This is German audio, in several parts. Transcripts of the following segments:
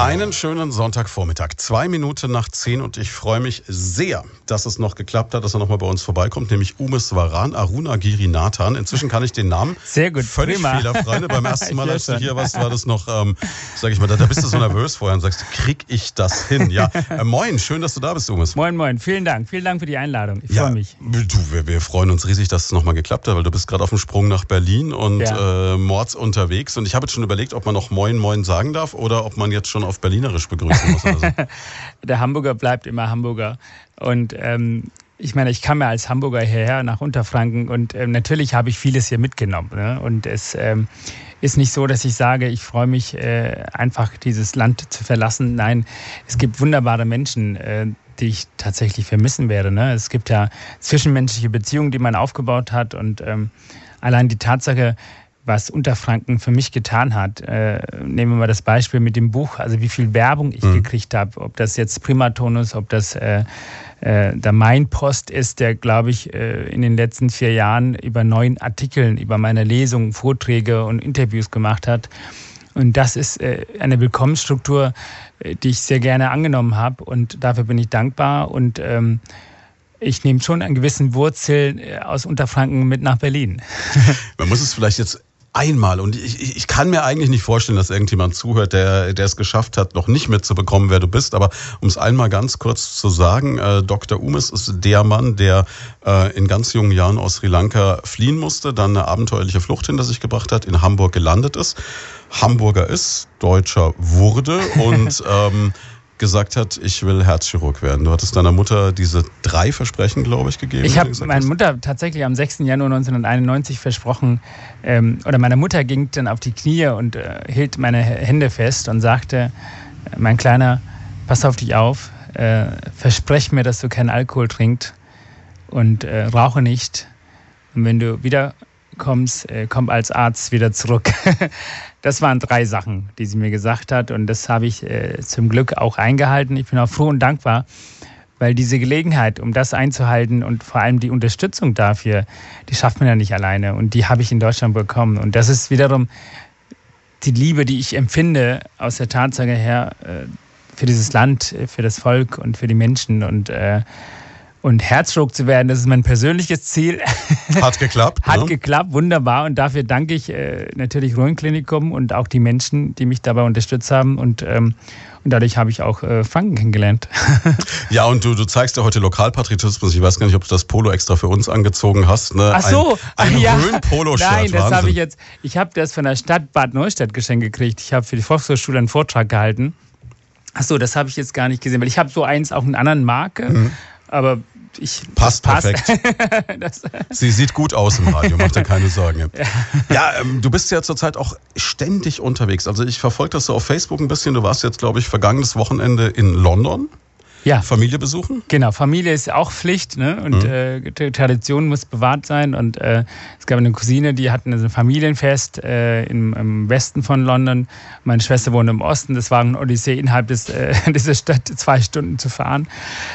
Einen schönen Sonntagvormittag, zwei Minuten nach zehn und ich freue mich sehr, dass es noch geklappt hat, dass er nochmal bei uns vorbeikommt, nämlich Umes Varan Aruna Giri Nathan. Inzwischen kann ich den Namen sehr gut, völlig prima. fehlerfrei. Beim ersten Mal, als du hier warst, war das noch, ähm, sag ich mal, da, da bist du so nervös vorher und sagst, krieg ich das hin? Ja, äh, moin, schön, dass du da bist, Umes. Moin, moin, vielen Dank, vielen Dank für die Einladung. Ich ja, freue mich. Du, wir, wir, freuen uns riesig, dass es nochmal geklappt hat, weil du bist gerade auf dem Sprung nach Berlin und ja. äh, Mords unterwegs und ich habe jetzt schon überlegt, ob man noch Moin, Moin sagen darf oder ob man jetzt schon auf Berlinerisch begrüßen muss. Also. Der Hamburger bleibt immer Hamburger. Und ähm, ich meine, ich kam ja als Hamburger hierher nach Unterfranken und ähm, natürlich habe ich vieles hier mitgenommen. Ne? Und es ähm, ist nicht so, dass ich sage, ich freue mich äh, einfach dieses Land zu verlassen. Nein, es gibt wunderbare Menschen, äh, die ich tatsächlich vermissen werde. Ne? Es gibt ja zwischenmenschliche Beziehungen, die man aufgebaut hat und ähm, allein die Tatsache, was Unterfranken für mich getan hat. Äh, nehmen wir mal das Beispiel mit dem Buch, also wie viel Werbung ich mhm. gekriegt habe, ob das jetzt Primaton ist, ob das äh, äh, der Mainpost ist, der, glaube ich, äh, in den letzten vier Jahren über neun Artikeln, über meine Lesungen, Vorträge und Interviews gemacht hat. Und das ist äh, eine Willkommensstruktur, äh, die ich sehr gerne angenommen habe und dafür bin ich dankbar und ähm, ich nehme schon einen gewissen Wurzel aus Unterfranken mit nach Berlin. Man muss es vielleicht jetzt einmal. Und ich, ich kann mir eigentlich nicht vorstellen, dass irgendjemand zuhört, der, der es geschafft hat, noch nicht mitzubekommen, wer du bist. Aber um es einmal ganz kurz zu sagen, äh, Dr. Umes ist der Mann, der äh, in ganz jungen Jahren aus Sri Lanka fliehen musste, dann eine abenteuerliche Flucht hinter sich gebracht hat, in Hamburg gelandet ist. Hamburger ist, Deutscher wurde und ähm, gesagt hat, ich will Herzchirurg werden. Du hattest deiner Mutter diese drei Versprechen, glaube ich, gegeben. Ich habe meiner Mutter tatsächlich am 6. Januar 1991 versprochen, ähm, oder meine Mutter ging dann auf die Knie und äh, hielt meine Hände fest und sagte, äh, mein Kleiner, pass auf dich auf, äh, versprech mir, dass du keinen Alkohol trinkst und äh, rauche nicht. Und wenn du wiederkommst, äh, komm als Arzt wieder zurück. Das waren drei Sachen, die sie mir gesagt hat und das habe ich äh, zum Glück auch eingehalten. Ich bin auch froh und dankbar, weil diese Gelegenheit, um das einzuhalten und vor allem die Unterstützung dafür, die schafft man ja nicht alleine und die habe ich in Deutschland bekommen. Und das ist wiederum die Liebe, die ich empfinde aus der Tatsache her äh, für dieses Land, für das Volk und für die Menschen und äh, und Herzchirurg zu werden, das ist mein persönliches Ziel. Hat geklappt. Hat ne? geklappt, wunderbar. Und dafür danke ich äh, natürlich Ruhenklinikum und auch die Menschen, die mich dabei unterstützt haben. Und, ähm, und dadurch habe ich auch äh, Franken kennengelernt. ja, und du, du zeigst ja heute Lokalpatriotismus. Ich weiß gar nicht, ob du das Polo extra für uns angezogen hast. Ne? Ach so. Ein, ein ja. Rhön-Polo-Shirt. Nein, das habe ich jetzt. Ich habe das von der Stadt Bad Neustadt geschenkt gekriegt. Ich habe für die Volkshochschule einen Vortrag gehalten. Ach so, das habe ich jetzt gar nicht gesehen, weil ich habe so eins auch in einer anderen Marke. Mhm. Aber ich, passt, passt. perfekt. Sie sieht gut aus im Radio, macht dir keine Sorgen. Ja, ja ähm, du bist ja zurzeit auch ständig unterwegs. Also ich verfolge das so auf Facebook ein bisschen. Du warst jetzt, glaube ich, vergangenes Wochenende in London ja. Familie besuchen? Genau, Familie ist auch Pflicht ne? und mhm. äh, Tradition muss bewahrt sein. Und äh, es gab eine Cousine, die hatten ein Familienfest äh, im, im, Westen von London. Meine Schwester wohnt im Osten. Das war ein Odyssee, innerhalb des, äh, dieser Stadt zwei Stunden zu fahren.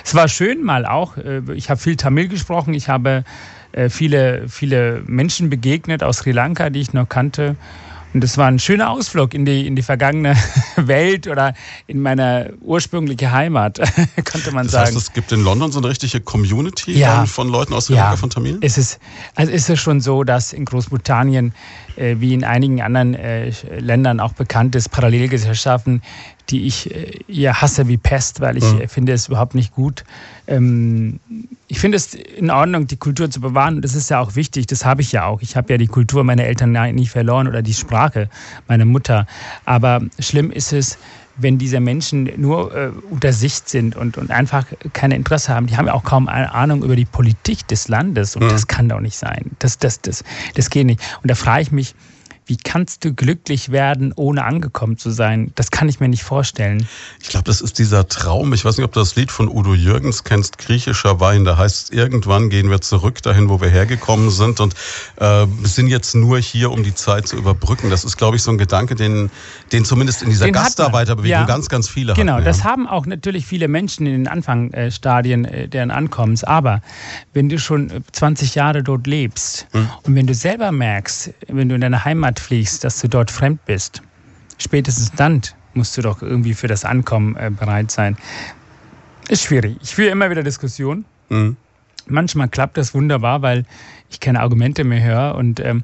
Es war schön mal auch. Äh, ich habe viel Tamil gesprochen. Ich habe äh, viele, viele Menschen begegnet aus Sri Lanka, die ich noch kannte. Und das war ein schöner Ausflug in die, in die vergangene Welt oder in meine ursprüngliche Heimat, könnte man das sagen. Das heißt, es gibt in London so eine richtige Community ja. von Leuten aus Sri ja. von Tamilen? Es ist, also ist es schon so, dass in Großbritannien, äh, wie in einigen anderen äh, Ländern auch bekannt ist, Parallelgesellschaften die ich eher äh, hasse wie Pest, weil ich mhm. finde es überhaupt nicht gut. Ähm, ich finde es in Ordnung, die Kultur zu bewahren. Das ist ja auch wichtig. Das habe ich ja auch. Ich habe ja die Kultur meiner Eltern nie verloren oder die Sprache meiner Mutter. Aber schlimm ist es, wenn diese Menschen nur äh, unter Sicht sind und, und einfach keine Interesse haben. Die haben ja auch kaum eine Ahnung über die Politik des Landes. Und mhm. das kann doch nicht sein. Das, das, das, das geht nicht. Und da frage ich mich, wie kannst du glücklich werden, ohne angekommen zu sein? Das kann ich mir nicht vorstellen. Ich glaube, das ist dieser Traum. Ich weiß nicht, ob du das Lied von Udo Jürgens kennst, griechischer Wein. Da heißt es, irgendwann gehen wir zurück dahin, wo wir hergekommen sind und äh, sind jetzt nur hier, um die Zeit zu überbrücken. Das ist, glaube ich, so ein Gedanke, den, den zumindest in dieser Gastarbeiterbewegung ja. ganz, ganz viele genau, haben. Genau, das haben auch natürlich viele Menschen in den Anfangsstadien äh, deren Ankommens. Aber wenn du schon 20 Jahre dort lebst hm. und wenn du selber merkst, wenn du in deine Heimat Heimat fliegst, dass du dort fremd bist. Spätestens dann musst du doch irgendwie für das Ankommen äh, bereit sein. Ist schwierig. Ich führe immer wieder Diskussionen. Mhm. Manchmal klappt das wunderbar, weil ich keine Argumente mehr höre. Und ähm,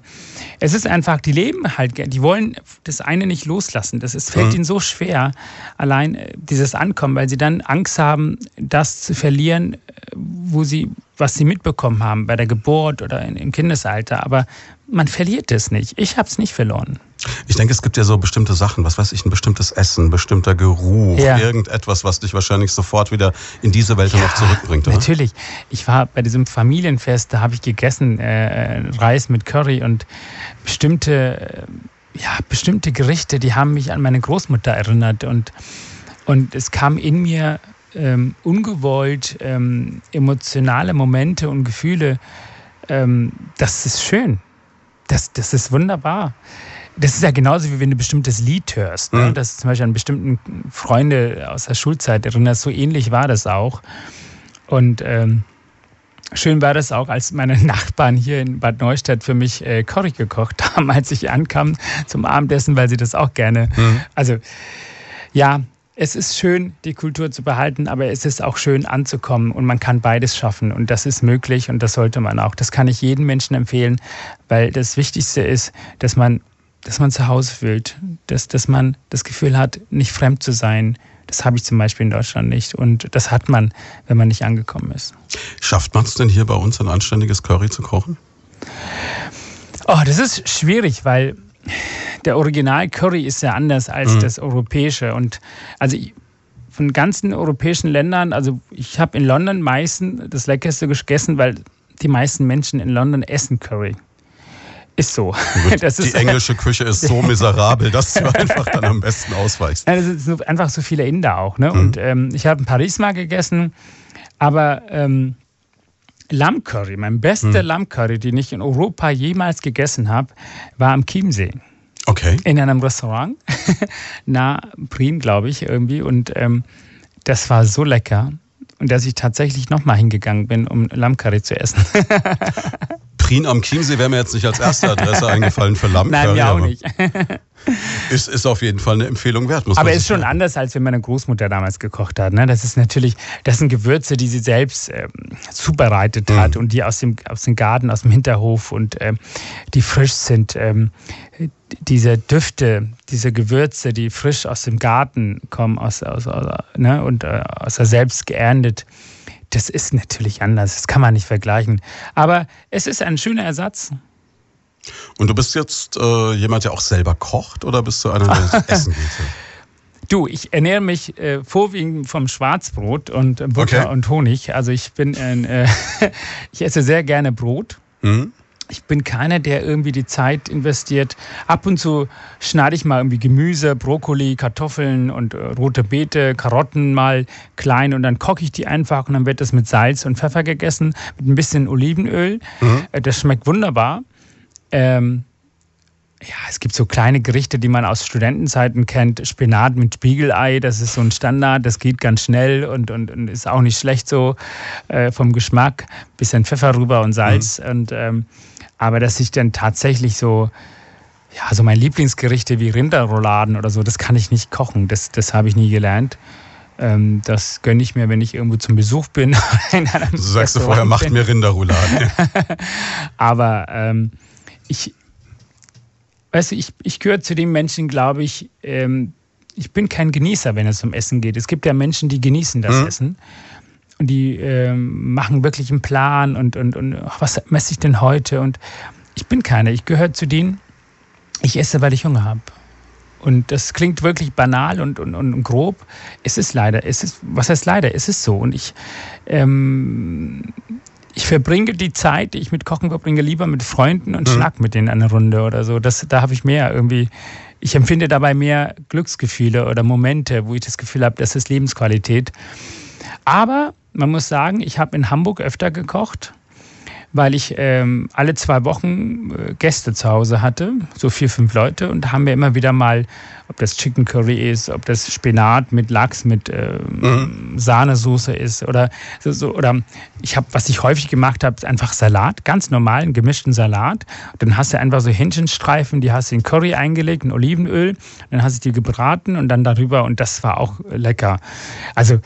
es ist einfach, die leben halt, die wollen das eine nicht loslassen. Das ist, fällt mhm. ihnen so schwer, allein äh, dieses Ankommen, weil sie dann Angst haben, das zu verlieren, äh, wo sie, was sie mitbekommen haben bei der Geburt oder in, im Kindesalter. Aber man verliert es nicht. Ich habe es nicht verloren. Ich denke, es gibt ja so bestimmte Sachen, was weiß ich, ein bestimmtes Essen, bestimmter Geruch, ja. irgendetwas, was dich wahrscheinlich sofort wieder in diese Welt ja, noch zurückbringt, oder? Natürlich. Ich war bei diesem Familienfest, da habe ich gegessen äh, Reis mit Curry und bestimmte, äh, ja, bestimmte Gerichte, die haben mich an meine Großmutter erinnert und, und es kam in mir ähm, ungewollt ähm, emotionale Momente und Gefühle. Ähm, das ist schön das, das ist wunderbar. Das ist ja genauso wie wenn du ein bestimmtes Lied hörst. Ne? Mhm. Das zum Beispiel an bestimmten Freunde aus der Schulzeit erinnerst. So ähnlich war das auch. Und ähm, schön war das auch, als meine Nachbarn hier in Bad Neustadt für mich äh, Curry gekocht haben, als ich ankam zum Abendessen, weil sie das auch gerne. Mhm. Also ja, es ist schön, die Kultur zu behalten, aber es ist auch schön anzukommen und man kann beides schaffen und das ist möglich und das sollte man auch. Das kann ich jedem Menschen empfehlen, weil das Wichtigste ist, dass man, dass man zu Hause fühlt, dass, dass man das Gefühl hat, nicht fremd zu sein. Das habe ich zum Beispiel in Deutschland nicht und das hat man, wenn man nicht angekommen ist. Schafft man es denn hier bei uns ein anständiges Curry zu kochen? Oh, das ist schwierig, weil der Original Curry ist ja anders als mhm. das europäische. Und also von ganzen europäischen Ländern, also ich habe in London meistens das Leckerste gegessen, weil die meisten Menschen in London essen Curry. Ist so. Das die ist, englische Küche ist so miserabel, dass du einfach dann am besten ausweichst. Ja, das sind einfach so viele Inder auch. Ne? Mhm. Und ähm, ich habe in Paris mal gegessen, aber ähm, Lammcurry, mein bester mhm. Lammcurry, den ich in Europa jemals gegessen habe, war am Chiemsee. Okay. In einem Restaurant, nah Prien, glaube ich, irgendwie. Und ähm, das war so lecker. Und dass ich tatsächlich nochmal hingegangen bin, um Lammcurry zu essen. Prien am Chiemsee wäre mir jetzt nicht als erste Adresse eingefallen für Lammcurry. Nein, mir auch nicht. ist, ist auf jeden Fall eine Empfehlung wert, muss Aber ist schon anders, als wenn meine Großmutter damals gekocht hat. Ne? Das ist natürlich, das sind Gewürze, die sie selbst ähm, zubereitet mhm. hat und die aus dem, aus dem Garten, aus dem Hinterhof und ähm, die frisch sind. Ähm, diese Düfte, diese Gewürze, die frisch aus dem Garten kommen aus, aus, aus ne? und äh, aus der selbst geerntet das ist natürlich anders. Das kann man nicht vergleichen. Aber es ist ein schöner Ersatz. Und du bist jetzt äh, jemand, der auch selber kocht oder bist du einer, der essen geht? Du, ich ernähre mich äh, vorwiegend vom Schwarzbrot und Butter okay. und Honig. Also ich bin, äh, ich esse sehr gerne Brot. Mhm. Ich bin keiner, der irgendwie die Zeit investiert. Ab und zu schneide ich mal irgendwie Gemüse, Brokkoli, Kartoffeln und äh, rote Beete, Karotten mal klein und dann koche ich die einfach und dann wird das mit Salz und Pfeffer gegessen, mit ein bisschen Olivenöl. Mhm. Äh, das schmeckt wunderbar. Ähm, ja, es gibt so kleine Gerichte, die man aus Studentenzeiten kennt. Spinat mit Spiegelei, das ist so ein Standard, das geht ganz schnell und, und, und ist auch nicht schlecht so äh, vom Geschmack. Bisschen Pfeffer rüber und Salz. Mhm. Und, ähm, aber dass ich dann tatsächlich so, ja, so meine Lieblingsgerichte wie Rinderrouladen oder so, das kann ich nicht kochen. Das, das habe ich nie gelernt. Ähm, das gönne ich mir, wenn ich irgendwo zum Besuch bin. In einem du sagst du vorher, macht mir Rinderrouladen. aber ähm, ich, weißt du, ich, ich gehöre zu den Menschen, glaube ich, ähm, ich bin kein Genießer, wenn es um Essen geht. Es gibt ja Menschen, die genießen das mhm. Essen. Und die ähm, machen wirklich einen Plan und, und, und ach, was messe ich denn heute? Und ich bin keiner. Ich gehöre zu denen, ich esse, weil ich Hunger habe. Und das klingt wirklich banal und, und, und grob. Es ist leider, es ist, was heißt leider? Es ist so. Und ich, ähm, ich verbringe die Zeit, die ich mit Kochen verbringe, lieber mit Freunden und mhm. schnack mit denen eine Runde oder so. Das, da habe ich mehr irgendwie, ich empfinde dabei mehr Glücksgefühle oder Momente, wo ich das Gefühl habe, das ist Lebensqualität. Aber man muss sagen, ich habe in Hamburg öfter gekocht weil ich ähm, alle zwei Wochen äh, Gäste zu Hause hatte, so vier, fünf Leute, und da haben wir immer wieder mal, ob das Chicken Curry ist, ob das Spinat mit Lachs mit äh, mhm. Sahnesoße ist oder so, so oder ich habe, was ich häufig gemacht habe, einfach Salat, ganz normalen gemischten Salat. dann hast du einfach so Hähnchenstreifen, die hast du in Curry eingelegt, in Olivenöl, dann hast du die gebraten und dann darüber und das war auch lecker. Also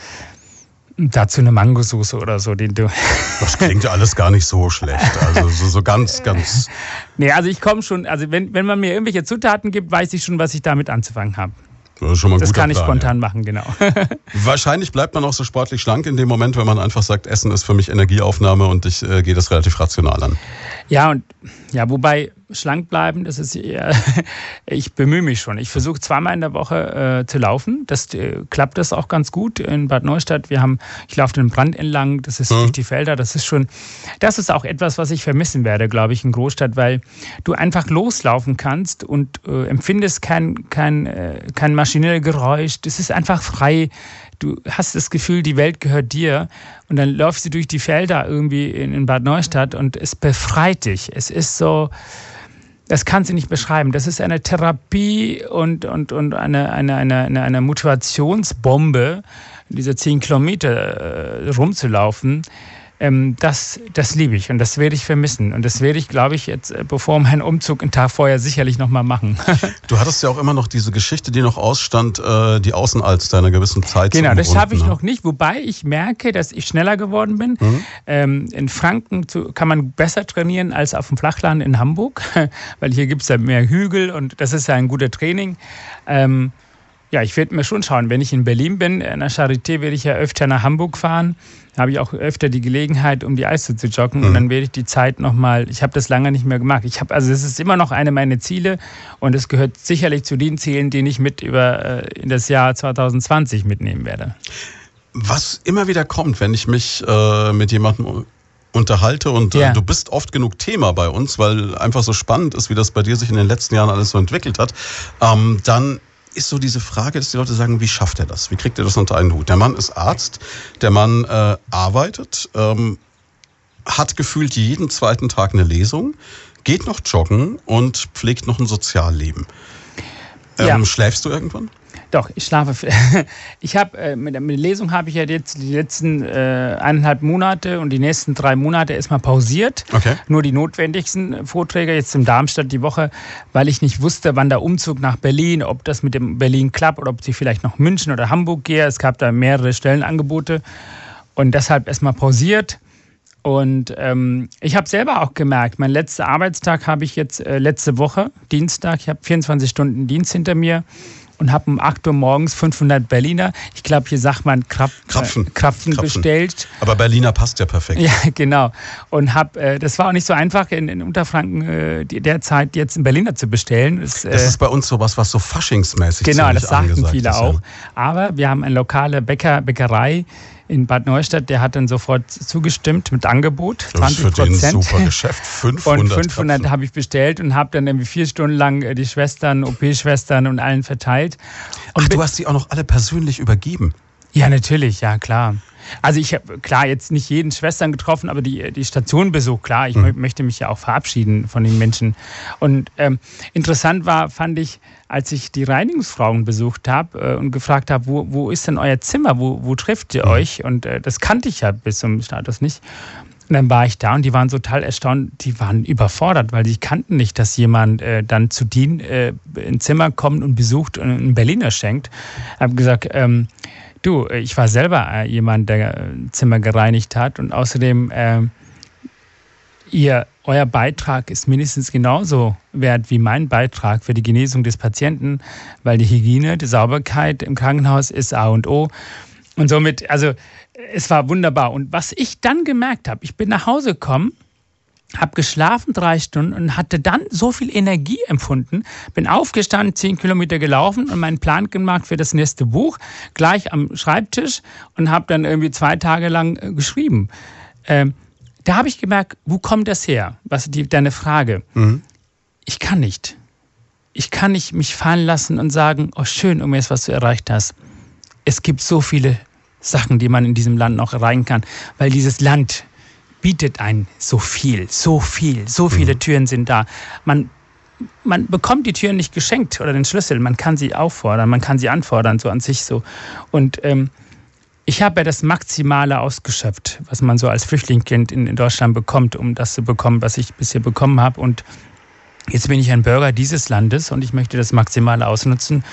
Dazu eine Mangosoße oder so, den du. Das klingt ja alles gar nicht so schlecht. Also so, so ganz, ganz. Nee, also ich komme schon, also wenn, wenn man mir irgendwelche Zutaten gibt, weiß ich schon, was ich damit anzufangen habe. Das, das kann ich Plan, spontan ja. machen, genau. Wahrscheinlich bleibt man auch so sportlich schlank in dem Moment, wenn man einfach sagt, Essen ist für mich Energieaufnahme und ich äh, gehe das relativ rational an. Ja, und ja, wobei schlank bleiben, das ist eher, ich bemühe mich schon. Ich versuche zweimal in der Woche äh, zu laufen. Das äh, klappt das auch ganz gut in Bad Neustadt. Wir haben, ich laufe den Brand entlang, das ist mhm. durch die Felder. Das ist schon, das ist auch etwas, was ich vermissen werde, glaube ich, in Großstadt, weil du einfach loslaufen kannst und äh, empfindest kein, kein, äh, kein maschinelles Geräusch. Das ist einfach frei du hast das Gefühl, die Welt gehört dir und dann läufst du durch die Felder irgendwie in, Bad Neustadt und es befreit dich. Es ist so, das kannst du nicht beschreiben. Das ist eine Therapie und, und, und eine, eine, eine, eine Motivationsbombe, diese zehn Kilometer äh, rumzulaufen ähm, das, das liebe ich und das werde ich vermissen. Und das werde ich, glaube ich, jetzt äh, bevor mein Umzug einen Tag vorher sicherlich nochmal machen. du hattest ja auch immer noch diese Geschichte, die noch ausstand, äh, die Außenalster einer gewissen Zeit. Genau, das habe ich ne? noch nicht, wobei ich merke, dass ich schneller geworden bin. Mhm. Ähm, in Franken zu, kann man besser trainieren als auf dem Flachland in Hamburg, weil hier gibt es ja mehr Hügel und das ist ja ein guter Training. Ähm, ja, ich werde mir schon schauen, wenn ich in Berlin bin, in der Charité werde ich ja öfter nach Hamburg fahren, habe ich auch öfter die Gelegenheit, um die Eiste zu joggen mhm. und dann werde ich die Zeit nochmal, ich habe das lange nicht mehr gemacht. Ich habe, also es ist immer noch eine meiner Ziele und es gehört sicherlich zu den Zielen, die ich mit über äh, in das Jahr 2020 mitnehmen werde. Was immer wieder kommt, wenn ich mich äh, mit jemandem unterhalte und äh, ja. du bist oft genug Thema bei uns, weil einfach so spannend ist, wie das bei dir sich in den letzten Jahren alles so entwickelt hat, ähm, dann ist so diese Frage, dass die Leute sagen, wie schafft er das? Wie kriegt er das unter einen Hut? Der Mann ist Arzt, der Mann äh, arbeitet, ähm, hat gefühlt jeden zweiten Tag eine Lesung, geht noch joggen und pflegt noch ein Sozialleben. Ähm, ja. Schläfst du irgendwann? Doch, ich schlafe. Ich habe äh, mit, mit, der Lesung habe ich ja jetzt die letzten äh, eineinhalb Monate und die nächsten drei Monate erstmal pausiert. Okay. Nur die notwendigsten Vorträge jetzt in Darmstadt die Woche, weil ich nicht wusste, wann der Umzug nach Berlin, ob das mit dem Berlin klappt oder ob ich vielleicht nach München oder Hamburg gehe. Es gab da mehrere Stellenangebote und deshalb erstmal pausiert. Und ähm, ich habe selber auch gemerkt, mein letzter Arbeitstag habe ich jetzt äh, letzte Woche, Dienstag. Ich habe 24 Stunden Dienst hinter mir und habe um 8 Uhr morgens 500 Berliner, ich glaube, hier sagt man Krap Krapfen. Äh, Krapfen, Krapfen, bestellt. Aber Berliner passt ja perfekt. Ja, genau. Und habe, äh, das war auch nicht so einfach in, in Unterfranken äh, derzeit jetzt einen Berliner zu bestellen. Das, das äh, ist bei uns sowas, was so faschingsmäßig Genau, das sagten viele ist, auch. Ja. Aber wir haben eine lokale Bäcker, Bäckerei, in Bad Neustadt, der hat dann sofort zugestimmt mit Angebot, 20 Prozent. super Geschäft, 500. Und 500 habe ich bestellt und habe dann irgendwie vier Stunden lang äh, die Schwestern, OP-Schwestern und allen verteilt. Und Ach, du hast die auch noch alle persönlich übergeben? Ja, natürlich, ja klar. Also ich habe klar jetzt nicht jeden Schwestern getroffen, aber die, die Station besucht, klar, ich mhm. möchte mich ja auch verabschieden von den Menschen. Und ähm, interessant war, fand ich, als ich die Reinigungsfrauen besucht habe äh, und gefragt habe, wo, wo ist denn euer Zimmer, wo, wo trifft ihr mhm. euch? Und äh, das kannte ich ja bis zum Status nicht. Und dann war ich da und die waren total erstaunt, die waren überfordert, weil sie kannten nicht, dass jemand äh, dann zu denen äh, ins Zimmer kommt und besucht und einen Berliner schenkt. Ich habe gesagt, ähm, Du, ich war selber äh, jemand, der äh, Zimmer gereinigt hat und außerdem äh, ihr, euer Beitrag ist mindestens genauso wert wie mein Beitrag für die Genesung des Patienten, weil die Hygiene, die Sauberkeit im Krankenhaus ist A und O. Und somit, also es war wunderbar. Und was ich dann gemerkt habe, ich bin nach Hause gekommen habe geschlafen drei Stunden und hatte dann so viel Energie empfunden. Bin aufgestanden, zehn Kilometer gelaufen und meinen Plan gemacht für das nächste Buch, gleich am Schreibtisch und habe dann irgendwie zwei Tage lang äh, geschrieben. Ähm, da habe ich gemerkt, wo kommt das her? Was die, deine Frage? Mhm. Ich kann nicht. Ich kann nicht mich fallen lassen und sagen, oh schön, um jetzt was du erreicht hast. Es gibt so viele Sachen, die man in diesem Land noch erreichen kann, weil dieses Land bietet ein so viel, so viel, so viele mhm. Türen sind da. Man, man bekommt die Türen nicht geschenkt oder den Schlüssel, man kann sie auffordern, man kann sie anfordern, so an sich so. Und ähm, ich habe ja das Maximale ausgeschöpft, was man so als Flüchtlingskind in, in Deutschland bekommt, um das zu bekommen, was ich bisher bekommen habe. Und jetzt bin ich ein Bürger dieses Landes und ich möchte das Maximale ausnutzen,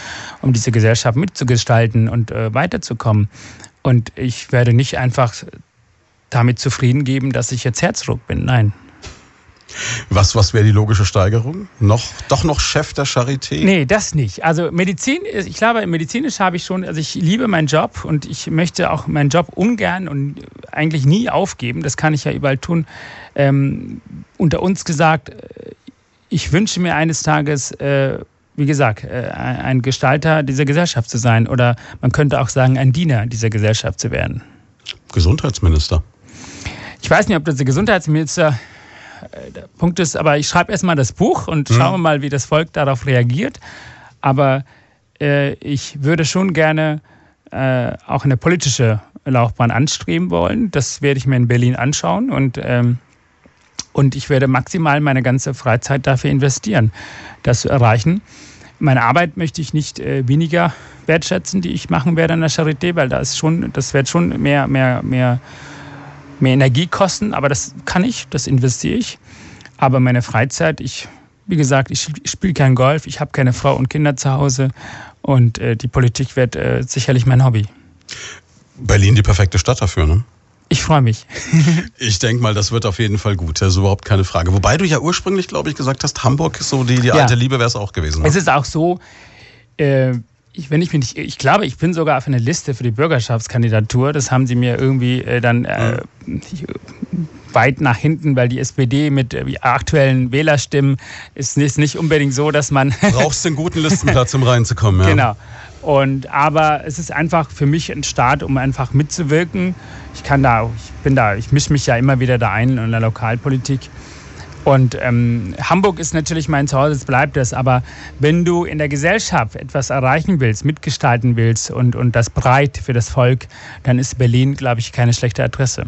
um diese Gesellschaft mitzugestalten und äh, weiterzukommen. Und ich werde nicht einfach damit zufrieden geben, dass ich jetzt Herzruck bin. Nein. Was, was wäre die logische Steigerung? Noch, doch noch Chef der Charité? Nee, das nicht. Also Medizin, ich glaube, medizinisch habe ich schon, also ich liebe meinen Job und ich möchte auch meinen Job ungern und eigentlich nie aufgeben. Das kann ich ja überall tun. Ähm, unter uns gesagt, äh, ich wünsche mir eines Tages, äh, wie gesagt, äh, ein Gestalter dieser Gesellschaft zu sein oder man könnte auch sagen, ein Diener dieser Gesellschaft zu werden. Gesundheitsminister. Ich weiß nicht, ob das der Gesundheitsminister der Punkt ist, aber ich schreibe erstmal das Buch und mhm. schaue mal, wie das Volk darauf reagiert. Aber äh, ich würde schon gerne äh, auch eine politische Laufbahn anstreben wollen. Das werde ich mir in Berlin anschauen und, ähm, und ich werde maximal meine ganze Freizeit dafür investieren, das zu erreichen. Meine Arbeit möchte ich nicht äh, weniger wertschätzen, die ich machen werde an der Charité, weil da ist schon, das wird schon mehr, mehr, mehr mehr Energie kosten, aber das kann ich, das investiere ich. Aber meine Freizeit, ich, wie gesagt, ich spiele kein Golf, ich habe keine Frau und Kinder zu Hause und äh, die Politik wird äh, sicherlich mein Hobby. Berlin die perfekte Stadt dafür, ne? Ich freue mich. ich denke mal, das wird auf jeden Fall gut. Das ist überhaupt keine Frage. Wobei du ja ursprünglich, glaube ich, gesagt hast, Hamburg ist so die, die alte ja. Liebe wäre es auch gewesen. Ne? Es ist auch so, äh, ich, wenn ich mich nicht, ich glaube, ich bin sogar auf einer Liste für die Bürgerschaftskandidatur. Das haben sie mir irgendwie äh, dann äh, weit nach hinten, weil die SPD mit äh, aktuellen Wählerstimmen ist nicht, nicht unbedingt so, dass man. Brauchst einen guten Listenplatz, um reinzukommen, ja. Genau. Und aber es ist einfach für mich ein Start, um einfach mitzuwirken. Ich kann da, ich bin da, ich mische mich ja immer wieder da ein in der Lokalpolitik. Und ähm, Hamburg ist natürlich mein Zuhause, es bleibt es. Aber wenn du in der Gesellschaft etwas erreichen willst, mitgestalten willst und, und das breit für das Volk, dann ist Berlin, glaube ich, keine schlechte Adresse.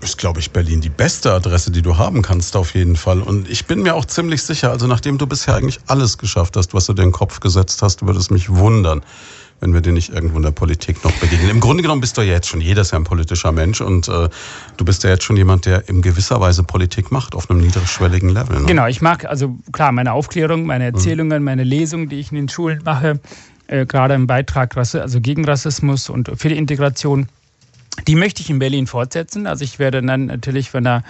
Ist, glaube ich, Berlin die beste Adresse, die du haben kannst, auf jeden Fall. Und ich bin mir auch ziemlich sicher, also nachdem du bisher eigentlich alles geschafft hast, was du dir in den Kopf gesetzt hast, würde es mich wundern, wenn wir dir nicht irgendwo in der Politik noch begegnen. Im Grunde genommen bist du ja jetzt schon, jeder ist ja ein politischer Mensch und äh, du bist ja jetzt schon jemand, der in gewisser Weise Politik macht, auf einem niedrigschwelligen Level. Ne? Genau, ich mag also klar meine Aufklärung, meine Erzählungen, meine Lesungen, die ich in den Schulen mache, äh, gerade im Beitrag also gegen Rassismus und für die Integration die möchte ich in Berlin fortsetzen. Also ich werde dann natürlich von der,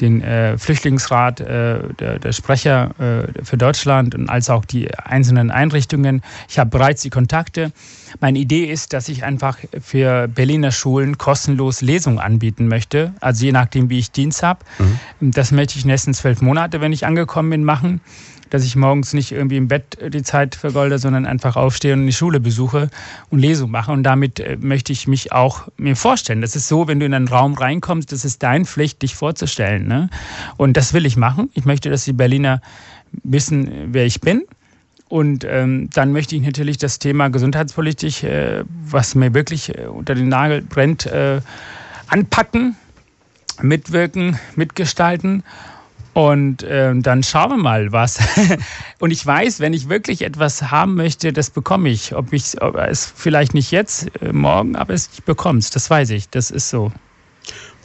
den äh, Flüchtlingsrat, äh, der, der, Sprecher äh, für Deutschland und als auch die einzelnen Einrichtungen. Ich habe bereits die Kontakte. Meine Idee ist, dass ich einfach für Berliner Schulen kostenlos Lesungen anbieten möchte. Also je nachdem, wie ich Dienst habe. Mhm. Das möchte ich in den nächsten zwölf Monate, wenn ich angekommen bin, machen dass ich morgens nicht irgendwie im Bett die Zeit vergolde, sondern einfach aufstehe und die Schule besuche und Lesung mache. Und damit äh, möchte ich mich auch mir vorstellen. Das ist so, wenn du in einen Raum reinkommst, das ist deine Pflicht, dich vorzustellen. Ne? Und das will ich machen. Ich möchte, dass die Berliner wissen, wer ich bin. Und ähm, dann möchte ich natürlich das Thema Gesundheitspolitik, äh, was mir wirklich äh, unter den Nagel brennt, äh, anpacken, mitwirken, mitgestalten und äh, dann schauen wir mal, was. und ich weiß, wenn ich wirklich etwas haben möchte, das bekomme ich. Ob ich ob es vielleicht nicht jetzt, äh, morgen, aber es, ich bekomme es. Das weiß ich. Das ist so.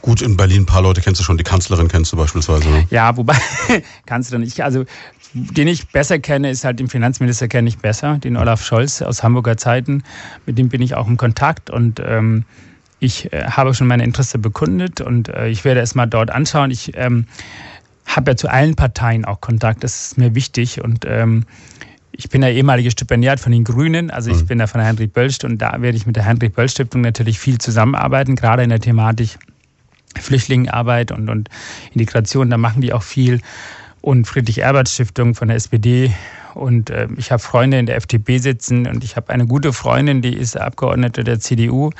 Gut, in Berlin ein paar Leute kennst du schon. Die Kanzlerin kennst du beispielsweise. Ne? Ja, wobei Kanzlerin, ich, also den ich besser kenne, ist halt den Finanzminister kenne ich besser, den Olaf Scholz aus Hamburger Zeiten. Mit dem bin ich auch im Kontakt und ähm, ich äh, habe schon meine Interesse bekundet und äh, ich werde es mal dort anschauen. Ich ähm, habe ja zu allen Parteien auch Kontakt, das ist mir wichtig und ähm, ich bin ja ehemaliger Stipendiat von den Grünen, also ich mhm. bin ja von der Heinrich Böll und da werde ich mit der Heinrich Böll Stiftung natürlich viel zusammenarbeiten, gerade in der Thematik Flüchtlingenarbeit und, und Integration, da machen die auch viel. Und Friedrich-Ebert-Stiftung von der SPD. Und äh, ich habe Freunde in der FDP sitzen und ich habe eine gute Freundin, die ist Abgeordnete der CDU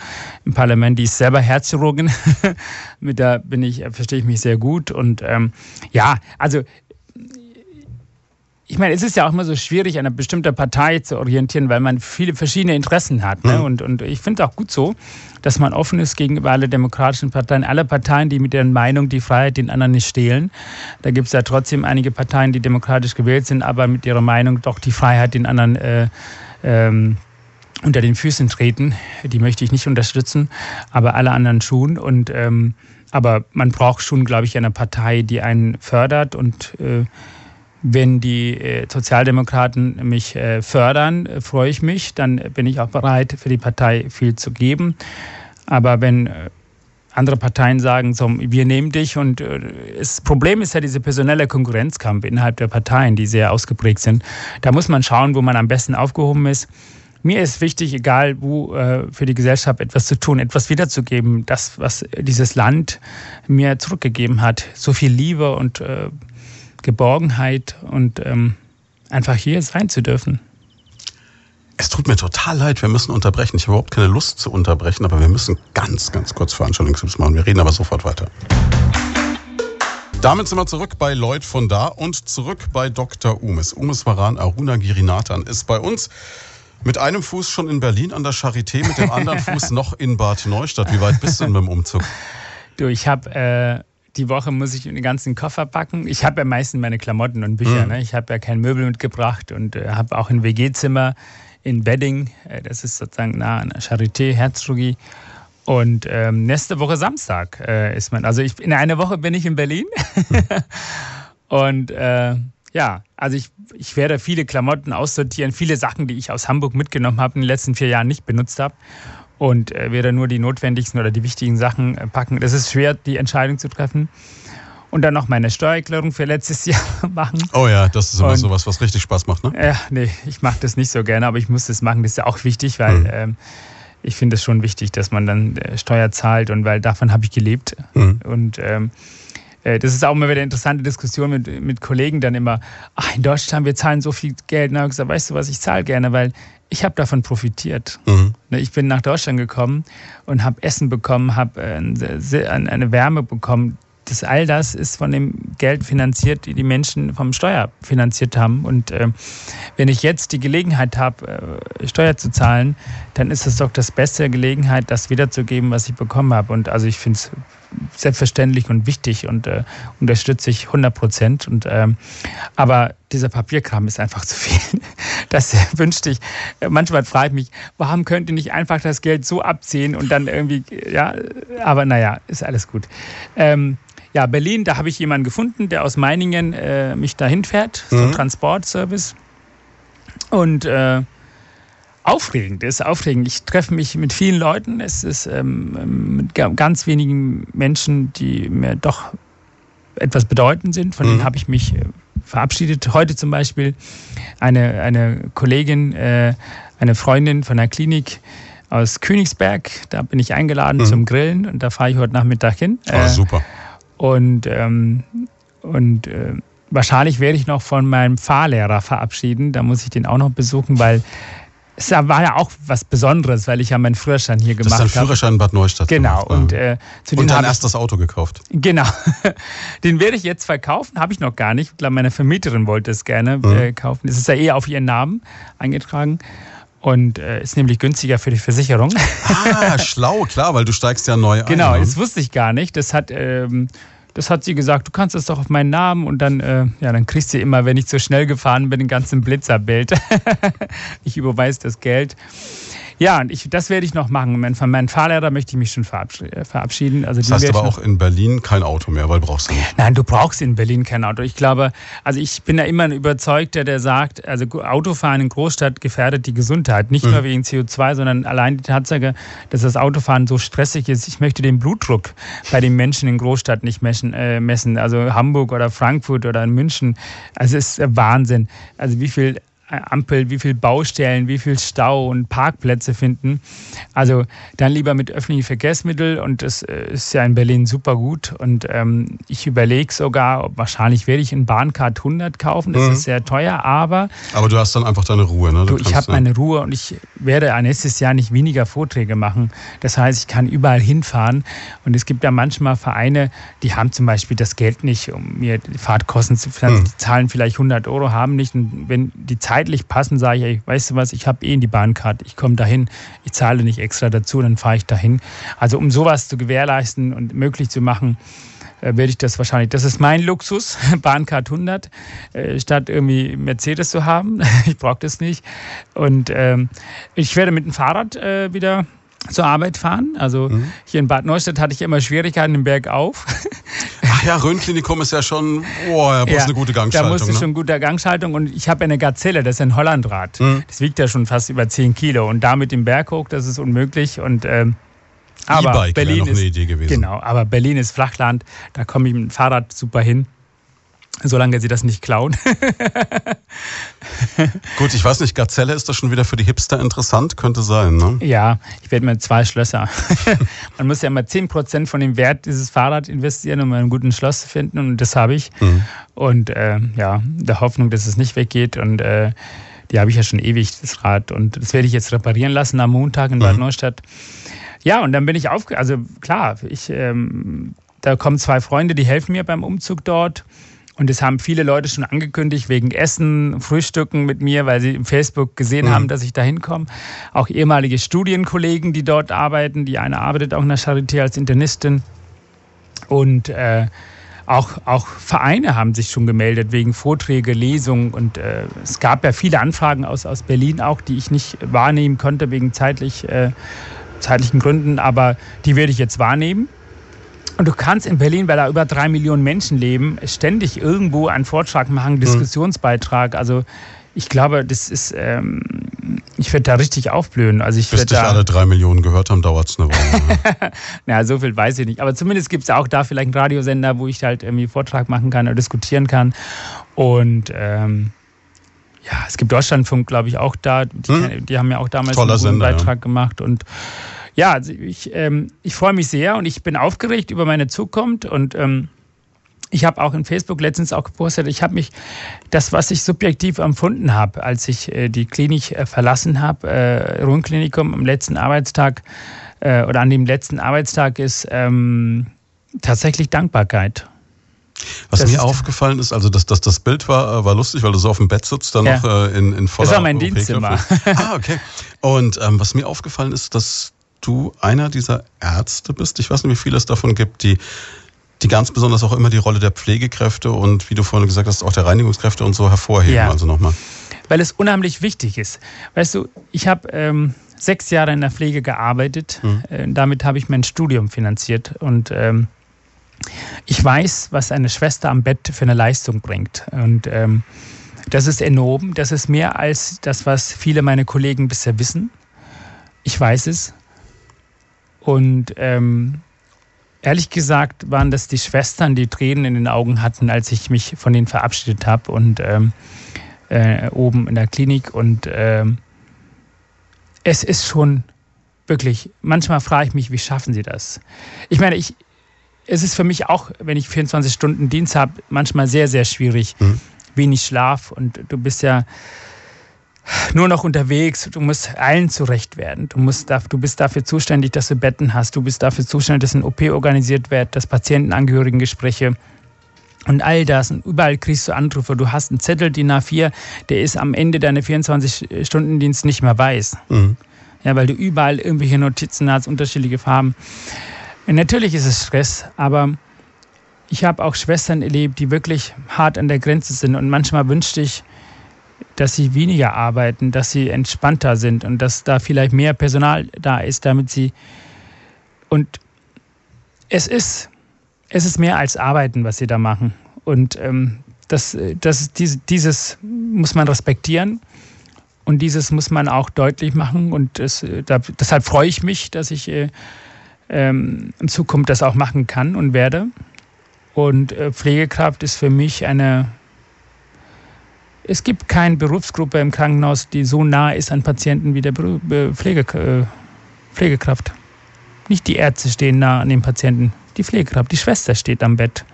im Parlament, die ist selber Herzchirurgin. Mit der bin ich, verstehe ich mich sehr gut. Und ähm, ja, also ich meine, es ist ja auch immer so schwierig, eine bestimmte Partei zu orientieren, weil man viele verschiedene Interessen hat. Ne? Mhm. Und, und ich finde es auch gut so, dass man offen ist gegenüber alle demokratischen Parteien, alle Parteien, die mit deren Meinung die Freiheit den anderen nicht stehlen. Da gibt es ja trotzdem einige Parteien, die demokratisch gewählt sind, aber mit ihrer Meinung doch die Freiheit den anderen äh, ähm, unter den Füßen treten. Die möchte ich nicht unterstützen, aber alle anderen schon. Und ähm, aber man braucht schon, glaube ich, eine Partei, die einen fördert und äh, wenn die äh, Sozialdemokraten mich äh, fördern, äh, freue ich mich. Dann bin ich auch bereit, für die Partei viel zu geben. Aber wenn andere Parteien sagen, so, wir nehmen dich und das Problem ist ja diese personelle Konkurrenzkampf innerhalb der Parteien, die sehr ausgeprägt sind. Da muss man schauen, wo man am besten aufgehoben ist. Mir ist wichtig, egal wo, für die Gesellschaft etwas zu tun, etwas wiederzugeben, das, was dieses Land mir zurückgegeben hat. So viel Liebe und Geborgenheit und ähm, einfach hier sein zu dürfen. Es tut mir total leid, wir müssen unterbrechen. Ich habe überhaupt keine Lust zu unterbrechen, aber wir müssen ganz, ganz kurz Veranstaltungstipps machen. Wir reden aber sofort weiter. Damit sind wir zurück bei Lloyd von da und zurück bei Dr. Umes. Umes Varan Aruna Girinathan ist bei uns mit einem Fuß schon in Berlin an der Charité, mit dem anderen Fuß noch in Bad Neustadt. Wie weit bist du denn mit dem Umzug? Du, ich habe äh, die Woche muss ich den ganzen Koffer packen. Ich habe ja meistens meine Klamotten und Bücher. Mhm. Ne? Ich habe ja kein Möbel mitgebracht und äh, habe auch ein WG-Zimmer in Wedding. Äh, das ist sozusagen nah an Charité, Herzchirurgie. Und ähm, nächste Woche Samstag äh, ist man. Also ich, in einer Woche bin ich in Berlin. und äh, ja, also ich, ich werde viele Klamotten aussortieren, viele Sachen, die ich aus Hamburg mitgenommen habe, in den letzten vier Jahren nicht benutzt habe und äh, werde nur die notwendigsten oder die wichtigen Sachen äh, packen. Das ist schwer, die Entscheidung zu treffen. Und dann noch meine Steuererklärung für letztes Jahr machen. Oh ja, das ist immer und, sowas, was richtig Spaß macht, ne? Ja, nee, ich mache das nicht so gerne, aber ich muss das machen. Das ist ja auch wichtig, weil mhm. ähm, ich finde es schon wichtig, dass man dann äh, Steuer zahlt und weil davon habe ich gelebt. Mhm. Und ähm, äh, das ist auch immer wieder eine interessante Diskussion mit, mit Kollegen dann immer, ach, in Deutschland, wir zahlen so viel Geld. Habe ich gesagt, weißt du was, ich zahle gerne, weil ich habe davon profitiert. Mhm. Ne, ich bin nach Deutschland gekommen und habe Essen bekommen, habe äh, eine Wärme bekommen. Das, all das ist von dem Geld finanziert, die die Menschen vom Steuer finanziert haben. Und äh, wenn ich jetzt die Gelegenheit habe, äh, Steuer zu zahlen, dann ist es doch das beste Gelegenheit, das wiederzugeben, was ich bekommen habe. Und also ich finde es selbstverständlich und wichtig und äh, unterstütze ich 100 Prozent. Und ähm, aber dieser Papierkram ist einfach zu viel. Das wünschte ich. Manchmal frage ich mich, warum könnt ihr nicht einfach das Geld so abziehen und dann irgendwie, ja, aber naja, ist alles gut. Ähm, ja, Berlin, da habe ich jemanden gefunden, der aus Meiningen äh, mich dahin fährt, so mhm. Transportservice. Und äh, aufregend ist, aufregend. Ich treffe mich mit vielen Leuten. Es ist ähm, mit ganz wenigen Menschen, die mir doch etwas bedeutend sind. Von mhm. denen habe ich mich äh, verabschiedet. Heute zum Beispiel eine, eine Kollegin, äh, eine Freundin von der Klinik aus Königsberg. Da bin ich eingeladen mhm. zum Grillen und da fahre ich heute Nachmittag hin. Oh, super. Und, ähm, und äh, wahrscheinlich werde ich noch von meinem Fahrlehrer verabschieden. Da muss ich den auch noch besuchen, weil es war ja auch was Besonderes, weil ich ja meinen Führerschein hier gemacht habe. Das ist dein Führerschein in Bad Neustadt Genau. Gemacht, und äh, zu und dein erstes Auto gekauft. Genau. Den werde ich jetzt verkaufen, habe ich noch gar nicht. Ich glaube, meine Vermieterin wollte es gerne mhm. äh, kaufen. Es ist ja eh auf ihren Namen eingetragen. Und äh, ist nämlich günstiger für die Versicherung. Ah, schlau, klar, weil du steigst ja neu ein. Genau, das wusste ich gar nicht. Das hat ähm, das hat sie gesagt, du kannst das doch auf meinen Namen und dann, äh, ja, dann kriegst du immer, wenn ich zu schnell gefahren bin, den ganzen Blitzerbild. ich überweise das Geld. Ja, und ich, das werde ich noch machen. Von meinem Fahrlehrer möchte ich mich schon äh, verabschieden. Also das heißt aber auch in Berlin kein Auto mehr, weil brauchst du nicht. Nein, du brauchst in Berlin kein Auto. Ich glaube, also ich bin da immer ein Überzeugter, der sagt, also Autofahren in Großstadt gefährdet die Gesundheit. Nicht mhm. nur wegen CO2, sondern allein die Tatsache, dass das Autofahren so stressig ist. Ich möchte den Blutdruck bei den Menschen in Großstadt nicht messen. Äh, messen. Also Hamburg oder Frankfurt oder in München. Also es ist Wahnsinn. Also wie viel Ampel, wie viel Baustellen, wie viel Stau und Parkplätze finden. Also dann lieber mit öffentlichen Verkehrsmitteln und das äh, ist ja in Berlin super gut. Und ähm, ich überlege sogar, wahrscheinlich werde ich einen Bahncard 100 kaufen. Das mhm. ist sehr teuer, aber. Aber du hast dann einfach deine Ruhe, ne? Du, ich habe meine Ruhe und ich werde nächstes Jahr nicht weniger Vorträge machen. Das heißt, ich kann überall hinfahren. Und es gibt ja manchmal Vereine, die haben zum Beispiel das Geld nicht, um mir die Fahrtkosten zu finanzieren. Mhm. Die zahlen vielleicht 100 Euro, haben nicht. Und wenn die zeitlich passen, sage ich, ey, weißt du was, ich habe eh in die Bahncard, ich komme dahin, ich zahle nicht extra dazu, dann fahre ich dahin. Also um sowas zu gewährleisten und möglich zu machen, äh, werde ich das wahrscheinlich. Das ist mein Luxus, Bahncard 100, äh, statt irgendwie Mercedes zu haben. ich brauche das nicht. Und ähm, ich werde mit dem Fahrrad äh, wieder zur Arbeit fahren. Also mhm. hier in Bad Neustadt hatte ich immer Schwierigkeiten im Berg auf. Ach ja, Rhönklinikum ist ja schon, boah, da brauchst ja, eine gute Gangschaltung. Da musst du ne? schon gute Gangschaltung und ich habe eine Gazelle, das ist ein Hollandrad. Mhm. Das wiegt ja schon fast über 10 Kilo und damit im Berg hoch, das ist unmöglich und ähm, aber e Berlin ist, Idee gewesen. Genau, aber Berlin ist Flachland, da komme ich mit dem Fahrrad super hin. Solange sie das nicht klauen. Gut, ich weiß nicht, Gazelle ist das schon wieder für die Hipster interessant? Könnte sein, ne? Ja, ich werde mir zwei Schlösser. Man muss ja immer 10% von dem Wert dieses Fahrrad investieren, um einen guten Schloss zu finden. Und das habe ich. Mhm. Und äh, ja, der Hoffnung, dass es nicht weggeht. Und äh, die habe ich ja schon ewig, das Rad. Und das werde ich jetzt reparieren lassen am Montag in Bad mhm. Neustadt. Ja, und dann bin ich aufge... Also klar, ich, ähm, da kommen zwei Freunde, die helfen mir beim Umzug dort. Und es haben viele Leute schon angekündigt, wegen Essen, Frühstücken mit mir, weil sie im Facebook gesehen mhm. haben, dass ich da hinkomme. Auch ehemalige Studienkollegen, die dort arbeiten. Die eine arbeitet auch in der Charité als Internistin. Und äh, auch, auch Vereine haben sich schon gemeldet wegen Vorträge, Lesungen. Und äh, es gab ja viele Anfragen aus, aus Berlin auch, die ich nicht wahrnehmen konnte wegen zeitlich, äh, zeitlichen Gründen. Aber die werde ich jetzt wahrnehmen. Und du kannst in Berlin, weil da über drei Millionen Menschen leben, ständig irgendwo einen Vortrag machen, einen hm. Diskussionsbeitrag. Also ich glaube, das ist, ähm, ich werde da richtig aufblühen. Also ich Bis dich alle drei Millionen gehört haben, dauert es eine Woche. naja, so viel weiß ich nicht. Aber zumindest gibt es auch da vielleicht einen Radiosender, wo ich halt irgendwie Vortrag machen kann oder diskutieren kann. Und ähm, ja, es gibt Deutschlandfunk, glaube ich, auch da. Die, hm? die haben ja auch damals Toller einen Sender, Beitrag ja. gemacht. Und ja, also ich, ähm, ich freue mich sehr und ich bin aufgeregt über meine Zukunft und ähm, ich habe auch in Facebook letztens auch gepostet, ich habe mich, das, was ich subjektiv empfunden habe, als ich äh, die Klinik äh, verlassen habe, äh, Rundklinikum am letzten Arbeitstag äh, oder an dem letzten Arbeitstag ist ähm, tatsächlich Dankbarkeit. Was das mir aufgefallen ist, also dass das, das Bild war, äh, war lustig, weil du so auf dem Bett sitzt, dann ja. noch äh, in, in voller Das war mein Dienstzimmer. ah, okay. Und ähm, was mir aufgefallen ist, dass du einer dieser Ärzte bist. Ich weiß nicht, wie viele es davon gibt, die die ganz besonders auch immer die Rolle der Pflegekräfte und wie du vorhin gesagt hast, auch der Reinigungskräfte und so hervorheben. Ja. Also nochmal. Weil es unheimlich wichtig ist. Weißt du, ich habe ähm, sechs Jahre in der Pflege gearbeitet. Mhm. Äh, damit habe ich mein Studium finanziert und ähm, ich weiß, was eine Schwester am Bett für eine Leistung bringt. Und ähm, das ist enorm. Das ist mehr als das, was viele meiner Kollegen bisher wissen. Ich weiß es. Und ähm, ehrlich gesagt waren das die Schwestern, die Tränen in den Augen hatten, als ich mich von denen verabschiedet habe und ähm, äh, oben in der Klinik. Und ähm, es ist schon wirklich, manchmal frage ich mich, wie schaffen sie das? Ich meine, ich, es ist für mich auch, wenn ich 24 Stunden Dienst habe, manchmal sehr, sehr schwierig. Mhm. Wenig Schlaf und du bist ja nur noch unterwegs. Du musst allen zurecht werden. Du, musst, du bist dafür zuständig, dass du Betten hast. Du bist dafür zuständig, dass ein OP organisiert wird, dass Patientenangehörigengespräche und all das. Und überall kriegst du Anrufe. Du hast einen Zettel, die A4, der ist am Ende deiner 24-Stunden-Dienst nicht mehr weiß. Mhm. Ja, weil du überall irgendwelche Notizen hast, unterschiedliche Farben. Und natürlich ist es Stress, aber ich habe auch Schwestern erlebt, die wirklich hart an der Grenze sind. Und manchmal wünschte ich, dass sie weniger arbeiten, dass sie entspannter sind und dass da vielleicht mehr Personal da ist, damit sie und es ist es ist mehr als Arbeiten, was sie da machen. Und ähm, das, das dieses muss man respektieren und dieses muss man auch deutlich machen und das, da, deshalb freue ich mich, dass ich äh, ähm, in Zukunft das auch machen kann und werde. Und äh, Pflegekraft ist für mich eine es gibt keine Berufsgruppe im Krankenhaus, die so nah ist an Patienten wie der Pflege, äh, Pflegekraft. Nicht die Ärzte stehen nah an den Patienten, die Pflegekraft, die Schwester steht am Bett,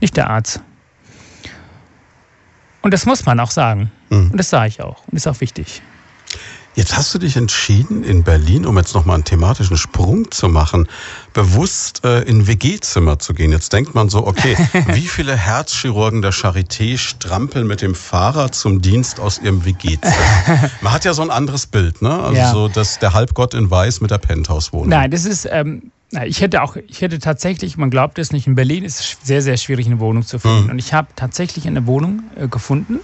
nicht der Arzt. Und das muss man auch sagen. Mhm. Und das sage ich auch. Und das ist auch wichtig. Jetzt hast du dich entschieden, in Berlin, um jetzt nochmal einen thematischen Sprung zu machen, bewusst äh, in WG-Zimmer zu gehen. Jetzt denkt man so, okay, wie viele Herzchirurgen der Charité strampeln mit dem Fahrrad zum Dienst aus ihrem WG-Zimmer? Man hat ja so ein anderes Bild, ne? Also ja. so, dass der Halbgott in Weiß mit der Penthouse-Wohnung. Nein, das ist, ähm, ich hätte auch, ich hätte tatsächlich, man glaubt es nicht, in Berlin ist es sehr, sehr schwierig, eine Wohnung zu finden. Mhm. Und ich habe tatsächlich eine Wohnung äh, gefunden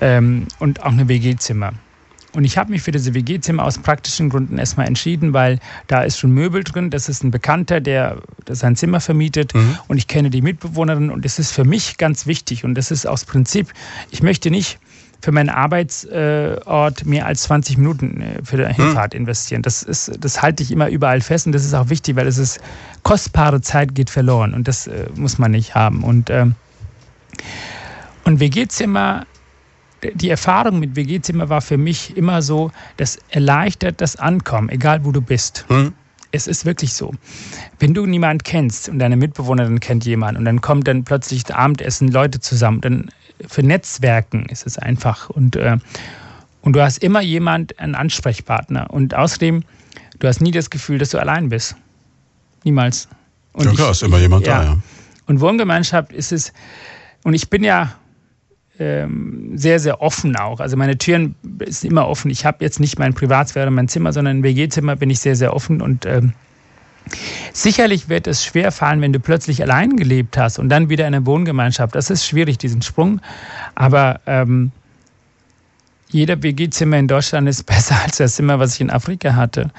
ähm, und auch eine WG-Zimmer. Und ich habe mich für diese WG-Zimmer aus praktischen Gründen erstmal entschieden, weil da ist schon Möbel drin. Das ist ein Bekannter, der sein Zimmer vermietet. Mhm. Und ich kenne die Mitbewohnerin. Und das ist für mich ganz wichtig. Und das ist aus Prinzip, ich möchte nicht für meinen Arbeitsort mehr als 20 Minuten äh, für die mhm. Hinfahrt investieren. Das, ist, das halte ich immer überall fest und das ist auch wichtig, weil es ist kostbare Zeit geht verloren und das äh, muss man nicht haben. Und, ähm, und WG-Zimmer die Erfahrung mit WG-Zimmer war für mich immer so, das erleichtert das Ankommen, egal wo du bist. Hm. Es ist wirklich so. Wenn du niemanden kennst und deine Mitbewohnerin kennt jemanden und dann kommt dann plötzlich das Abendessen Leute zusammen, dann für Netzwerken ist es einfach und, äh, und du hast immer jemand, einen Ansprechpartner und außerdem, du hast nie das Gefühl, dass du allein bist. Niemals. Und ja klar, ich, ist immer jemand ja. da, ja. Und Wohngemeinschaft ist es, und ich bin ja ähm, sehr, sehr offen auch. Also meine Türen sind immer offen. Ich habe jetzt nicht mein Privatsphäre, mein Zimmer, sondern im WG-Zimmer bin ich sehr, sehr offen und ähm, Sicherlich wird es schwer fallen, wenn du plötzlich allein gelebt hast und dann wieder in eine Wohngemeinschaft. Das ist schwierig, diesen Sprung. Aber ähm, jeder WG-Zimmer in Deutschland ist besser als das Zimmer, was ich in Afrika hatte.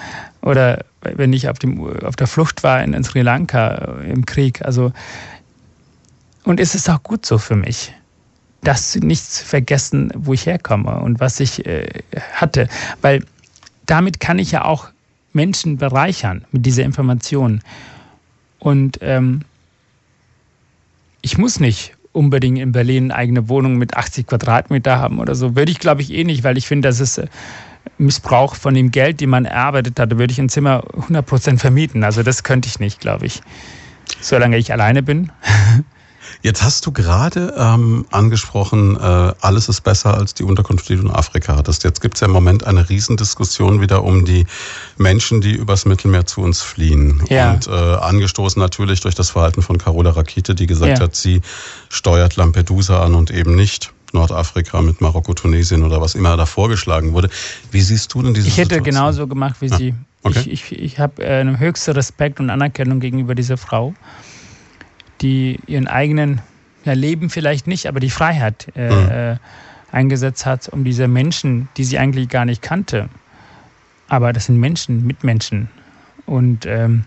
Oder wenn ich auf, dem, auf der Flucht war in, in Sri Lanka im Krieg. Also, und es ist auch gut so für mich das nicht zu vergessen, wo ich herkomme und was ich äh, hatte. Weil damit kann ich ja auch Menschen bereichern mit dieser Information. Und ähm, ich muss nicht unbedingt in Berlin eine eigene Wohnung mit 80 Quadratmeter haben oder so. Würde ich, glaube ich, eh nicht, weil ich finde, das ist äh, Missbrauch von dem Geld, den man erarbeitet hat. Da würde ich ein Zimmer 100% vermieten. Also das könnte ich nicht, glaube ich. Solange ich alleine bin. Jetzt hast du gerade ähm, angesprochen, äh, alles ist besser als die Unterkunft, die du in Afrika hattest. Jetzt gibt es ja im Moment eine Riesendiskussion wieder um die Menschen, die übers Mittelmeer zu uns fliehen. Ja. Und äh, angestoßen natürlich durch das Verhalten von Carola Rakete, die gesagt ja. hat, sie steuert Lampedusa an und eben nicht. Nordafrika mit Marokko, Tunesien oder was immer da vorgeschlagen wurde. Wie siehst du denn diese Ich hätte Situation? genauso gemacht wie ja. sie. Okay. Ich, ich, ich habe äh, höchsten Respekt und Anerkennung gegenüber dieser Frau die ihren eigenen ja, Leben vielleicht nicht, aber die Freiheit äh, mhm. äh, eingesetzt hat, um diese Menschen, die sie eigentlich gar nicht kannte, aber das sind Menschen, Mitmenschen. Und ähm,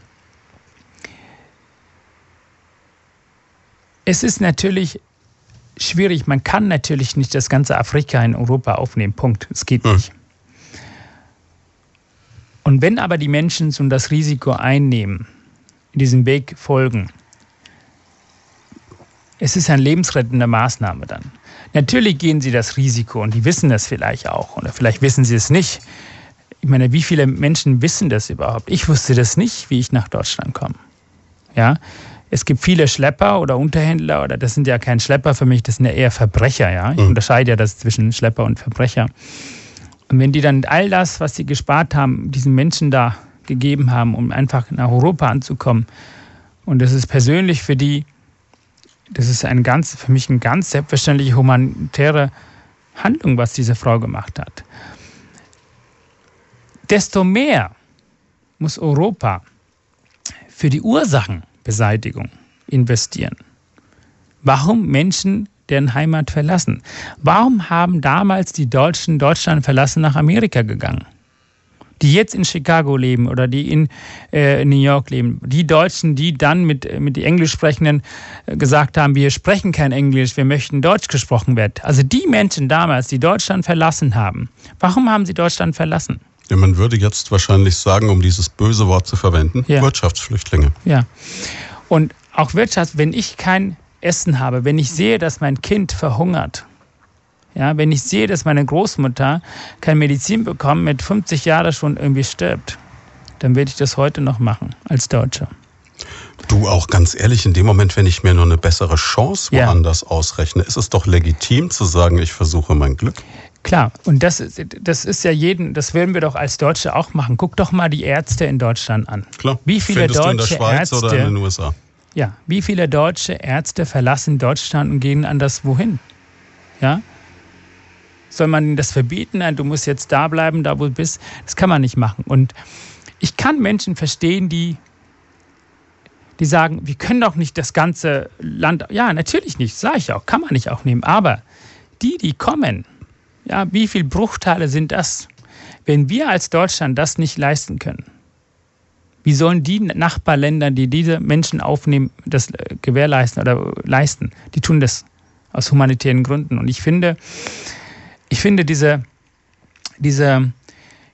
es ist natürlich schwierig, man kann natürlich nicht das ganze Afrika in Europa aufnehmen, Punkt. Es geht mhm. nicht. Und wenn aber die Menschen so das Risiko einnehmen, diesen Weg folgen, es ist eine lebensrettende Maßnahme dann. Natürlich gehen sie das Risiko und die wissen das vielleicht auch oder vielleicht wissen sie es nicht. Ich meine, wie viele Menschen wissen das überhaupt? Ich wusste das nicht, wie ich nach Deutschland komme. Ja, es gibt viele Schlepper oder Unterhändler oder das sind ja kein Schlepper für mich, das sind ja eher Verbrecher. Ja, ich mhm. unterscheide ja das zwischen Schlepper und Verbrecher. Und wenn die dann all das, was sie gespart haben, diesen Menschen da gegeben haben, um einfach nach Europa anzukommen, und das ist persönlich für die das ist ein ganz, für mich eine ganz selbstverständliche humanitäre Handlung, was diese Frau gemacht hat. Desto mehr muss Europa für die Ursachenbeseitigung investieren. Warum Menschen deren Heimat verlassen? Warum haben damals die Deutschen Deutschland verlassen nach Amerika gegangen? Die jetzt in Chicago leben oder die in äh, New York leben, die Deutschen, die dann mit, mit den Englischsprechenden äh, gesagt haben, wir sprechen kein Englisch, wir möchten Deutsch gesprochen werden. Also die Menschen damals, die Deutschland verlassen haben, warum haben sie Deutschland verlassen? Ja, man würde jetzt wahrscheinlich sagen, um dieses böse Wort zu verwenden, ja. Wirtschaftsflüchtlinge. Ja. Und auch Wirtschaft, wenn ich kein Essen habe, wenn ich sehe, dass mein Kind verhungert, Ja, wenn ich sehe, dass meine Großmutter keine Medizin bekommt, mit 50 Jahren schon irgendwie stirbt, dann werde ich das heute noch machen als Deutscher. Du auch ganz ehrlich, in dem Moment, wenn ich mir nur eine bessere Chance woanders ja. ausrechne, ist es doch legitim zu sagen, ich versuche mein Glück. Klar, und das, das ist ja jeden, das würden wir doch als Deutsche auch machen. Guck doch mal die Ärzte in Deutschland an. Klar. Wie viele Findest deutsche du in der Schweiz Ärzte, oder in den USA? Ja, wie viele deutsche Ärzte verlassen Deutschland und gehen anders wohin? Ja? Soll man ihnen das verbieten? Nein, du musst jetzt da bleiben, da wo du bist. Das kann man nicht machen. Und ich kann Menschen verstehen, die die sagen, wir können doch nicht das ganze Land, ja, natürlich nicht, sage ich auch, kann man nicht auch nehmen, aber die, die kommen, ja, wie viele Bruchteile sind das? Wenn wir als Deutschland das nicht leisten können, wie sollen die Nachbarländer, die diese Menschen aufnehmen, das äh, gewährleisten oder leisten? Die tun das aus humanitären Gründen. Und ich finde, ich finde diese, diese,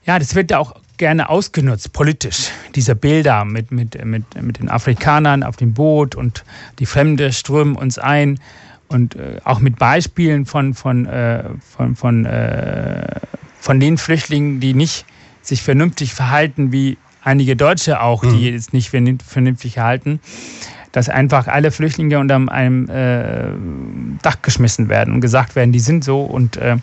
ja, das wird ja auch gerne ausgenutzt, politisch, diese Bilder mit, mit, mit, mit den Afrikanern auf dem Boot und die Fremde strömen uns ein und äh, auch mit Beispielen von, von, äh, von, von, äh, von den Flüchtlingen, die nicht sich vernünftig verhalten, wie einige Deutsche auch, die mhm. jetzt nicht vernünftig verhalten, dass einfach alle Flüchtlinge unter einem äh, Dach geschmissen werden und gesagt werden, die sind so und äh,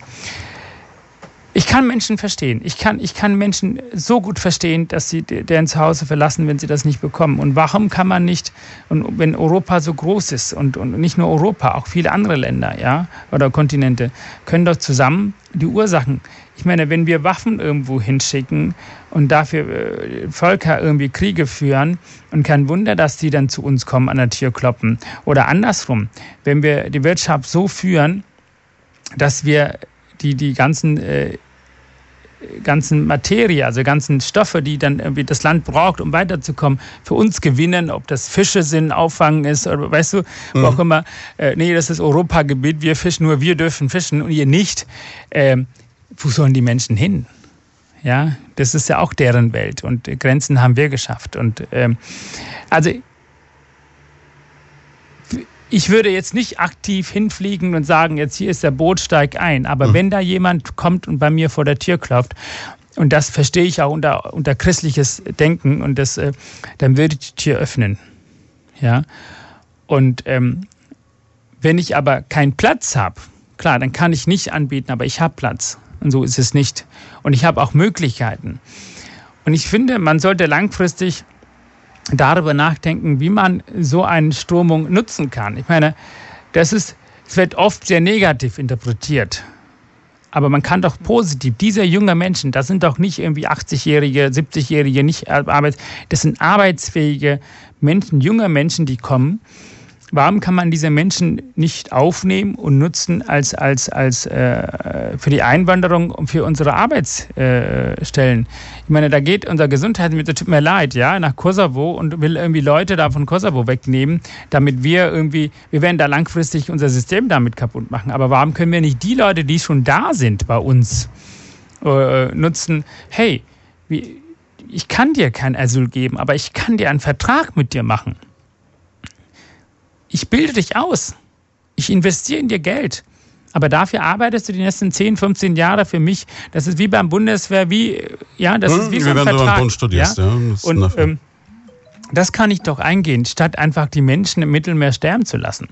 ich kann Menschen verstehen. Ich kann, ich kann Menschen so gut verstehen, dass sie deren Zuhause verlassen, wenn sie das nicht bekommen. Und warum kann man nicht, und wenn Europa so groß ist und, und nicht nur Europa, auch viele andere Länder ja, oder Kontinente, können doch zusammen die Ursachen. Ich meine, wenn wir Waffen irgendwo hinschicken und dafür äh, Völker irgendwie Kriege führen und kein Wunder, dass die dann zu uns kommen, an der Tür kloppen. Oder andersrum, wenn wir die Wirtschaft so führen, dass wir die, die ganzen, äh, ganzen Materie, also ganzen Stoffe, die dann irgendwie das Land braucht, um weiterzukommen, für uns gewinnen, ob das Fische sind, Auffangen ist oder weißt du, wo auch mhm. immer, äh, nee, das ist Europagebiet, wir fischen, nur wir dürfen fischen und ihr nicht. Äh, wo sollen die Menschen hin? Ja, das ist ja auch deren Welt und Grenzen haben wir geschafft. Und ähm, also ich würde jetzt nicht aktiv hinfliegen und sagen, jetzt hier ist der Boot, steig ein. Aber mhm. wenn da jemand kommt und bei mir vor der Tür klopft, und das verstehe ich auch unter, unter christliches Denken, und das, äh, dann würde ich die Tür öffnen. Ja. Und ähm, wenn ich aber keinen Platz habe, klar, dann kann ich nicht anbieten, aber ich habe Platz. Und so ist es nicht. Und ich habe auch Möglichkeiten. Und ich finde, man sollte langfristig darüber nachdenken, wie man so eine Stromung nutzen kann. Ich meine, das ist, es wird oft sehr negativ interpretiert. Aber man kann doch positiv, diese jungen Menschen, das sind doch nicht irgendwie 80-Jährige, 70-Jährige, nicht Arbeit, das sind arbeitsfähige Menschen, junge Menschen, die kommen Warum kann man diese Menschen nicht aufnehmen und nutzen als, als, als äh, für die Einwanderung und für unsere Arbeitsstellen? ich meine, da geht unser Gesundheitsminister, tut mir leid, ja, nach Kosovo und will irgendwie Leute da von Kosovo wegnehmen, damit wir irgendwie, wir werden da langfristig unser System damit kaputt machen. Aber warum können wir nicht die Leute, die schon da sind bei uns, äh, nutzen? Hey, wie, ich kann dir kein Asyl geben, aber ich kann dir einen Vertrag mit dir machen. Ich bilde dich aus. Ich investiere in dir Geld. Aber dafür arbeitest du die nächsten 10, 15 Jahre für mich. Das ist wie beim Bundeswehr, wie, ja, das ist wie hm, so ein wenn Vertrag. Du studierst, ja. ja Und ähm, das kann ich doch eingehen, statt einfach die Menschen im Mittelmeer sterben zu lassen.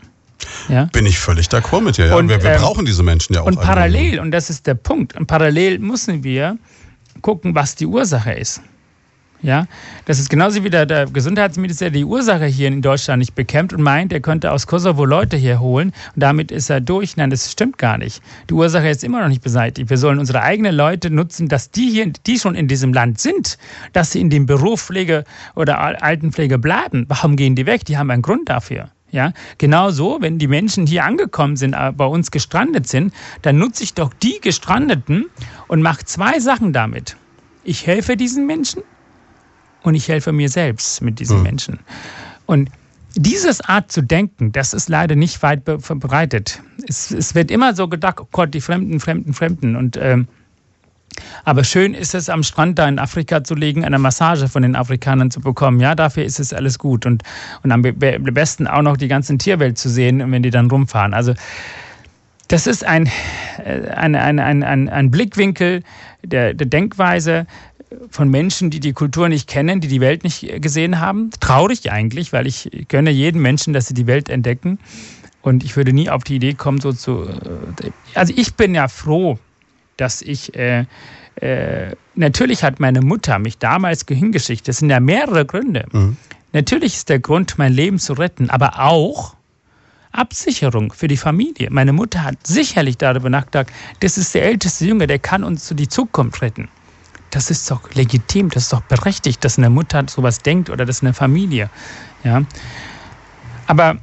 Ja? Bin ich völlig d'accord mit dir. Ja. Und, wir, wir ähm, brauchen diese Menschen ja auch. Und parallel, und das ist der Punkt, und parallel müssen wir gucken, was die Ursache ist. Ja, das ist genauso wie der, der Gesundheitsminister die Ursache hier in Deutschland nicht bekämpft und meint, er könnte aus Kosovo Leute hier holen und damit ist er durch. Nein, das stimmt gar nicht. Die Ursache ist immer noch nicht beseitigt. Wir sollen unsere eigenen Leute nutzen, dass die hier, die schon in diesem Land sind, dass sie in dem Beruf Pflege oder Altenpflege bleiben. Warum gehen die weg? Die haben einen Grund dafür. Ja, genauso, wenn die Menschen hier angekommen sind, äh, bei uns gestrandet sind, dann nutze ich doch die Gestrandeten und mache zwei Sachen damit. Ich helfe diesen Menschen und ich helfe mir selbst mit diesen mhm. Menschen. Und dieses Art zu denken, das ist leider nicht weit verbreitet. Es, es wird immer so gedacht, oh Gott, die Fremden, Fremden, Fremden. Und ähm, aber schön ist es, am Strand da in Afrika zu liegen, eine Massage von den Afrikanern zu bekommen. Ja, dafür ist es alles gut. Und, und am besten auch noch die ganze Tierwelt zu sehen, wenn die dann rumfahren. Also Das ist ein, äh, ein, ein, ein, ein, ein Blickwinkel der, der Denkweise von Menschen, die die Kultur nicht kennen, die die Welt nicht gesehen haben. Traurig eigentlich, weil ich gönne jedem Menschen, dass sie die Welt entdecken. Und ich würde nie auf die Idee kommen, so zu. Äh, also ich bin ja froh, dass ich. Äh, äh, natürlich hat meine Mutter mich damals hingeschickt. Das sind ja mehrere Gründe. Mhm. Natürlich ist der Grund, mein Leben zu retten, aber auch Absicherung für die Familie. Meine Mutter hat sicherlich darüber nachgedacht, das ist der älteste Junge, der kann uns zu die Zukunft retten. Das ist doch legitim, das ist doch berechtigt, dass eine Mutter sowas denkt oder dass eine Familie. Ja. Aber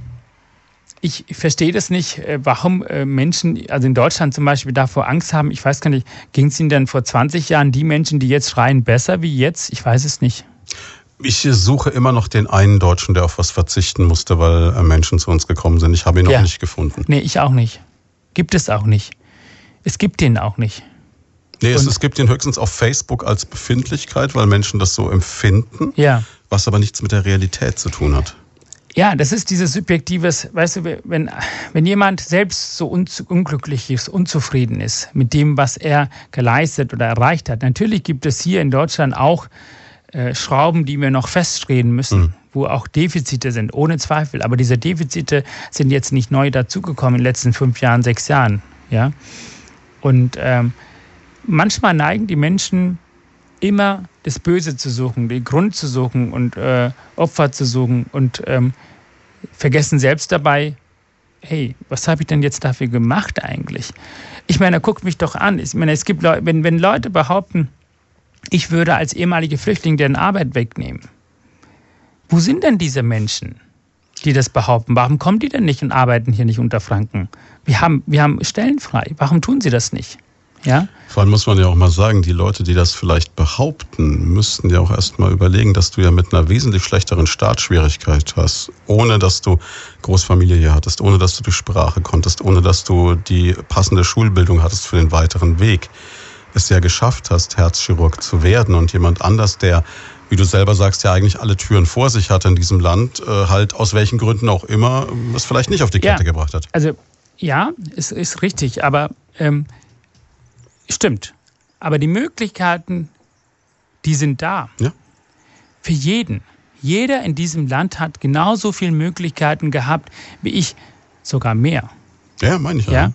ich verstehe das nicht, äh, warum äh, Menschen, also in Deutschland zum Beispiel, davor Angst haben. Ich weiß gar nicht, ging es Ihnen denn vor 20 Jahren die Menschen, die jetzt schreien, besser wie jetzt? Ich weiß es nicht. Ich suche immer noch den einen Deutschen, der auf was verzichten musste, weil äh, Menschen zu uns gekommen sind. Ich habe ihn noch ja. nicht gefunden. Nee, ich auch nicht. Gibt es auch nicht. Es gibt den auch nicht. Nee, es, es, gibt ihn höchstens auf Facebook als Befindlichkeit, weil Menschen das so empfinden. Ja. Was aber nichts mit der Realität zu tun hat. Ja, das ist dieses subjektives, weißt du, wenn, wenn jemand selbst so unglücklich ist, unzufrieden ist mit dem, was er geleistet oder erreicht hat. Natürlich gibt es hier in Deutschland auch äh, Schrauben, die wir noch feststehen müssen, mhm. wo auch Defizite sind, ohne Zweifel. Aber diese Defizite sind jetzt nicht neu dazugekommen in den letzten fünf Jahren, sechs Jahren. Ja? Und ähm, manchmal neigen die Menschen immer das Böse zu suchen, den Grund zu suchen und äh, Opfer zu suchen und ähm, vergessen selbst dabei, hey, was habe ich denn jetzt dafür gemacht eigentlich? Ich meine, guckt mich doch an. Ich meine, es gibt Leute, wenn, wenn Leute behaupten, ich würde als ehemalige Flüchtling deren Arbeit wegnehmen. Wo sind denn diese Menschen, die das behaupten? Warum kommen die denn nicht und arbeiten hier nicht unter Franken? Wir haben, wir haben Stellen frei. Warum tun sie das nicht? Ja? Vor allem muss man ja auch mal sagen, die Leute, die das vielleicht behaupten, müssten ja auch erst mal überlegen, dass du ja mit einer wesentlich schlechteren Startschwierigkeit hast, ohne dass du Großfamilie hier hattest, ohne dass du die Sprache konntest, ohne dass du die passende Schulbildung hattest für den weiteren Weg, es ja geschafft hast, Herzchirurg zu werden und jemand anders, der wie du selber sagst, ja eigentlich alle Türen vor sich hatte in diesem Land, äh, halt aus welchen Gründen auch immer, es vielleicht nicht auf die Kette ja, gebracht hat. Also ja, ist, ist richtig, aber ähm, Stimmt. Aber die Möglichkeiten, die sind da. Ja. Für jeden. Jeder in diesem Land hat genauso viele Möglichkeiten gehabt wie ich, sogar mehr. Ja, meine ich. Ja. ja.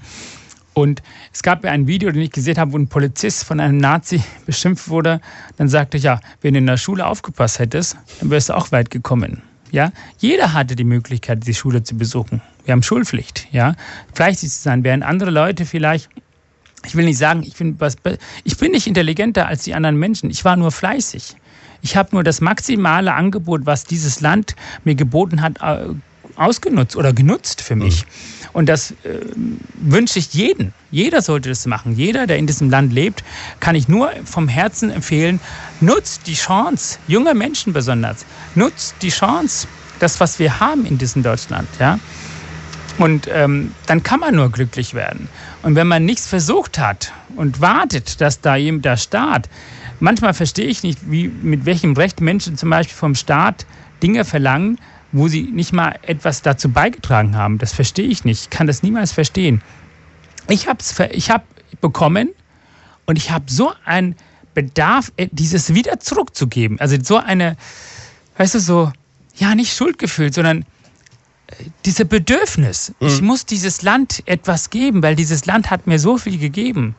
Und es gab ja ein Video, das ich gesehen habe, wo ein Polizist von einem Nazi beschimpft wurde. Dann sagte ich, ja, wenn du in der Schule aufgepasst hättest, dann wärst du auch weit gekommen. Ja, jeder hatte die Möglichkeit, die Schule zu besuchen. Wir haben Schulpflicht. Ja, fleißig zu sein, während andere Leute vielleicht ich will nicht sagen, ich bin, was, ich bin nicht intelligenter als die anderen Menschen. Ich war nur fleißig. Ich habe nur das maximale Angebot, was dieses Land mir geboten hat, äh, ausgenutzt oder genutzt für mich. Mhm. Und das äh, wünsche ich jeden. Jeder sollte das machen. Jeder, der in diesem Land lebt, kann ich nur vom Herzen empfehlen, nutzt die Chance, junge Menschen besonders, nutzt die Chance, das, was wir haben in diesem Deutschland. Ja? Und ähm, dann kann man nur glücklich werden. Und wenn man nichts versucht hat und wartet, dass da eben der Staat, manchmal verstehe ich nicht, wie, mit welchem Recht Menschen zum Beispiel vom Staat Dinge verlangen, wo sie nicht mal etwas dazu beigetragen haben. Das verstehe ich nicht. Ich kann das niemals verstehen. Ich habe ich hab bekommen und ich habe so einen Bedarf, äh, dieses wieder zurückzugeben. Also so eine, weißt du, so, ja, nicht Schuldgefühl, sondern diese Bedürfnis, mhm. ich muss dieses Land etwas geben, weil dieses Land hat mir so viel gegeben.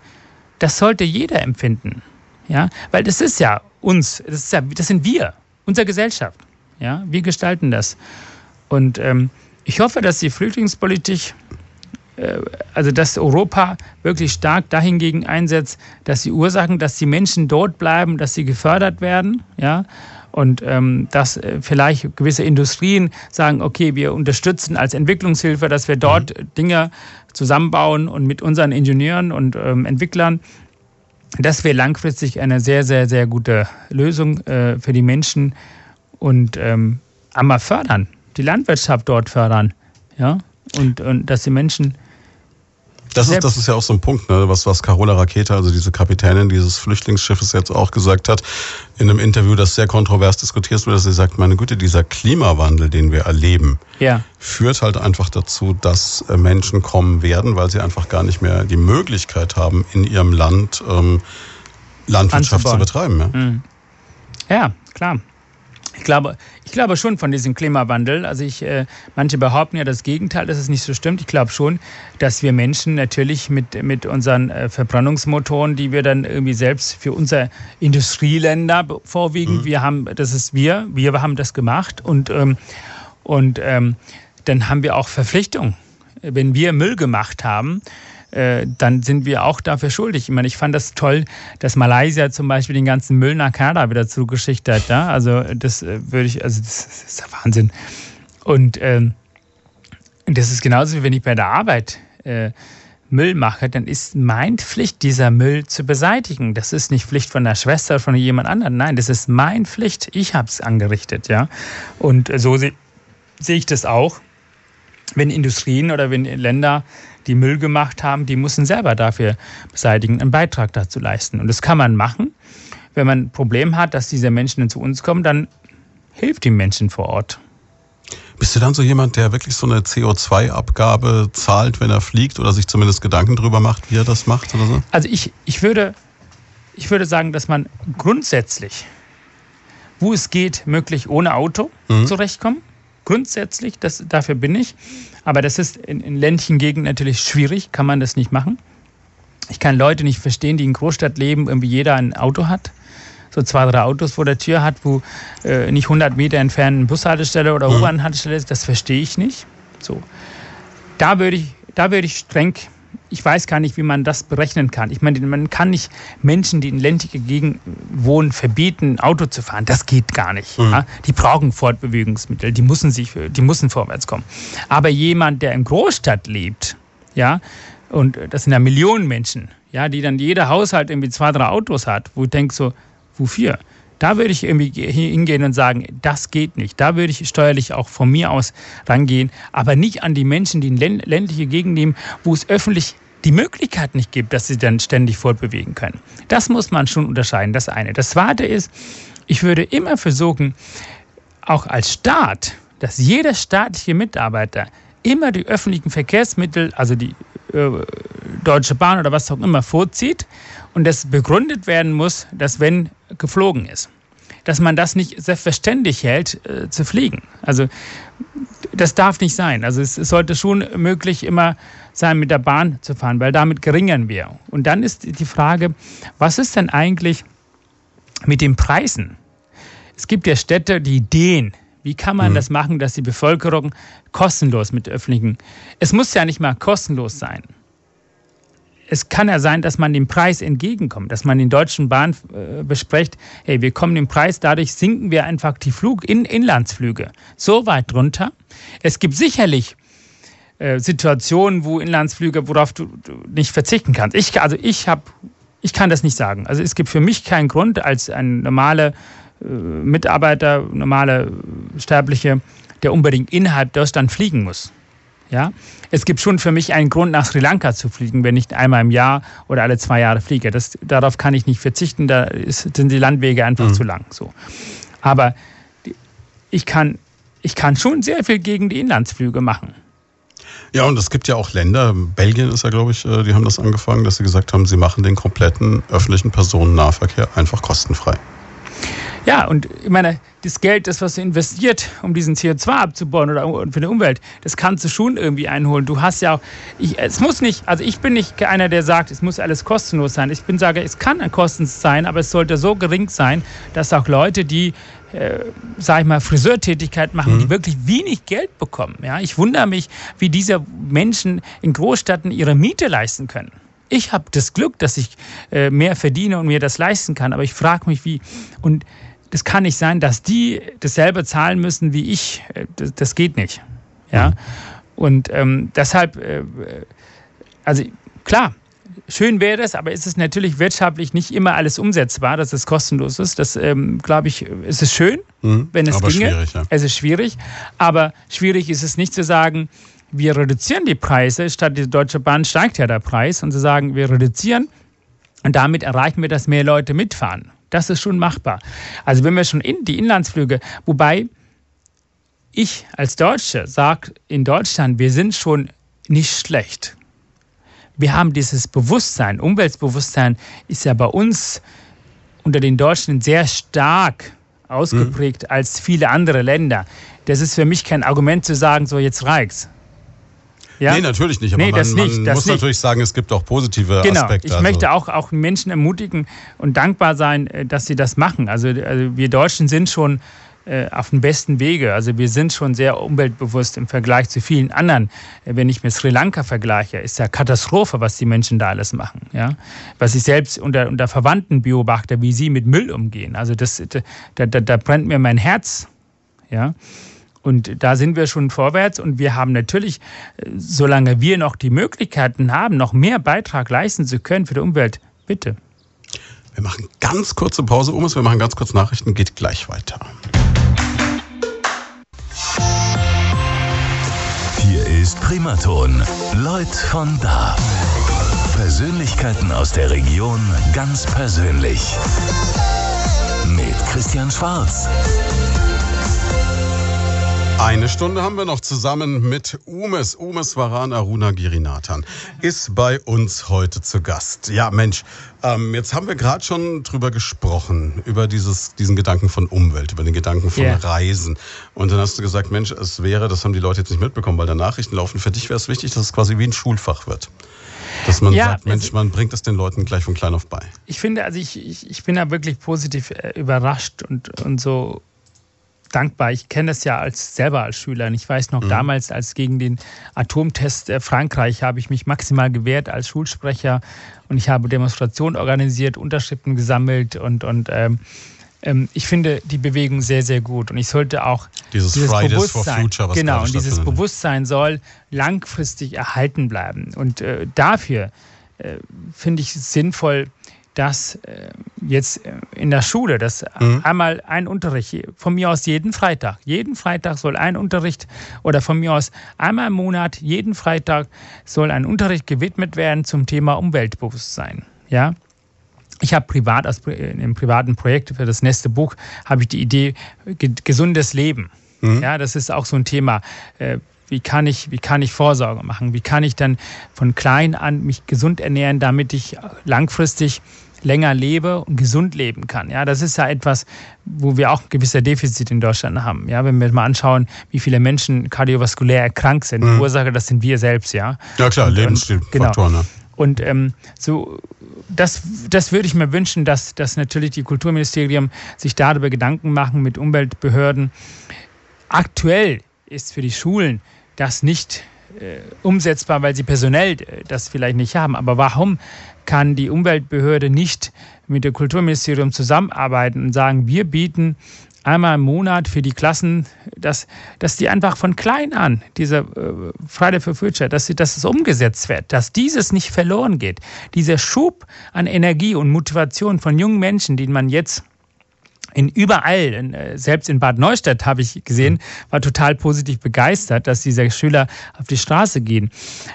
Das sollte jeder empfinden. Ja, weil das ist ja uns, das, ist ja, das sind wir, unsere Gesellschaft. Ja, wir gestalten das. Und ähm, ich hoffe, dass die Flüchtlingspolitik, äh, also dass Europa wirklich stark dahingegen einsetzt, dass die Ursachen, dass die Menschen dort bleiben, dass sie gefördert werden. Ja, und ähm, dass äh, vielleicht gewisse Industrien sagen, okay, wir unterstützen als Entwicklungshilfe, dass wir dort mhm. Dinge zusammenbauen und mit unseren Ingenieuren und ähm, Entwicklern. Das wäre langfristig eine sehr, sehr, sehr gute Lösung äh, für die Menschen und ähm, einmal fördern, die Landwirtschaft dort fördern, ja, und, und dass die Menschen Das ist, das ist ja auch so ein Punkt, ne, was, was Carola Rakete, also diese Kapitänin dieses Flüchtlingsschiffes jetzt auch gesagt hat, in einem Interview, das sehr kontrovers diskutiert wird, dass sie sagt, meine Güte, dieser Klimawandel, den wir erleben, ja. führt halt einfach dazu, dass äh, Menschen kommen werden, weil sie einfach gar nicht mehr die Möglichkeit haben, in ihrem Land ähm, Landwirtschaft Anzubauen. zu betreiben. Ja. Mhm. ja, klar. Ich glaube, ich glaube schon von diesem Klimawandel. Also ich, äh, manche behaupten ja das Gegenteil, dass es nicht so stimmt. Ich glaube schon, dass wir Menschen natürlich mit, mit unseren äh, Verbrennungsmotoren, die wir dann irgendwie selbst für unsere Industrieländer vorwiegen, mhm. wir haben, das ist wir, wir haben das gemacht und, ähm, und ähm, dann haben wir auch Verpflichtungen. Wenn wir Müll gemacht haben, äh, dann sind wir auch dafür schuldig. Ich meine, ich fand das toll, dass Malaysia zum Beispiel den ganzen Müll nach Kanada wieder zugeschickt hat. Ja? Also das äh, würde ich, also das, ist der Wahnsinn. Und ähm, das ist genauso wie wenn ich bei der Arbeit äh, Müll mache, dann ist mein Pflicht, dieser Müll zu beseitigen. Das ist nicht Pflicht von der Schwester, von jemand anderem. Nein, das ist mein Pflicht. Ich habe es angerichtet, ja. Und so sehe seh ich das auch, wenn Industrien oder wenn Länder die Müll gemacht haben, die müssen selber dafür beseitigen, einen Beitrag dazu leisten. Und das kann man machen. Wenn man ein Problem hat, dass diese Menschen zu uns kommen, dann hilft den Menschen vor Ort. Bist du dann so jemand, der wirklich so eine CO2-Abgabe zahlt, wenn er fliegt oder sich zumindest Gedanken darüber macht, wie er das macht oder so? Also ich, ich, würde, ich würde sagen, dass man grundsätzlich, wo es geht, möglich ohne Auto mhm. zurechtkommt grundsätzlich, das, dafür bin ich. Aber das ist in, in ländlichen Gegenden natürlich schwierig, kann man das nicht machen. Ich kann Leute nicht verstehen, die in Großstadt leben, irgendwie jeder ein Auto hat. So zwei, drei Autos vor der Tür hat, wo äh, nicht 100 Meter entfernt eine Bushaltestelle oder mhm. U-Bahn-Haltestelle ist. Das verstehe ich nicht. So. Da würde ich, da würde ich streng ich weiß gar nicht, wie man das berechnen kann. Ich meine, man kann nicht Menschen, die in ländlichen Gegenden wohnen, verbieten, Auto zu fahren. Das geht gar nicht. Mhm. Ja? Die brauchen Fortbewegungsmittel, die müssen, sich, die müssen vorwärts kommen. Aber jemand, der in Großstadt lebt, ja, und das sind ja Millionen Menschen, ja, die dann jeder Haushalt irgendwie zwei, drei Autos hat, wo ich denke so, wofür? Da würde ich irgendwie hingehen und sagen, das geht nicht. Da würde ich steuerlich auch von mir aus rangehen, aber nicht an die Menschen, die in ländliche Gegend nehmen, wo es öffentlich die Möglichkeit nicht gibt, dass sie dann ständig fortbewegen können. Das muss man schon unterscheiden, das eine. Das zweite ist, ich würde immer versuchen, auch als Staat, dass jeder staatliche Mitarbeiter immer die öffentlichen Verkehrsmittel, also die äh, Deutsche Bahn oder was auch immer vorzieht und das begründet werden muss, dass wenn geflogen ist, dass man das nicht selbstverständlich hält, äh, zu fliegen. Also das darf nicht sein. Also es, es sollte schon möglich immer sein, mit der Bahn zu fahren, weil damit geringern wir. Und dann ist die Frage, was ist denn eigentlich mit den Preisen? Es gibt ja Städte, die Ideen. Wie kann man mhm. das machen, dass die Bevölkerung kostenlos mit öffentlichen. Es muss ja nicht mal kostenlos sein es kann ja sein, dass man dem Preis entgegenkommt, dass man den Deutschen Bahn äh, bespricht, hey, wir kommen dem Preis, dadurch sinken wir einfach die Flug in Inlandsflüge so weit runter. Es gibt sicherlich äh, Situationen, wo Inlandsflüge, worauf du, du nicht verzichten kannst. Ich, also ich habe, ich kann das nicht sagen. Also es gibt für mich keinen Grund als ein normaler äh, Mitarbeiter, normale Sterbliche, der unbedingt innerhalb Deutschland fliegen muss. Ja? Es gibt schon für mich einen Grund, nach Sri Lanka zu fliegen, wenn ich einmal im Jahr oder alle zwei Jahre fliege. Das, darauf kann ich nicht verzichten, da ist, sind die Landwege einfach mhm. zu lang. So. Aber ich kann, ich kann schon sehr viel gegen die Inlandsflüge machen. Ja, und es gibt ja auch Länder, Belgien ist ja, glaube ich, äh, die haben das angefangen, dass sie gesagt haben, sie machen den kompletten öffentlichen Personennahverkehr einfach kostenfrei. Ja, und ich meine, das Geld, das was du investiert, um diesen CO2 abzubauen oder für die Umwelt, das kannst du schon irgendwie einholen. Du hast ja auch, ich, es muss nicht, also ich bin nicht einer, der sagt, es muss alles kostenlos sein. Ich bin sage, es kann ein Kosten sein, aber es sollte so gering sein, dass auch Leute, die äh, sag ich mal, Friseurtätigkeit machen, mhm. die wirklich wenig Geld bekommen. Ja, ich wundere mich, wie diese Menschen in Großstädten ihre Miete leisten können. Ich habe das Glück, dass ich äh, mehr verdiene und mir das leisten kann, aber ich frage mich, wie. Und das kann nicht sein, dass die dasselbe zahlen müssen wie ich. Äh, das, das geht nicht. Ja. Mhm. Und ähm, deshalb, äh, also klar, schön wäre das, aber ist es natürlich wirtschaftlich nicht immer alles umsetzbar, dass es kostenlos ist. Das ähm, glaube ich, ist es schön, mhm, wenn es aber ginge. Schwierig, ja. Es ist schwierig, aber schwierig ist es nicht zu sagen, wir reduzieren die Preise, statt die Deutsche Bahn steigt ja der Preis und sie sagen, wir reduzieren und damit erreichen wir, dass mehr Leute mitfahren. Das ist schon machbar. Also wenn wir schon in die Inlandsflüge, wobei ich als Deutsche sage in Deutschland, wir sind schon nicht schlecht. Wir haben dieses Bewusstsein, Umweltbewusstsein ist ja bei uns unter den Deutschen sehr stark ausgeprägt mhm. als viele andere Länder. Das ist für mich kein Argument zu sagen, so jetzt reicht's. Ja? Nee, natürlich nicht. Aber nee, das man, nicht, man das muss nicht. natürlich sagen, es gibt auch positive genau. Aspekte. Ich also. möchte auch, auch Menschen ermutigen und dankbar sein, äh, dass sie das machen. Also, also wir Deutschen sind schon äh, auf dem besten Wege. Also wir sind schon sehr umweltbewusst im Vergleich zu vielen anderen. Äh, wenn ich mit Sri Lanka vergleiche, ist ja Katastrophe, was die Menschen da alles machen. Ja? Was ich selbst unter, unter Verwandten beobachte, wie sie mit Müll umgehen. Also das, da, da, da brennt mir mein Herz. Ja? Und da sind wir schon vorwärts und wir haben natürlich, äh, solange wir noch die Möglichkeiten haben, noch mehr Beitrag leisten zu können für die Umwelt, bitte. Wir machen ganz kurze Pause, Umus, wir machen ganz kurz Nachrichten, geht gleich weiter. Hier ist Primaton. Leut von da. Persönlichkeiten aus der Region ganz persönlich. Mit Christian Schwarz. Eine Stunde haben wir noch zusammen mit Umes. Umes Varan Aruna Girinathan ist bei uns heute zu Gast. Ja, Mensch, ähm, jetzt haben wir gerade schon drüber gesprochen, über dieses, diesen Gedanken von Umwelt, über den Gedanken von yeah. Reisen. Und dann hast du gesagt, Mensch, es wäre, das haben die Leute jetzt nicht mitbekommen, weil da Nachrichten laufen. Für dich wäre es wichtig, dass es quasi wie ein Schulfach wird. Dass man ja, sagt, Mensch, man bringt es den Leuten gleich von klein auf bei. Ich finde, also ich, ich, ich bin da wirklich positiv äh, überrascht und, und so dankbar. Ich kenne das ja als selber als Schüler. Und ich weiß noch mhm. damals, als gegen den Atomtest äh, Frankreich habe ich mich maximal gewehrt als Schulsprecher und ich habe Demonstrationen organisiert, Unterschriften gesammelt und und ähm, ähm, ich finde die Bewegung sehr, sehr gut. Und ich sollte auch dieses, dieses Bewusstsein, for Future, was genau, und dieses Bewusstsein soll langfristig erhalten bleiben. Und äh, dafür äh, finde ich es sinnvoll, dass äh, jetzt äh, in der Schule, dass mhm. einmal ein Unterricht, von mir aus jeden Freitag, jeden Freitag soll ein Unterricht oder von mir aus einmal im Monat, jeden Freitag soll ein Unterricht gewidmet werden zum Thema Umweltbewusstsein. Ja, ich habe privat aus einem privaten Projekt für das nächste Buch habe ich die Idee gesundes Leben. Mhm. Ja, das ist auch so ein Thema. Wie kann ich, wie kann ich Vorsorge machen? Wie kann ich dann von klein an mich gesund ernähren, damit ich langfristig länger lebe und gesund leben kann. Ja, das ist ja etwas, wo wir auch ein gewisser Defizit in Deutschland haben. Ja, wenn wir mal anschauen, wie viele Menschen kardiovaskulär erkrankt sind, mhm. die Ursache, das sind wir selbst. Ja, ja klar, Lebensstilfaktoren. Genau. Ne? Und ähm, so, das, das würde ich mir wünschen, dass, dass natürlich die Kulturministerium sich darüber Gedanken machen mit Umweltbehörden. Aktuell ist für die Schulen das nicht äh, umsetzbar, weil sie personell äh, das vielleicht nicht haben. Aber warum kann die Umweltbehörde nicht mit dem Kulturministerium zusammenarbeiten und sagen, wir bieten einmal im Monat für die Klassen, dass, dass die einfach von klein an, dieser äh, Friday for Future, dass, sie, dass es umgesetzt wird, dass dieses nicht verloren geht. Dieser Schub an Energie und Motivation von jungen Menschen, den man jetzt in überall, in, äh, selbst in Bad Neustadt habe ich gesehen, war total positiv begeistert, dass diese Schüler auf die Straße gehen,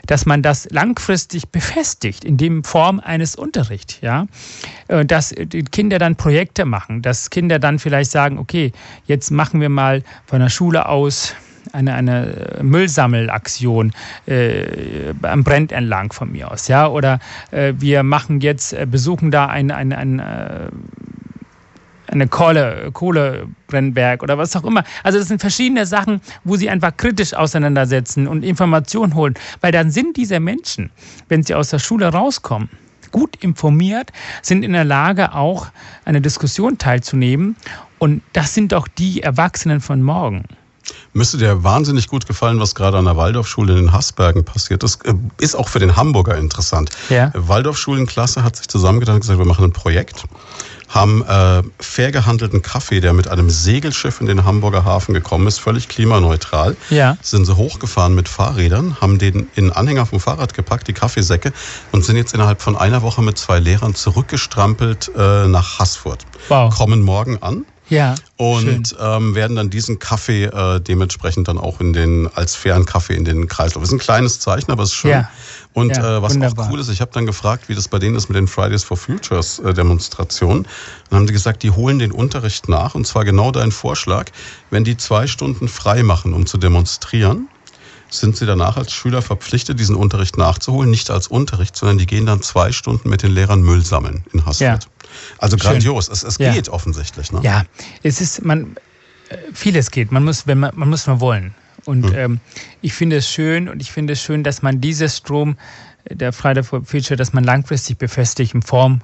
dass man das langfristig befestigt in dem Form eines Unterrichts, ja, äh, dass die Kinder dann Projekte machen, dass Kinder dann vielleicht sagen, okay, jetzt machen wir mal von der Schule aus eine, eine Müllsammelaktion äh, am Brenn entlang von mir aus, ja, oder äh, wir machen jetzt, äh, besuchen da ein, ein, ein äh, eine Kohle, Kohlebrennberg oder was auch immer. Also das sind verschiedene Sachen, wo sie einfach kritisch auseinandersetzen und Informationen holen. Weil dann sind diese Menschen, wenn sie aus der Schule rauskommen, gut informiert, sind in der Lage, auch eine Diskussion teilzunehmen. Und das sind doch die Erwachsenen von morgen. Müsste dir wahnsinnig gut gefallen, was gerade an der Waldorfschule in den Haßbergen passiert ist. Äh, ist auch für den Hamburger interessant. Ja. Waldorfschulenklasse hat sich zusammengetan und gesagt, wir machen ein Projekt haben äh, fair gehandelten Kaffee, der mit einem Segelschiff in den Hamburger Hafen gekommen ist, völlig klimaneutral. Ja. Sind sie hochgefahren mit Fahrrädern, haben den in Anhänger vom Fahrrad gepackt, die Kaffeesäcke, und sind jetzt innerhalb von einer Woche mit zwei Lehrern zurückgestrampelt äh, nach Haßfurt. Wow. Kommen morgen an Ja. Und ähm, werden dann diesen Kaffee äh, dementsprechend dann auch in den als fairen Kaffee in den Kreislauf. Das ist ein kleines Zeichen, aber es ist schön. Ja. Und Ja, äh, was wunderbar. auch cool ist, ich habe dann gefragt, wie das bei denen ist mit den Fridays for Futures äh, Demonstrationen. Dann haben die gesagt, die holen den Unterricht nach und zwar genau dein Vorschlag. Wenn die zwei Stunden frei machen, um zu demonstrieren, sind sie danach als Schüler verpflichtet, diesen Unterricht nachzuholen. Nicht als Unterricht, sondern die gehen dann zwei Stunden mit den Lehrern Müll sammeln in Haßfeld. Ja. Also Schön. grandios. Es, es Ja. geht offensichtlich. Ne? Ja, es ist, man, äh, vieles geht. Man muss, wenn man, man muss nur wollen. Und ähm, ich finde es schön und ich finde es schön, dass man dieses Strom äh, der Friday for Future, dass man langfristig befestigt in Form.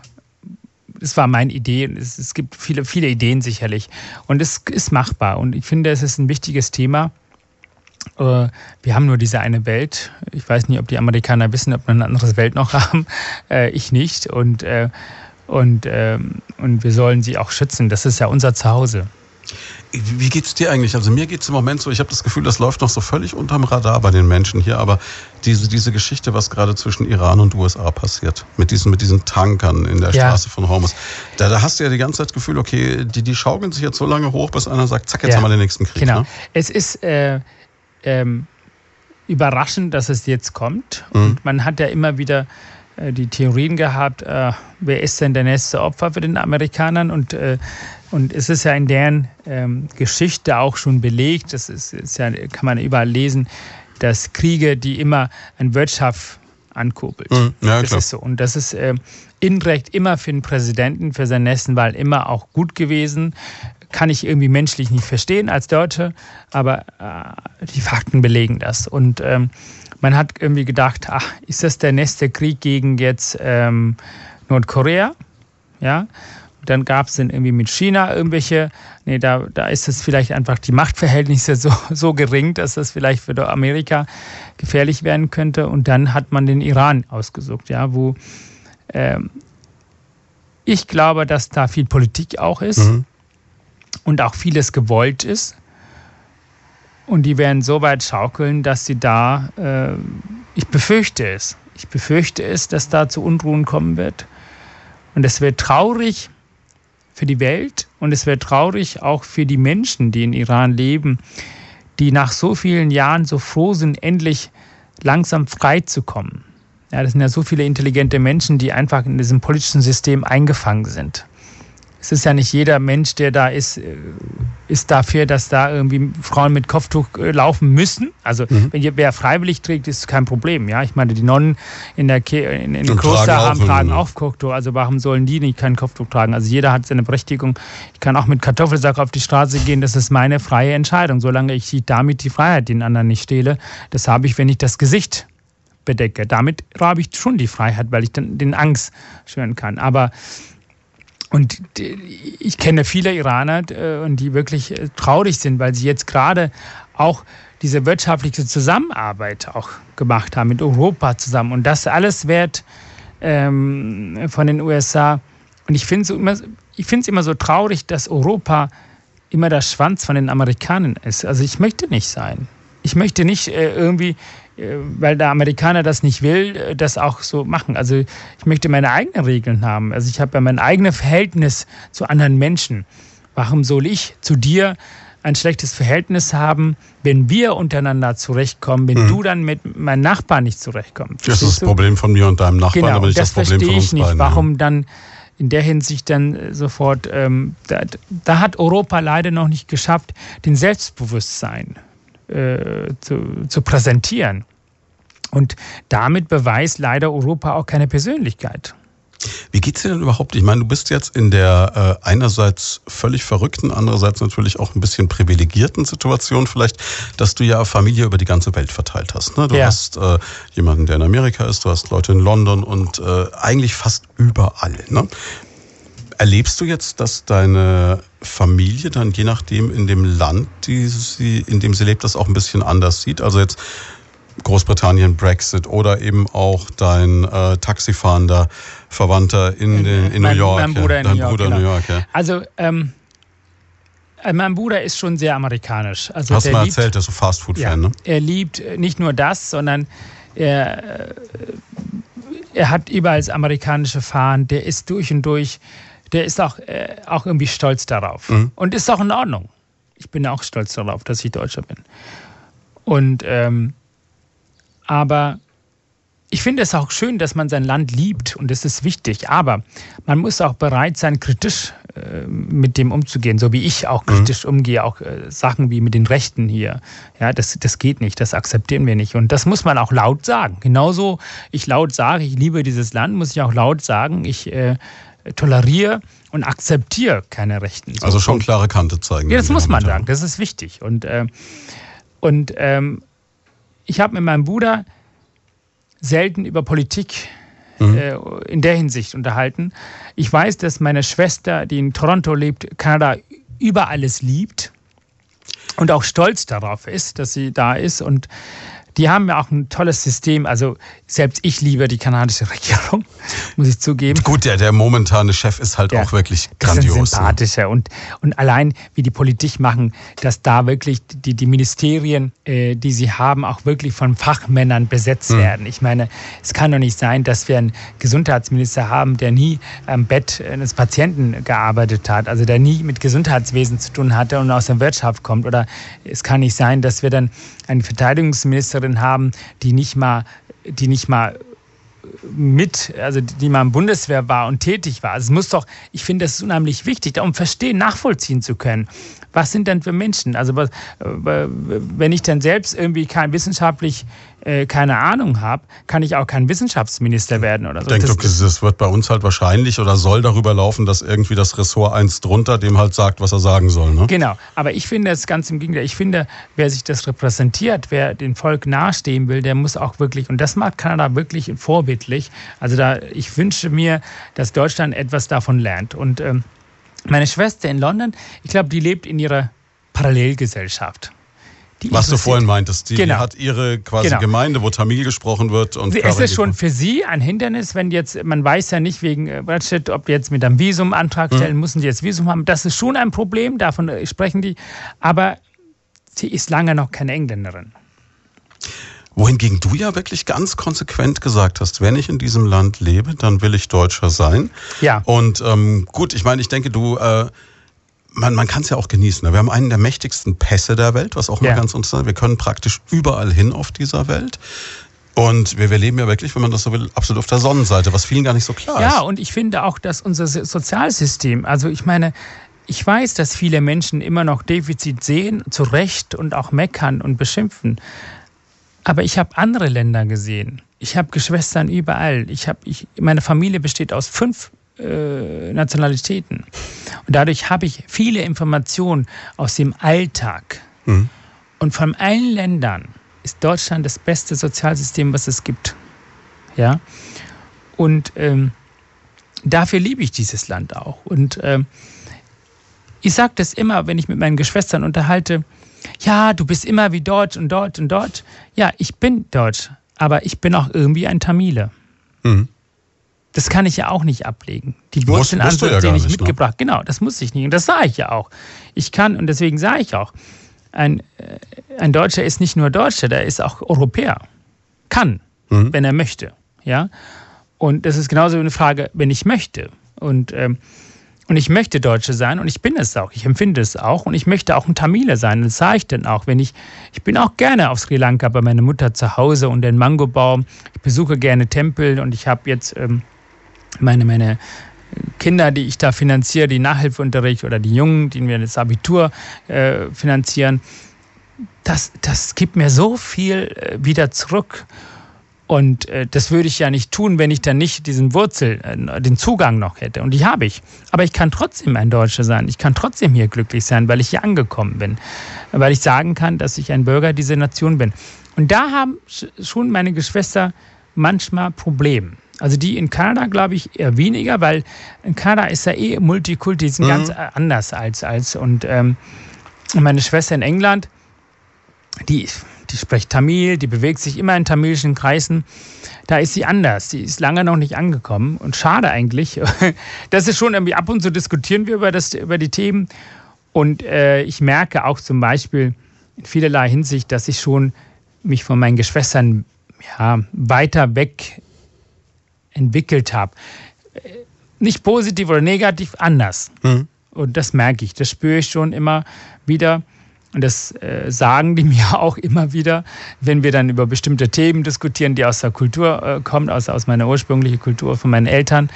Das war meine Idee. Es, es gibt viele, viele Ideen sicherlich. Und es ist machbar. Und ich finde, es ist ein wichtiges Thema. Äh, Wir haben nur diese eine Welt. Ich weiß nicht, ob die Amerikaner wissen, ob wir eine andere Welt noch haben. Ich nicht. Und, und, ähm, und wir sollen sie auch schützen. Das ist ja unser Zuhause. Wie geht's dir eigentlich? Also mir geht's im Moment so, ich habe das Gefühl, das läuft noch so völlig unterm Radar bei den Menschen hier, aber diese, diese Geschichte, was gerade zwischen Iran und USA passiert, mit diesen, mit diesen Tankern in der Ja. Straße von Hormuz, da, da hast du ja die ganze Zeit das Gefühl, okay, die, die schaukeln sich jetzt so lange hoch, bis einer sagt, zack, jetzt Ja. haben wir den nächsten Krieg. Genau. Ne? Es ist äh, ähm, überraschend, dass es jetzt kommt. Mhm. Und man hat ja immer wieder die Theorien gehabt, äh, wer ist denn der nächste Opfer für den Amerikanern? Und, äh, und es ist ja in deren ähm, Geschichte auch schon belegt, das ist, ist ja, kann man überall lesen, dass Kriege, die immer an Wirtschaft ankurbelt. Mhm. Ja, das klar. ist so. Und das ist äh, indirekt immer für den Präsidenten, für seine nächsten Wahl immer auch gut gewesen. Kann ich irgendwie menschlich nicht verstehen als Deutsche, aber äh, die Fakten belegen das. Und ähm, man hat irgendwie gedacht, ach, ist das der nächste Krieg gegen jetzt ähm, Nordkorea? Ja. Dann gab es dann irgendwie mit China irgendwelche, nee, da, da ist es vielleicht einfach die Machtverhältnisse so, so gering, dass das vielleicht für Amerika gefährlich werden könnte. Und dann hat man den Iran ausgesucht, ja, wo ähm, ich glaube, dass da viel Politik auch ist Mhm. und auch vieles gewollt ist. Und die werden so weit schaukeln, dass sie da, äh, ich befürchte es, ich befürchte es, dass da zu Unruhen kommen wird. Und es wird traurig für die Welt und es wird traurig auch für die Menschen, die in Iran leben, die nach so vielen Jahren so froh sind, endlich langsam frei zu kommen. Ja, das sind ja so viele intelligente Menschen, die einfach in diesem politischen System eingefangen sind. Es ist ja nicht jeder Mensch, der da ist, äh, ist dafür, dass da irgendwie Frauen mit Kopftuch äh, laufen müssen. Also wenn ihr- wer freiwillig trägt, ist kein Problem. Ja, ich meine, die Nonnen in der Ke in, in dem Kloster tragen auch haben einen, tragen auch Kopftuch. Also warum sollen die nicht kein Kopftuch tragen? Also jeder hat seine Berechtigung. Ich kann auch mit Kartoffelsack auf die Straße gehen. Das ist meine freie Entscheidung, solange ich damit die Freiheit den anderen nicht stehle. Das habe ich, wenn ich das Gesicht bedecke. Damit habe ich schon die Freiheit, weil ich dann den Angst schüren kann. Aber und ich kenne viele Iraner, äh, und die wirklich äh, traurig sind, weil sie jetzt gerade auch diese wirtschaftliche Zusammenarbeit auch gemacht haben mit Europa zusammen. Und das alles wird ähm, von den USA. Und ich finde es immer, immer so traurig, dass Europa immer der Schwanz von den Amerikanern ist. Also ich möchte nicht sein. Ich möchte nicht äh, irgendwie, weil der Amerikaner das nicht will, äh, das auch so machen. Also ich möchte meine eigenen Regeln haben. Also ich habe ja mein eigenes Verhältnis zu anderen Menschen. Warum soll ich zu dir ein schlechtes Verhältnis haben, wenn wir untereinander zurechtkommen, wenn du dann mit meinem Nachbarn nicht zurechtkommst? Das ist das? Problem von mir und deinem Nachbarn, Genau, aber nicht das, das Problem verstehe von uns ich nicht. beiden. Warum dann in der Hinsicht dann äh, sofort, ähm, da, da hat Europa leider noch nicht geschafft, den Selbstbewusstsein äh, zu, zu präsentieren. Und damit beweist leider Europa auch keine Persönlichkeit. Wie geht's dir denn überhaupt? Ich meine, du bist jetzt in der äh, einerseits völlig verrückten, andererseits natürlich auch ein bisschen privilegierten Situation vielleicht, dass du ja Familie über die ganze Welt verteilt hast. Ne? Du Ja. hast äh, jemanden, der in Amerika ist, du hast Leute in London und äh, eigentlich fast überall. Ne? Erlebst du jetzt, dass deine Familie dann je nachdem in dem Land, sie, in dem sie lebt, das auch ein bisschen anders sieht? Also jetzt Großbritannien, Brexit oder eben auch dein äh, taxifahrender Verwandter in, den, in Mein- New York. mein Bruder ja. in Dein New York, Bruder in genau. New York, ja. Also, ähm, äh, mein Bruder ist schon sehr amerikanisch. Also Du hast der mal liebt- erzählt, dass du Fastfood-Fan, ne? Er liebt nicht nur das, sondern er, äh, er hat überall das amerikanische Fahren. Der ist durch und durch der ist auch, äh, auch irgendwie stolz darauf. Mhm. Und ist auch in Ordnung. Ich bin auch stolz darauf, dass ich Deutscher bin. Und ähm, aber ich finde es auch schön, dass man sein Land liebt und das ist wichtig. Aber man muss auch bereit sein, kritisch äh, mit dem umzugehen, so wie ich auch mhm. kritisch mhm. umgehe, auch äh, Sachen wie mit den Rechten hier. Ja, das, das geht nicht, das akzeptieren wir nicht. Und das muss man auch laut sagen. Genauso ich laut sage, ich liebe dieses Land, muss ich auch laut sagen, ich äh, toleriere und akzeptiere keine Rechten. So also schon klare Kante zeigen. Ja, das muss man sagen, das ist wichtig. Und, äh, und ähm, ich habe mit meinem Bruder selten über Politik mhm. äh, in der Hinsicht unterhalten. Ich weiß, dass meine Schwester, die in Toronto lebt, Kanada über alles liebt und auch stolz darauf ist, dass sie da ist und die haben ja auch ein tolles System. Also selbst ich liebe die kanadische Regierung, muss ich zugeben. Gut, der, der momentane Chef ist halt ja, auch wirklich grandios. Ist sympathischer. Und, und allein, wie die Politik machen, dass da wirklich die, die Ministerien, äh, die sie haben, auch wirklich von Fachmännern besetzt hm. werden. Ich meine, es kann doch nicht sein, dass wir einen Gesundheitsminister haben, der nie am Bett eines Patienten gearbeitet hat, also der nie mit Gesundheitswesen zu tun hatte und aus der Wirtschaft kommt. Oder es kann nicht sein, dass wir dann eine Verteidigungsministerin haben, die nicht mal, die nicht mal mit, also die mal im Bundeswehr war und tätig war. Also es muss doch, ich finde, das ist unheimlich wichtig, um verstehen, nachvollziehen zu können was sind denn für Menschen? Also was, wenn ich dann selbst irgendwie kein wissenschaftlich äh, keine Ahnung habe, kann ich auch kein Wissenschaftsminister werden oder so. Ich denke, das, das wird bei uns halt wahrscheinlich oder soll darüber laufen, dass irgendwie das Ressort eins drunter dem halt sagt, was er sagen soll. Ne? Genau, aber ich finde es ganz im Gegenteil. Ich finde, wer sich das repräsentiert, wer dem Volk nahestehen will, der muss auch wirklich, und das macht Kanada wirklich vorbildlich. Also da, ich wünsche mir, dass Deutschland etwas davon lernt. Und ähm, meine Schwester in London, ich glaube, die lebt in ihrer Parallelgesellschaft. Was du vorhin meintest, die, genau. hat ihre quasi genau. Gemeinde, wo Tamil gesprochen wird. Und ist es schon für sie ein Hindernis, wenn jetzt, man weiß ja nicht wegen äh, Brexit, ob die jetzt mit einem Visum Antrag stellen, mhm. müssen die jetzt Visum haben. Das ist schon ein Problem, davon äh, sprechen die. Aber sie ist lange noch keine Engländerin. Wohingegen du ja wirklich ganz konsequent gesagt hast, wenn ich in diesem Land lebe, dann will ich Deutscher sein. Ja. Und ähm, gut, ich meine, ich denke, du, äh, man, man kann es ja auch genießen. Ne? Wir haben einen der mächtigsten Pässe der Welt, was auch mal ja. ganz interessant ist. Wir können praktisch überall hin auf dieser Welt. Und wir, wir leben ja wirklich, wenn man das so will, absolut auf der Sonnenseite, was vielen gar nicht so klar ja, ist. Ja, und ich finde auch, dass unser Sozialsystem, also ich meine, ich weiß, dass viele Menschen immer noch Defizit sehen, zu Recht und auch meckern und beschimpfen. Aber ich habe andere Länder gesehen. Ich habe Geschwistern überall. Ich hab, ich, meine Familie besteht aus fünf äh, Nationalitäten. Und dadurch habe ich viele Informationen aus dem Alltag. Mhm. Und von allen Ländern ist Deutschland das beste Sozialsystem, was es gibt. Ja. Und ähm, dafür liebe ich dieses Land auch. Und ähm, ich sage das immer, wenn ich mit meinen Geschwistern unterhalte ja, du bist immer wie Deutsch und Deutsch und Deutsch. Ja, ich bin Deutsch, aber ich bin auch irgendwie ein Tamile. Mhm. Das kann ich ja auch nicht ablegen. Die Wurzeln ja den ich ne? mitgebracht. Ne? Genau, das muss ich nicht. Und das sage ich ja auch. Ich kann, und deswegen sage ich auch, ein, äh, ein Deutscher ist nicht nur Deutscher, der ist auch Europäer. Kann, mhm. wenn er möchte. Ja? Und das ist genauso eine Frage, wenn ich möchte. Und ähm, und ich möchte Deutsche sein und ich bin es auch. Ich empfinde es auch und ich möchte auch ein Tamile sein. Das sage ich dann auch, wenn ich, ich bin auch gerne auf Sri Lanka bei meiner Mutter zu Hause und den Mangobaum. Ich besuche gerne Tempel und ich habe jetzt ähm, meine, meine Kinder, die ich da finanziere, die Nachhilfeunterricht oder die Jungen, die mir das Abitur äh, finanzieren. Das, das gibt mir so viel äh, wieder zurück. Und äh, das würde ich ja nicht tun, wenn ich dann nicht diesen Wurzel, äh, den Zugang noch hätte. Und die habe ich. Aber ich kann trotzdem ein Deutscher sein. Ich kann trotzdem hier glücklich sein, weil ich hier angekommen bin. Weil ich sagen kann, dass ich ein Bürger dieser Nation bin. Und da haben schon meine Geschwister manchmal Probleme. Also die in Kanada, glaube ich, eher weniger, weil in Kanada ist ja eh Multikulti, sind mhm. ganz äh, anders als als. Und ähm, meine Schwester in England, die die spricht Tamil, die bewegt sich immer in tamilischen Kreisen. Da ist sie anders. Sie ist lange noch nicht angekommen und schade eigentlich. Das ist schon irgendwie ab und zu diskutieren wir über, das, über die Themen. Und äh, ich merke auch zum Beispiel in vielerlei Hinsicht, dass ich schon mich von meinen Geschwistern ja, weiter weg entwickelt habe. nicht positiv oder negativ, anders. Mhm. Und das merke ich, das spüre ich schon immer wieder. Und das äh, sagen die mir auch immer wieder, wenn wir dann über bestimmte Themen diskutieren, die aus der Kultur äh, kommen, aus, aus meiner ursprünglichen Kultur von meinen Eltern.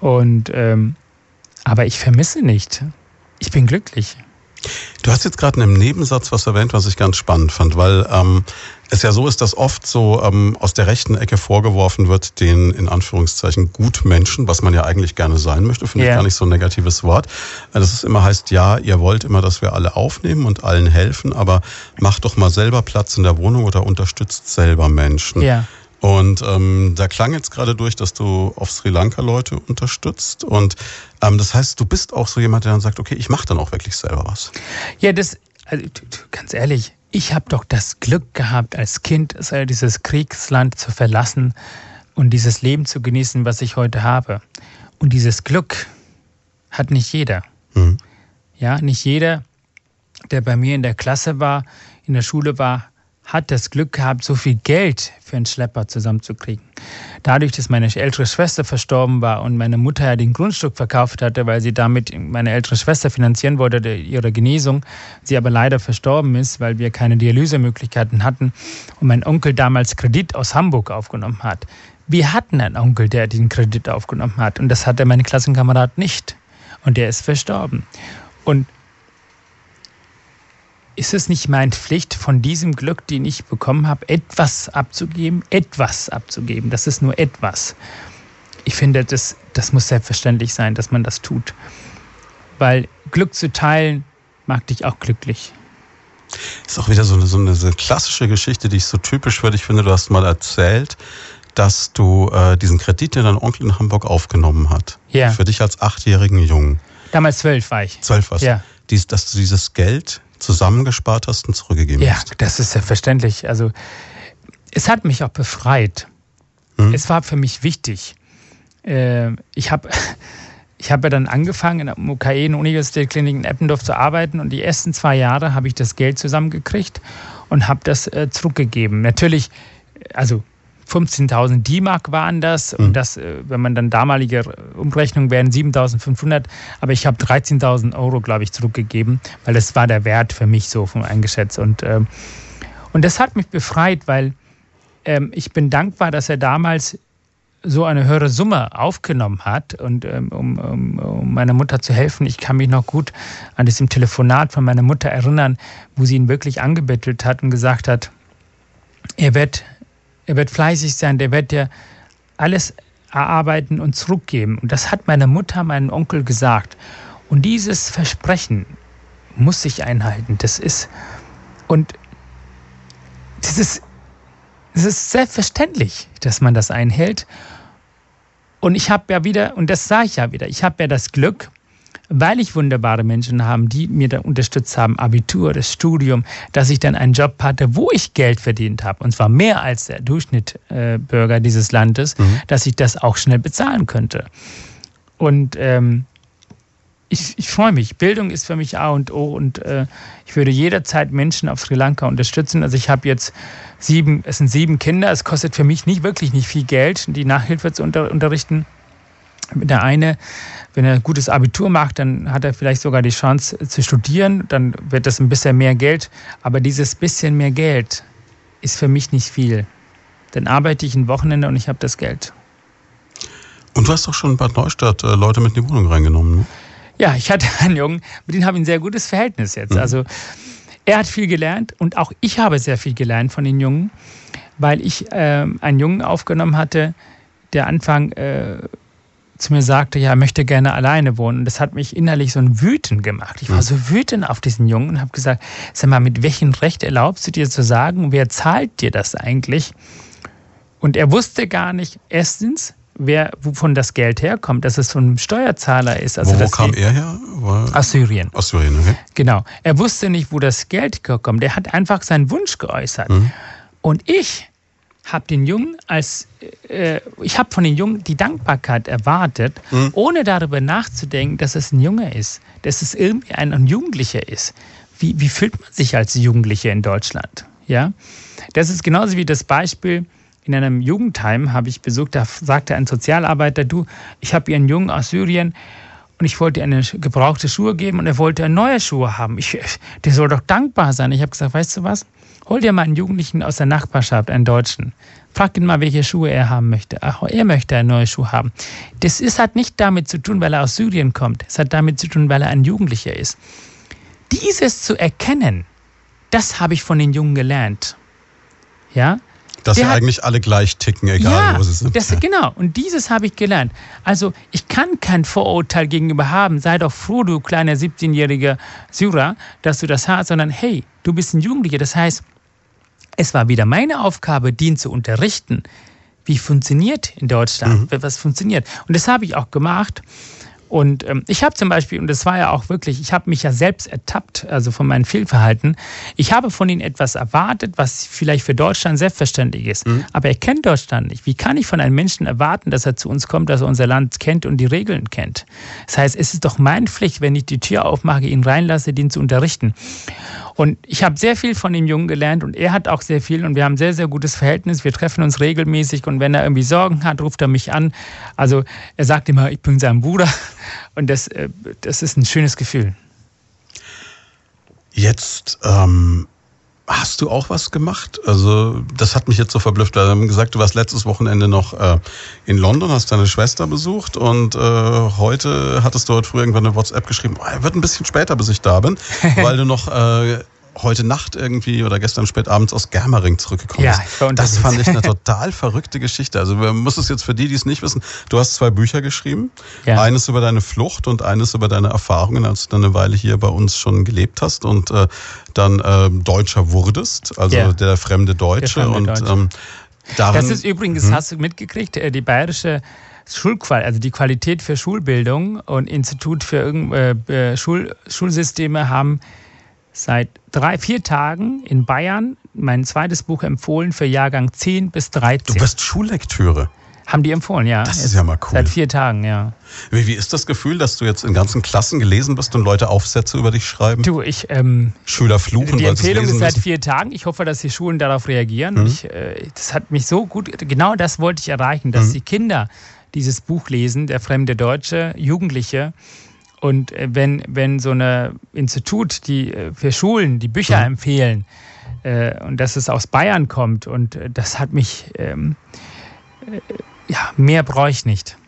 Und ähm, aber ich vermisse nicht. Ich bin glücklich. Du hast jetzt gerade in einem Nebensatz was erwähnt, was ich ganz spannend fand, weil ähm, es ja so ist, dass oft so ähm, aus der rechten Ecke vorgeworfen wird, den in Anführungszeichen Gutmenschen, was man ja eigentlich gerne sein möchte, finde yeah. ich gar nicht so ein negatives Wort. Dass es immer heißt, ja, ihr wollt immer, dass wir alle aufnehmen und allen helfen, aber macht doch mal selber Platz in der Wohnung oder unterstützt selber Menschen. Ja. Yeah. Und ähm, da klang jetzt gerade durch, dass du auf Sri Lanka Leute unterstützt. Und ähm, das heißt, du bist auch so jemand, der dann sagt, okay, ich mache dann auch wirklich selber was. Ja, das, also, ganz ehrlich, ich habe doch das Glück gehabt, als Kind dieses Kriegsland zu verlassen und dieses Leben zu genießen, was ich heute habe. Und dieses Glück hat nicht jeder. Mhm. Ja, nicht jeder, der bei mir in der Klasse war, in der Schule war, hat das Glück gehabt, so viel Geld für einen Schlepper zusammenzukriegen. Dadurch, dass meine ältere Schwester verstorben war und meine Mutter ja den Grundstück verkauft hatte, weil sie damit meine ältere Schwester finanzieren wollte, ihre Genesung, sie aber leider verstorben ist, weil wir keine Dialysemöglichkeiten hatten und mein Onkel damals Kredit aus Hamburg aufgenommen hat. Wir hatten einen Onkel, der den Kredit aufgenommen hat und das hatte mein Klassenkamerad nicht und der ist verstorben. Und ist es nicht meine Pflicht, von diesem Glück, den ich bekommen habe, etwas abzugeben? Etwas abzugeben. Das ist nur etwas. Ich finde, das, das muss selbstverständlich sein, dass man das tut. Weil Glück zu teilen macht dich auch glücklich. Ist auch wieder so eine, so eine, so eine klassische Geschichte, die ich so typisch finde. Ich finde, du hast mal erzählt, dass du äh, diesen Kredit, den dein Onkel in Hamburg aufgenommen hat, ja. für dich als achtjährigen Jungen. Damals zwölf war ich. Zwölf warst ja. Dies, dass du dieses Geld zusammengespart hast und zurückgegeben ja, hast. Ja, das ist selbstverständlich. Also es hat mich auch befreit. Hm. Es war für mich wichtig. Äh, ich habe ich hab ja dann angefangen, in der UKE, in der Universitätsklinik in Eppendorf zu arbeiten und die ersten zwei Jahre habe ich das Geld zusammengekriegt und habe das äh, zurückgegeben. Natürlich, also 15.000 D-Mark waren das. Und mhm. das, äh, wenn man dann damalige Umrechnung wären 7.500. Aber ich habe 13.000 Euro, glaube ich, zurückgegeben, weil das war der Wert für mich so von eingeschätzt. Und, ähm, und das hat mich befreit, weil ähm, ich bin dankbar, dass er damals so eine höhere Summe aufgenommen hat und ähm, um, um, um meiner Mutter zu helfen. Ich kann mich noch gut an diesem Telefonat von meiner Mutter erinnern, wo sie ihn wirklich angebettelt hat und gesagt hat, er wird er wird fleißig sein, der wird dir alles erarbeiten und zurückgeben. Und das hat meine Mutter, meinen Onkel gesagt. Und dieses Versprechen muss ich einhalten. Das ist, und das ist, das ist selbstverständlich, dass man das einhält. Und ich habe ja wieder, und das sage ich ja wieder, ich habe ja das Glück, weil ich wunderbare Menschen habe, die mir da unterstützt haben, Abitur, das Studium, dass ich dann einen Job hatte, wo ich Geld verdient habe, und zwar mehr als der Durchschnittbürger äh, dieses Landes, mhm. dass ich das auch schnell bezahlen könnte. Und ähm, ich, ich freue mich. Bildung ist für mich A und O und äh, ich würde jederzeit Menschen auf Sri Lanka unterstützen. Also ich habe jetzt sieben, es sind sieben Kinder. Es kostet für mich nicht wirklich nicht viel Geld, die Nachhilfe zu unter, unterrichten. Der eine wenn er ein gutes Abitur macht, dann hat er vielleicht sogar die Chance zu studieren, dann wird das ein bisschen mehr Geld. Aber dieses bisschen mehr Geld ist für mich nicht viel. Dann arbeite ich ein Wochenende und ich habe das Geld. Und du hast doch schon in Bad Neustadt äh, Leute mit in die Wohnung reingenommen, ne? Ja, ich hatte einen Jungen, mit dem habe ich ein sehr gutes Verhältnis jetzt. Mhm. Also er hat viel gelernt und auch ich habe sehr viel gelernt von den Jungen, weil ich äh, einen Jungen aufgenommen hatte, der Anfang äh, zu mir sagte, ja, er möchte gerne alleine wohnen. Und das hat mich innerlich so ein Wüten gemacht. Ich war hm. so wütend auf diesen Jungen und habe gesagt, sag mal, mit welchem Recht erlaubst du dir zu sagen, wer zahlt dir das eigentlich? Und er wusste gar nicht, erstens, wer, wovon das Geld herkommt, dass es von einem Steuerzahler ist. Also wo, wo kam er her? War aus Syrien. Aus Syrien, okay. Genau. Er wusste nicht, wo das Geld herkommt. Er hat einfach seinen Wunsch geäußert. Mhm. Und ich habe den Jungen als, äh, ich habe von den Jungen die Dankbarkeit erwartet, mhm. ohne darüber nachzudenken, dass es ein Junge ist, dass es irgendwie ein, ein Jugendlicher ist. Wie, wie fühlt man sich als Jugendlicher in Deutschland? Ja, das ist genauso wie das Beispiel, in einem Jugendheim habe ich besucht, da sagte ein Sozialarbeiter, du, ich habe hier einen Jungen aus Syrien und ich wollte eine gebrauchte Schuhe geben und er wollte neue Schuhe haben. Ich, der soll doch dankbar sein. Ich habe gesagt, weißt du was? Hol dir mal einen Jugendlichen aus der Nachbarschaft, einen Deutschen. Frag ihn mal, welche Schuhe er haben möchte. Ach, er möchte eine neue Schuhe haben. Das ist, hat nicht damit zu tun, weil er aus Syrien kommt. Es hat damit zu tun, weil er ein Jugendlicher ist. Dieses zu erkennen, das habe ich von den Jungen gelernt. Ja? Dass sie eigentlich alle gleich ticken, egal ja, wo sie sind. Das, genau, und dieses habe ich gelernt. Also ich kann kein Vorurteil gegenüber haben. Sei doch froh, du kleiner 17-jähriger Syrer, dass du das hast, sondern hey, du bist ein Jugendlicher. Das heißt, es war wieder meine Aufgabe, den zu unterrichten. Wie funktioniert in Deutschland? Mhm. Was funktioniert? Und das habe ich auch gemacht. Und ähm, ich habe zum Beispiel, und das war ja auch wirklich, ich habe mich ja selbst ertappt, also von meinem Fehlverhalten. Ich habe von ihnen etwas erwartet, was vielleicht für Deutschland selbstverständlich ist. Mhm. Aber er kennt Deutschland nicht. Wie kann ich von einem Menschen erwarten, dass er zu uns kommt, dass er unser Land kennt und die Regeln kennt? Das heißt, es ist doch meine Pflicht, wenn ich die Tür aufmache, ihn reinlasse, den zu unterrichten. Und ich habe sehr viel von dem Jungen gelernt und er hat auch sehr viel und wir haben sehr, sehr gutes Verhältnis. Wir treffen uns regelmäßig und wenn er irgendwie Sorgen hat, ruft er mich an. Also er sagt immer, ich bin sein Bruder und das, äh, das ist ein schönes Gefühl. Jetzt ähm, hast du auch was gemacht? Also das hat mich jetzt so verblüfft. Wir haben gesagt, du warst letztes Wochenende noch äh, in London, hast deine Schwester besucht und äh, heute hattest du heute früh irgendwann eine WhatsApp geschrieben, oh, wird ein bisschen später, bis ich da bin, weil du noch äh, heute Nacht irgendwie oder gestern spät abends aus Germering zurückgekommen ja, ist. Das fand ich eine total verrückte Geschichte. Also man muss es jetzt für die, die es nicht wissen, du hast zwei Bücher geschrieben. Ja. Eines über deine Flucht und eines über deine Erfahrungen, als du dann eine Weile hier bei uns schon gelebt hast und äh, dann äh, Deutscher wurdest, also ja. der fremde Deutsche. Der fremde Deutsche. und ähm, darin, Das ist übrigens, hm? hast du mitgekriegt, äh, die bayerische Schulqual, also die Qualität für Schulbildung und Institut für äh, Schul Schulsysteme haben seit drei, vier Tagen in Bayern mein zweites Buch empfohlen für Jahrgang 10 bis 13. Du bist Schullektüre. Haben die empfohlen, ja. Das ist ja mal cool. Seit vier Tagen, ja. Wie, wie ist das Gefühl, dass du jetzt in ganzen Klassen gelesen bist und Leute Aufsätze über dich schreiben? Du, ich. Ähm, Schüler fluchen, Die Empfehlung ist seit vier Tagen. Ich hoffe, dass die Schulen darauf reagieren. Mhm. Ich, äh, das hat mich so gut. Genau das wollte ich erreichen, dass mhm. die Kinder dieses Buch lesen, der fremde Deutsche, Jugendliche und äh, wenn, wenn so ein Institut, die äh, für Schulen die Bücher mhm. empfehlen, äh, und dass es aus Bayern kommt, und äh, das hat mich, ähm, äh, ja, mehr brauche ich nicht.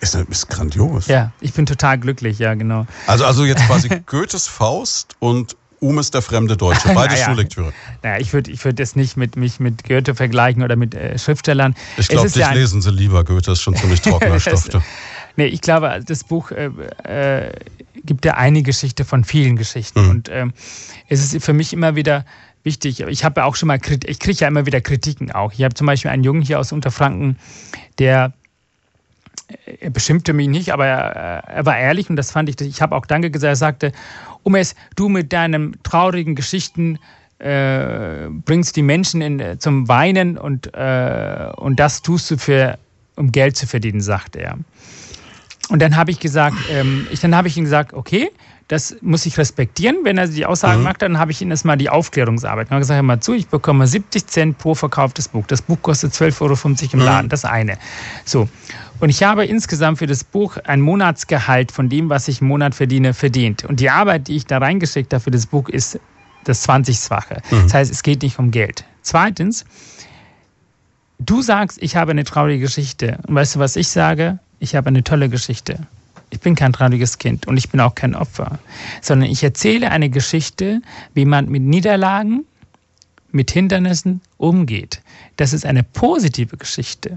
Ist, ist grandios. Ja, ich bin total glücklich, ja, genau. Also, also jetzt quasi Goethes Faust und Umes der fremde Deutsche, beide naja, Schullektüre. Naja, ich würde ich würd das nicht mit mich mit Goethe vergleichen oder mit äh, Schriftstellern. Ich glaube, dich ja lesen sie lieber. Goethe ist schon ziemlich trockener Stoff. Nee, ich glaube, das Buch äh, äh, gibt ja eine Geschichte von vielen Geschichten. Mhm. Und ähm, es ist für mich immer wieder wichtig. Ich habe ja auch schon mal, ich kriege ja immer wieder Kritiken auch. Ich habe zum Beispiel einen Jungen hier aus Unterfranken, der äh, er beschimpfte mich nicht, aber er, er, war ehrlich und das fand ich, ich habe auch Danke gesagt, er sagte, Umes, du mit deinen traurigen Geschichten äh, bringst die Menschen in, zum Weinen und, äh, und das tust du für, um Geld zu verdienen, sagte er. Und dann habe ich gesagt, ähm, ich, dann habe ich ihm gesagt, okay, das muss ich respektieren, wenn er die Aussagen mhm. macht, dann habe ich ihm erstmal die Aufklärungsarbeit. Dann habe ich gesagt, hör mal zu, ich bekomme 70 Cent pro verkauftes Buch. Das Buch kostet 12,50 Euro im mhm. Laden, das eine. So. Und ich habe insgesamt für das Buch ein Monatsgehalt von dem, was ich im Monat verdiene, verdient. Und die Arbeit, die ich da reingeschickt habe für das Buch, ist das 20-fache. Mhm. Das heißt, es geht nicht um Geld. Zweitens, du sagst, ich habe eine traurige Geschichte. Und weißt du, was ich sage? Ich habe eine tolle Geschichte. Ich bin kein trauriges Kind und ich bin auch kein Opfer, sondern ich erzähle eine Geschichte, wie man mit Niederlagen, mit Hindernissen umgeht. Das ist eine positive Geschichte.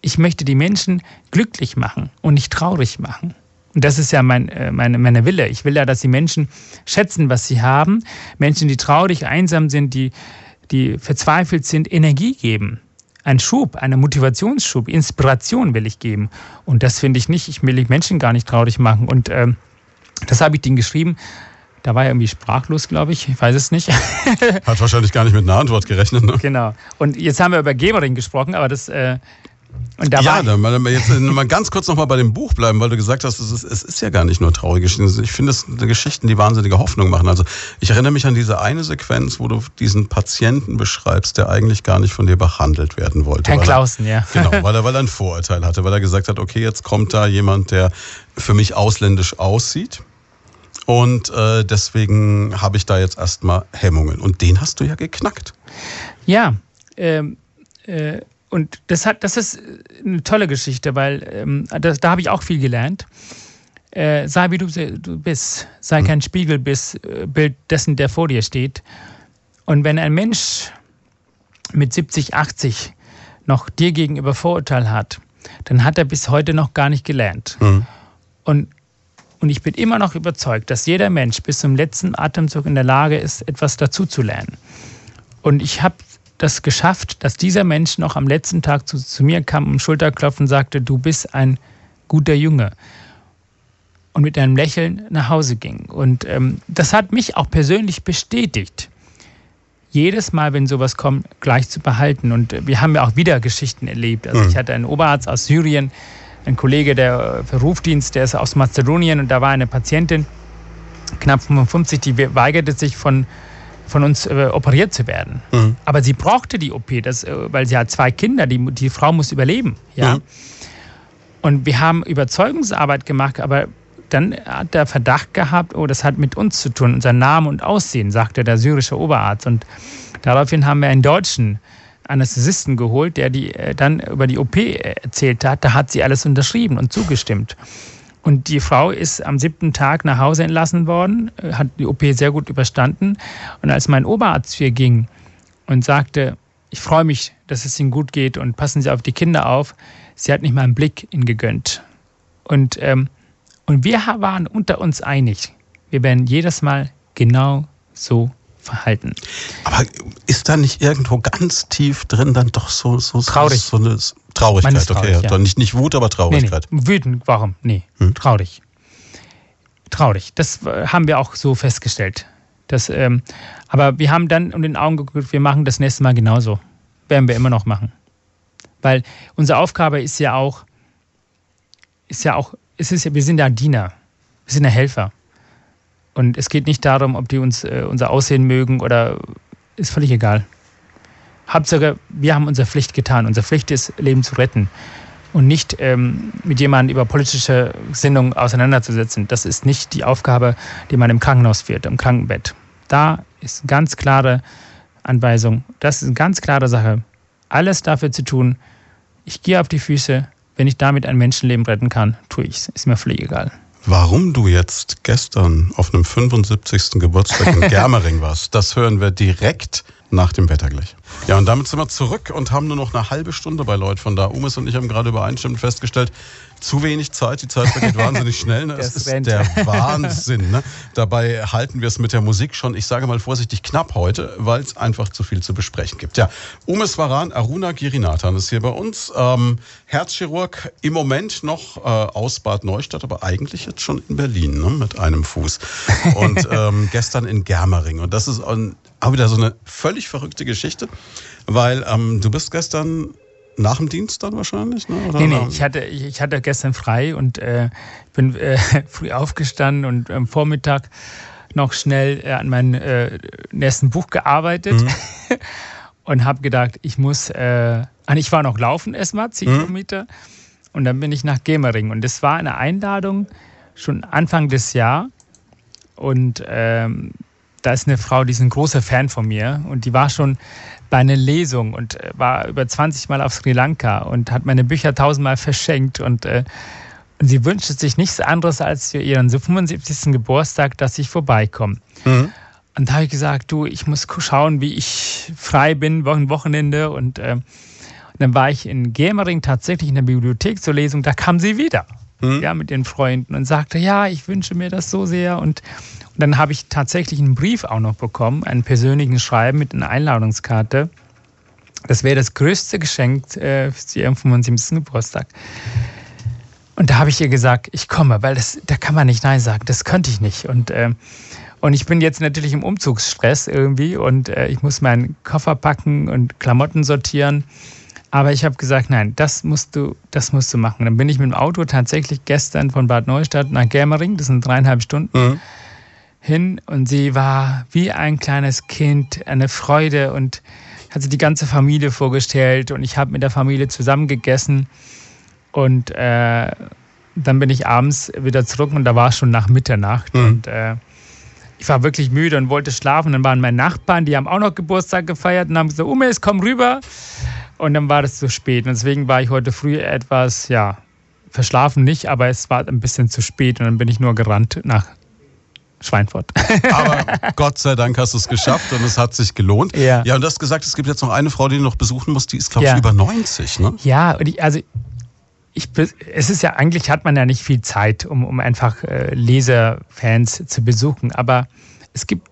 Ich möchte die Menschen glücklich machen und nicht traurig machen. Und das ist ja mein, äh, meine, meine Wille. Ich will ja, dass die Menschen schätzen, was sie haben. Menschen, die traurig, einsam sind, die, die verzweifelt sind, Energie geben einen Schub, einen Motivationsschub, Inspiration will ich geben. Und das finde ich nicht, ich will die Menschen gar nicht traurig machen. Und ähm, das habe ich denen geschrieben. Da war er irgendwie sprachlos, glaube ich. Ich weiß es nicht. Hat wahrscheinlich gar nicht mit einer Antwort gerechnet. Ne? Genau. Und jetzt haben wir über Gemering gesprochen, aber das, äh, Und da ja, dann mal jetzt mal ganz kurz noch mal bei dem Buch bleiben, weil du gesagt hast, es ist, es ist ja gar nicht nur traurige Geschichten. Ich finde es Geschichten, die wahnsinnige Hoffnung machen. Also ich erinnere mich an diese eine Sequenz, wo du diesen Patienten beschreibst, der eigentlich gar nicht von dir behandelt werden wollte. Herr Klausen, ja. Genau, weil er, weil er ein Vorurteil hatte, weil er gesagt hat, okay, jetzt kommt da jemand, der für mich ausländisch aussieht. Und äh, deswegen habe ich da jetzt erstmal Hemmungen. Und den hast du ja geknackt. Ja, ähm, äh, und das, hat, das ist eine tolle Geschichte, weil ähm, das, da habe ich auch viel gelernt. Äh, sei wie du, du bist, sei kein Spiegelbild äh, dessen, der vor dir steht. Und wenn ein Mensch mit 70, 80 noch dir gegenüber Vorurteil hat, dann hat er bis heute noch gar nicht gelernt. Mhm. Und, und ich bin immer noch überzeugt, dass jeder Mensch bis zum letzten Atemzug in der Lage ist, etwas dazuzulernen. Und ich habe das geschafft, dass dieser Mensch noch am letzten Tag zu, zu mir kam und Schulterklopfen sagte, du bist ein guter Junge. Und mit einem Lächeln nach Hause ging. Und ähm, das hat mich auch persönlich bestätigt, jedes Mal, wenn sowas kommt, gleich zu behalten. Und äh, wir haben ja auch wieder Geschichten erlebt. Also mhm. ich hatte einen Oberarzt aus Syrien, ein Kollege der für Rufdienst, der ist aus Mazedonien und da war eine Patientin, knapp 55, die weigerte sich von von uns äh, operiert zu werden. Mhm. Aber sie brauchte die OP, das, äh, weil sie hat zwei Kinder, die, die Frau muss überleben. Ja? Mhm. Und wir haben Überzeugungsarbeit gemacht, aber dann hat der Verdacht gehabt, oh, das hat mit uns zu tun, unser Name und Aussehen, sagte der syrische Oberarzt. Und daraufhin haben wir einen deutschen Anästhesisten geholt, der die äh, dann über die OP äh, erzählt hat. Da hat sie alles unterschrieben und zugestimmt. Und die Frau ist am siebten Tag nach Hause entlassen worden, äh, hat die OP sehr gut überstanden. Und als mein Oberarzt hier ging und sagte, ich freue mich, dass es Ihnen gut geht und passen Sie auf die Kinder auf, sie hat nicht mal einen Blick ihn gegönnt. Und, ähm, und wir waren unter uns einig, wir werden jedes Mal genau so verhalten. Aber ist da nicht irgendwo ganz tief drin dann doch so, so, traurig. so eine Traurigkeit? Traurig, okay, ja. Dann nicht, nicht Wut, aber Traurigkeit. Nee, nee. Wütend, warum? Nee, hm? traurig. Traurig. Das äh, haben wir auch so festgestellt. Das, ähm, aber wir haben dann um den Augen geguckt, wir machen das nächste Mal genauso. Werden wir immer noch machen. Weil unsere Aufgabe ist ja auch, ist ja auch, es ist ja, wir sind ja Diener, wir sind ja Helfer. Und es geht nicht darum, ob die uns äh, unser Aussehen mögen oder ist völlig egal. Hauptsache, wir haben unsere Pflicht getan. Unsere Pflicht ist, Leben zu retten und nicht ähm, mit jemandem über politische Gesinnung auseinanderzusetzen. Das ist nicht die Aufgabe, die man im Krankenhaus führt, im Krankenbett. Da ist eine ganz klare Anweisung. Das ist eine ganz klare Sache. Alles dafür zu tun. Ich gehe auf die Füße. Wenn ich damit ein Menschenleben retten kann, tue ich es. Ist mir völlig egal. Warum du jetzt gestern auf einem 75. Geburtstag in Germering warst, das hören wir direkt nach dem Wetter gleich. Ja, und damit sind wir zurück und haben nur noch eine halbe Stunde bei Leuten von da. Umes und ich haben gerade übereinstimmend festgestellt, zu wenig Zeit, die Zeit vergeht wahnsinnig schnell. Ne? Das ist der Wahnsinn. Ne? Dabei halten wir es mit der Musik schon, ich sage mal vorsichtig, knapp heute, weil es einfach zu viel zu besprechen gibt. Ja, Umes Varan, Aruna Girinathan ist hier bei uns. Ähm, Herzchirurg im Moment noch äh, aus Bad Neustadt, aber eigentlich jetzt schon in Berlin ne? mit einem Fuß. Und ähm, gestern in Germering. Und das ist ein, auch wieder so eine völlig verrückte Geschichte, weil ähm, du bist gestern nach dem Dienst dann wahrscheinlich? Ne? Oder nee, nee, ich hatte, ich, hatte gestern frei und äh, bin äh, früh aufgestanden und am Vormittag noch schnell äh, an meinem äh, nächsten Buch gearbeitet mhm. und habe gedacht, ich muss, äh, ich war noch laufen erstmal, 10 mhm. Kilometer und dann bin ich nach Gemering und das war eine Einladung schon Anfang des Jahres und ähm, da ist eine Frau, die ist ein großer Fan von mir und die war schon bei einer Lesung und äh, war über 20 Mal auf Sri Lanka und hat meine Bücher tausendmal verschenkt und, äh, sie wünscht sich nichts anderes als für ihren 75. Geburtstag, dass ich vorbeikomme. Mhm. Und da habe ich gesagt, du, ich muss schauen, wie ich frei bin, Wochenende und äh, dann war ich in Germering tatsächlich in der Bibliothek zur Lesung, da kam sie wieder. Mhm. Ja, mit ihren Freunden und sagte, ja, ich wünsche mir das so sehr und dann habe ich tatsächlich einen Brief auch noch bekommen, einen persönlichen Schreiben mit einer Einladungskarte. Das wäre das größte Geschenk äh, zu ihrem 75. Geburtstag. Und da habe ich ihr gesagt, ich komme, weil das, da kann man nicht Nein sagen. Das könnte ich nicht. Und, äh, und ich bin jetzt natürlich im Umzugsstress irgendwie und äh, ich muss meinen Koffer packen und Klamotten sortieren. Aber ich habe gesagt, nein, das musst du, das musst du machen. Dann bin ich mit dem Auto tatsächlich gestern von Bad Neustadt nach Germering, das sind dreieinhalb Stunden, mhm. hin und sie war wie ein kleines Kind, eine Freude und hat sich die ganze Familie vorgestellt und ich habe mit der Familie zusammen gegessen und äh, dann bin ich abends wieder zurück und da war es schon nach Mitternacht mhm. und äh, ich war wirklich müde und wollte schlafen. Dann waren meine Nachbarn, die haben auch noch Geburtstag gefeiert und haben gesagt, Umes, komm rüber. Und dann war es zu spät. Und deswegen war ich heute früh etwas, ja, verschlafen nicht, aber es war ein bisschen zu spät und dann bin ich nur gerannt nach Schweinfurt. Aber Gott sei Dank hast du es geschafft und es hat sich gelohnt. Ja. ja, und du hast gesagt, es gibt jetzt noch eine Frau, die du noch besuchen musst, die ist, glaube ich, ja. über 90, ne? Ja, und ich, also ich, es ist ja, eigentlich hat man ja nicht viel Zeit, um, um einfach äh, Leserfans zu besuchen, aber es gibt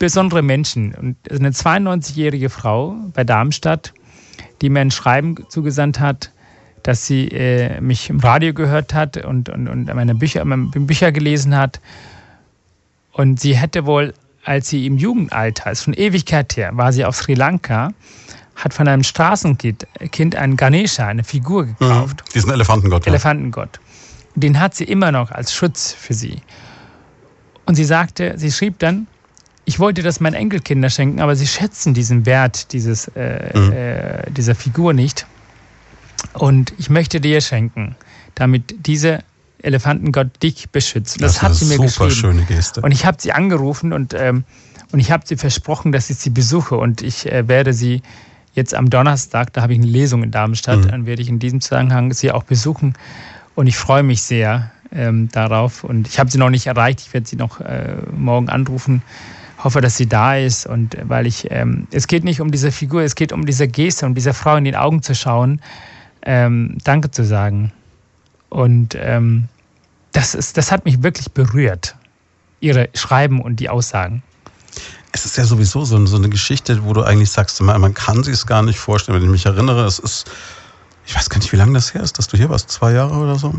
besondere Menschen. Und eine 92-jährige Frau bei Darmstadt, die mir ein Schreiben zugesandt hat, dass sie äh, mich im Radio gehört hat und, und, und meine Bücher, meine Bücher gelesen hat. Und sie hätte wohl, als sie im Jugendalter, ist schon Ewigkeit her, war sie auf Sri Lanka, hat von einem Straßenkind kind einen Ganesha, eine Figur gekauft. Mhm, diesen Elefantengott. Elefantengott. Den hat sie immer noch als Schutz für sie. Und sie sagte, sie schrieb dann, ich wollte das meinen Enkelkindern schenken, aber sie schätzen diesen Wert dieses, äh, mhm. äh, dieser Figur nicht. Und ich möchte dir schenken, damit diese Elefantengott dich beschützt. Das, das hat sie mir super geschrieben. schöne Geste. Und ich habe sie angerufen und, ähm, und ich habe sie versprochen, dass ich sie besuche. Und ich äh, werde sie jetzt am Donnerstag, da habe ich eine Lesung in Darmstadt, mhm. dann werde ich in diesem Zusammenhang sie auch besuchen. Und ich freue mich sehr ähm, darauf. Und ich habe sie noch nicht erreicht. Ich werde sie noch äh, morgen anrufen hoffe, dass sie da ist und weil ich, ähm, es geht nicht um diese Figur, es geht um diese Geste, um dieser Frau in die Augen zu schauen, ähm, Danke zu sagen. Und ähm, das, ist, das hat mich wirklich berührt, ihre Schreiben und die Aussagen. Es ist ja sowieso so, so eine Geschichte, wo du eigentlich sagst, man kann sich es gar nicht vorstellen. Wenn ich mich erinnere, es ist, ich weiß gar nicht, wie lange das her ist, dass du hier warst, zwei Jahre oder so?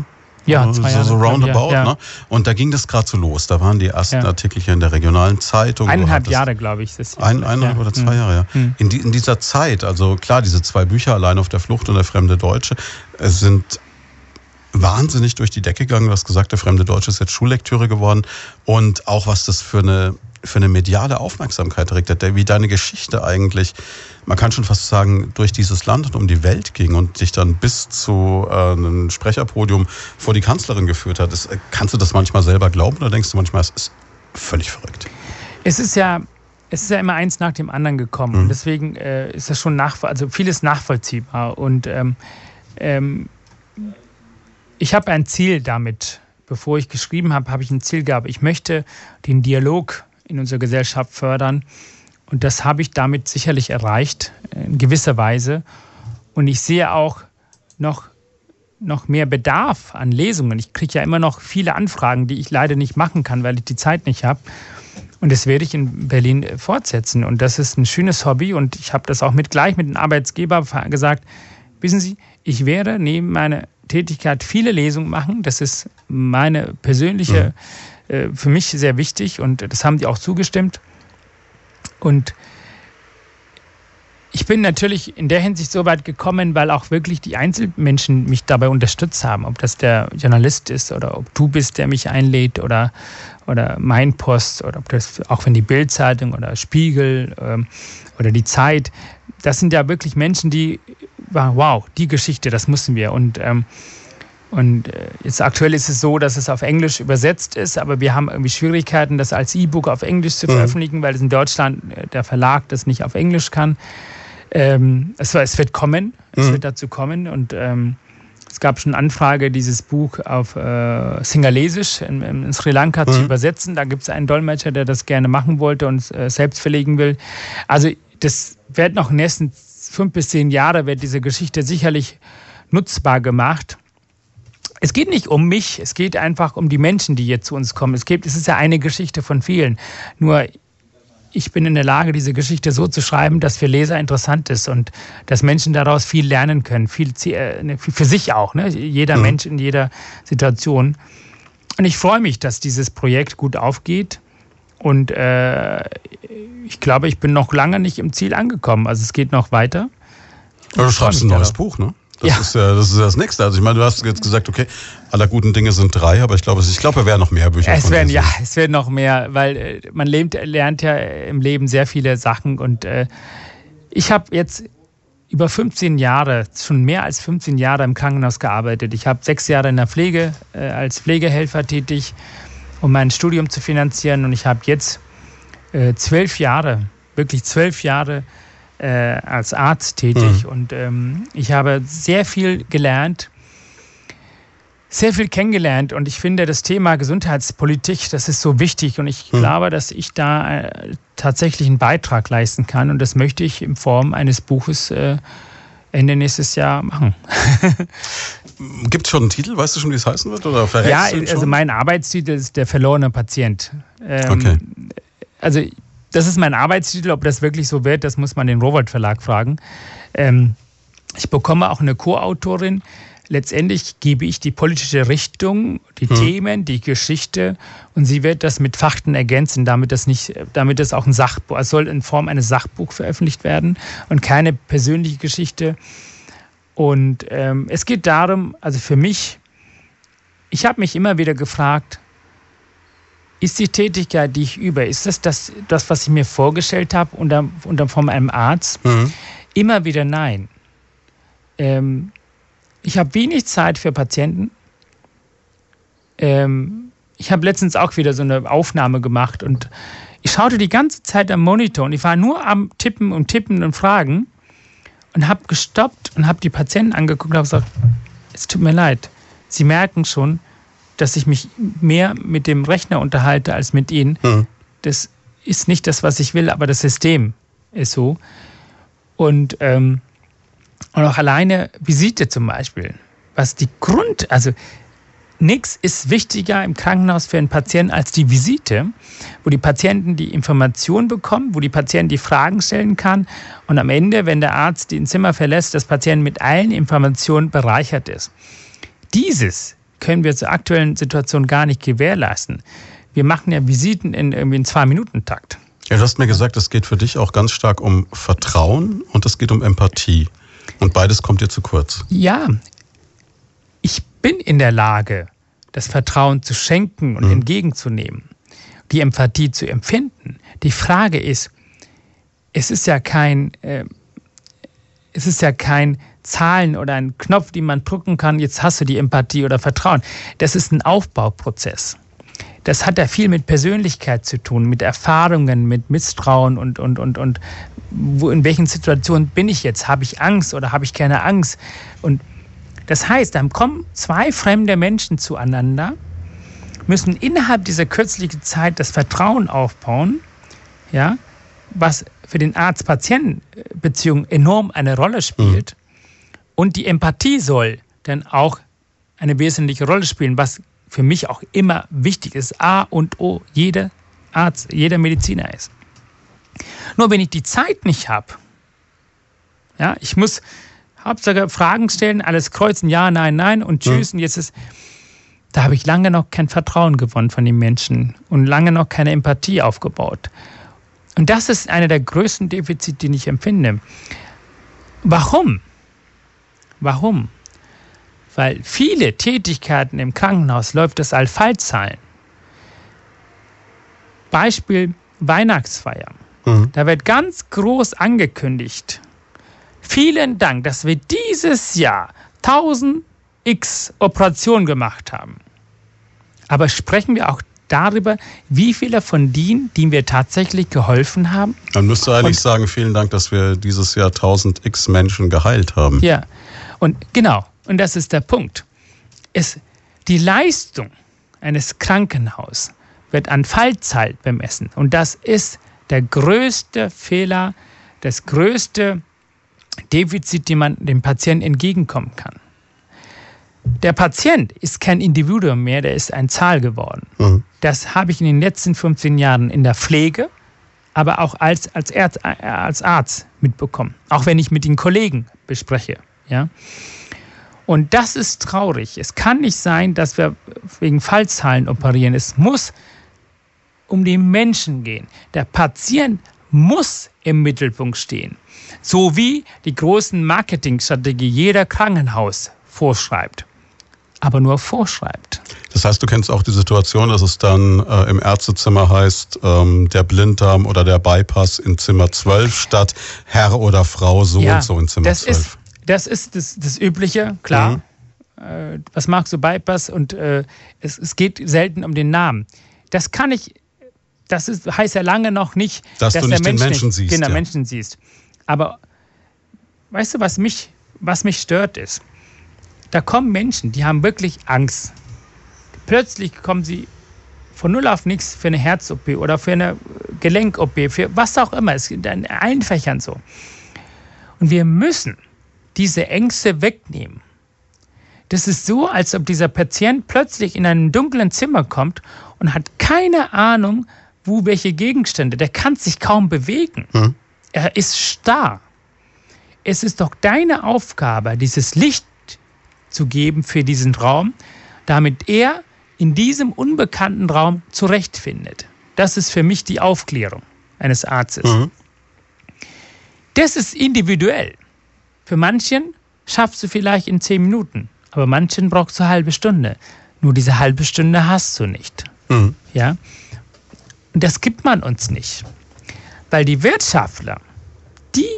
Ja, zwei so, so roundabout. Ja. Ne? Und da ging das gerade so los. Da waren die ersten ja. Artikel hier in der regionalen Zeitung. Eineinhalb Jahre, glaube ich. Das ein, eineinhalb oder zwei hm. Jahre, ja. Hm. In, die, in dieser Zeit, also klar, diese zwei Bücher, Allein auf der Flucht und Der fremde Deutsche, es sind wahnsinnig durch die Decke gegangen. Du hast gesagt, Der fremde Deutsche ist jetzt Schullektüre geworden. Und auch was das für eine für eine mediale Aufmerksamkeit trägt, wie deine Geschichte eigentlich, man kann schon fast sagen, durch dieses Land und um die Welt ging und dich dann bis zu äh, einem Sprecherpodium vor die Kanzlerin geführt hat. Das, äh, kannst du das manchmal selber glauben oder denkst du manchmal, es ist völlig verrückt? Es ist ja es ist ja immer eins nach dem anderen gekommen. Mhm. Deswegen äh, ist das schon nach, also vieles nachvollziehbar. Und ähm, ähm, ich habe ein Ziel damit. Bevor ich geschrieben habe, habe ich ein Ziel gehabt. Ich möchte den Dialog in unserer Gesellschaft fördern. Und das habe ich damit sicherlich erreicht, in gewisser Weise. Und ich sehe auch noch, noch mehr Bedarf an Lesungen. Ich kriege ja immer noch viele Anfragen, die ich leider nicht machen kann, weil ich die Zeit nicht habe. Und das werde ich in Berlin fortsetzen. Und das ist ein schönes Hobby. Und ich habe das auch mit gleich mit dem Arbeitsgeber gesagt. Wissen Sie, ich werde neben meiner Tätigkeit viele Lesungen machen. Das ist meine persönliche mhm. Äh, für mich sehr wichtig und das haben die auch zugestimmt. Und ich bin natürlich in der Hinsicht so weit gekommen, weil auch wirklich die Einzelmenschen mich dabei unterstützt haben. Ob das der Journalist ist oder ob du bist, der mich einlädt oder, oder mein Post oder ob das auch wenn die Bildzeitung oder Spiegel ähm, oder die Zeit. Das sind ja wirklich Menschen, die, wow, die Geschichte, das müssen wir. Und ähm, und äh, jetzt aktuell ist es so, dass es auf Englisch übersetzt ist, aber wir haben irgendwie Schwierigkeiten, das als E-Book auf Englisch zu mhm. veröffentlichen, weil es in Deutschland äh, der Verlag das nicht auf Englisch kann. Ähm, es, es, wird kommen, es mhm. wird dazu kommen und ähm, es gab schon Anfrage, dieses Buch auf äh, Singalesisch in, in, Sri Lanka mhm. zu übersetzen. Da gibt es einen Dolmetscher, der das gerne machen wollte und äh, selbst verlegen will. Also das wird noch in den nächsten fünf bis zehn Jahre wird diese Geschichte sicherlich nutzbar gemacht. Es geht nicht um mich, es geht einfach um die Menschen, die jetzt zu uns kommen. Es, gibt, es ist ja eine Geschichte von vielen. Nur ich bin in der Lage, diese Geschichte so zu schreiben, dass für Leser interessant ist und dass Menschen daraus viel lernen können, viel äh, ne, für sich auch, ne? jeder mhm. Mensch in jeder Situation. Und ich freue mich, dass dieses Projekt gut aufgeht. Und äh, ich glaube, ich bin noch lange nicht im Ziel angekommen. Also es geht noch weiter. du schreibst ein neues Buch, ne? Das ja. ist ja das ist das Nächste. Also ich meine, du hast jetzt gesagt, okay, aller guten Dinge sind drei, aber ich glaube, ich glaube, es werden noch mehr Bücher. Es werden ja, es werden noch mehr, weil äh, man lebt, lernt ja im Leben sehr viele Sachen und äh, ich habe jetzt über 15 Jahre, schon mehr als 15 Jahre im Krankenhaus gearbeitet. Ich habe sechs Jahre in der Pflege äh, als Pflegehelfer tätig, um mein Studium zu finanzieren und ich habe jetzt äh, zwölf Jahre, wirklich zwölf Jahre äh, als Arzt tätig mhm. und ähm, ich habe sehr viel gelernt, sehr viel kennengelernt und ich finde das Thema Gesundheitspolitik, das ist so wichtig und ich mhm. glaube, dass ich da äh, tatsächlich einen Beitrag leisten kann und das möchte ich in Form eines Buches äh, Ende nächstes Jahr machen. Gibt es schon einen Titel? Weißt du schon, wie es heißen wird? Oder ja, also mein Arbeitstitel ist Der verlorene Patient. Ähm, okay. Also das ist mein Arbeitstitel. Ob das wirklich so wird, das muss man den Robert Verlag fragen. Ähm, ich bekomme auch eine Co-Autorin. Letztendlich gebe ich die politische Richtung, die hm. Themen, die Geschichte und sie wird das mit Fakten ergänzen, damit das nicht, damit das auch ein Sachbuch, es soll in Form eines Sachbuchs veröffentlicht werden und keine persönliche Geschichte. Und ähm, es geht darum, also für mich, ich habe mich immer wieder gefragt, ist die Tätigkeit, die ich übe, ist das das, das was ich mir vorgestellt habe unter, unter von einem Arzt? Mhm. Immer wieder nein. Ähm, ich habe wenig Zeit für Patienten. Ähm, ich habe letztens auch wieder so eine Aufnahme gemacht und ich schaute die ganze Zeit am Monitor und ich war nur am Tippen und Tippen und Fragen und habe gestoppt und habe die Patienten angeguckt und habe gesagt, es tut mir leid. Sie merken schon, dass ich mich mehr mit dem Rechner unterhalte als mit Ihnen. Mhm. Das ist nicht das, was ich will, aber das System ist so. Und, ähm, und auch alleine Visite zum Beispiel, was die Grund, also nichts ist wichtiger im Krankenhaus für einen Patienten als die Visite, wo die Patienten die Information bekommen, wo die Patienten die Fragen stellen kann und am Ende, wenn der Arzt den Zimmer verlässt, das Patienten mit allen Informationen bereichert ist. Dieses können wir zur aktuellen Situation gar nicht gewährleisten. Wir machen ja Visiten in irgendwie in Zwei-Minuten-Takt. Ja, du hast mir gesagt, es geht für dich auch ganz stark um Vertrauen und es geht um Empathie. Und beides kommt dir zu kurz. Ja, ich bin in der Lage, das Vertrauen zu schenken und mhm. entgegenzunehmen, die Empathie zu empfinden. Die Frage ist, es ist ja kein, äh, es ist ja kein Zahlen oder ein Knopf, den man drücken kann, jetzt hast du die Empathie oder Vertrauen. Das ist ein Aufbauprozess. Das hat ja viel mit Persönlichkeit zu tun, mit Erfahrungen, mit Misstrauen und, und, und, und wo, in welchen Situationen bin ich jetzt? Habe ich Angst oder habe ich keine Angst? Und das heißt, dann kommen zwei fremde Menschen zueinander, müssen innerhalb dieser kürzlichen Zeit das Vertrauen aufbauen, ja, was für den Arzt-Patienten-Beziehung enorm eine Rolle spielt. Mhm. Und die Empathie soll dann auch eine wesentliche Rolle spielen, was für mich auch immer wichtig ist. A und O, jeder Arzt, jeder Mediziner ist. Nur wenn ich die Zeit nicht habe, ja, ich muss Hauptsache Fragen stellen, alles kreuzen, ja, nein, nein und tschüss. Mhm. Und jetzt ist, da habe ich lange noch kein Vertrauen gewonnen von den Menschen und lange noch keine Empathie aufgebaut. Und das ist einer der größten Defizite, die ich empfinde. Warum? Warum? Weil viele Tätigkeiten im Krankenhaus läuft es als Fallzahlen. Beispiel Weihnachtsfeier. Mhm. Da wird ganz groß angekündigt. Vielen Dank, dass wir dieses Jahr 1000 X Operationen gemacht haben. Aber sprechen wir auch darüber, wie viele von denen, die wir tatsächlich geholfen haben? Man müsste eigentlich Und, sagen, vielen Dank, dass wir dieses Jahr 1000 X Menschen geheilt haben. Ja, und genau, und das ist der Punkt. Es, die Leistung eines Krankenhauses wird an Fallzahl bemessen. Und das ist der größte Fehler, das größte Defizit, dem man dem Patienten entgegenkommen kann. Der Patient ist kein Individuum mehr, der ist eine Zahl geworden. Mhm. Das habe ich in den letzten 15 Jahren in der Pflege, aber auch als, als, Arzt, als Arzt mitbekommen. Auch wenn ich mit den Kollegen bespreche. Ja? Und das ist traurig. Es kann nicht sein, dass wir wegen Fallzahlen operieren. Es muss um den Menschen gehen. Der Patient muss im Mittelpunkt stehen. So wie die großen Marketingstrategie jeder Krankenhaus vorschreibt. Aber nur vorschreibt. Das heißt, du kennst auch die Situation, dass es dann äh, im Ärztezimmer heißt, ähm, der Blinddarm oder der Bypass in Zimmer 12 statt Herr oder Frau so ja, und so in Zimmer das 12. Ist, das ist das, das Übliche, klar. Mhm. Äh, was magst du Bypass? Und äh, es, es geht selten um den Namen. Das kann ich, das ist, heißt ja lange noch nicht, dass, dass du nicht Mensch den Menschen nicht, siehst. Genau, ja. Menschen siehst. Aber weißt du, was mich, was mich stört ist? Da kommen Menschen, die haben wirklich Angst. Plötzlich kommen sie von null auf nichts für eine Herz-OP oder für eine Gelenk-OP, für was auch immer. Es ist in allen Fächern so. Und wir müssen diese Ängste wegnehmen. Das ist so, als ob dieser Patient plötzlich in einem dunklen Zimmer kommt und hat keine Ahnung, wo welche Gegenstände. Der kann sich kaum bewegen. Hm. Er ist starr. Es ist doch deine Aufgabe, dieses Licht zu geben für diesen Raum, damit er in diesem unbekannten Raum zurechtfindet. Das ist für mich die Aufklärung eines Arztes. Mhm. Das ist individuell. Für manchen schaffst du vielleicht in zehn Minuten, aber manchen brauchst du eine halbe Stunde. Nur diese halbe Stunde hast du nicht. Mhm. Ja? Und das gibt man uns nicht. Weil die Wirtschaftler, die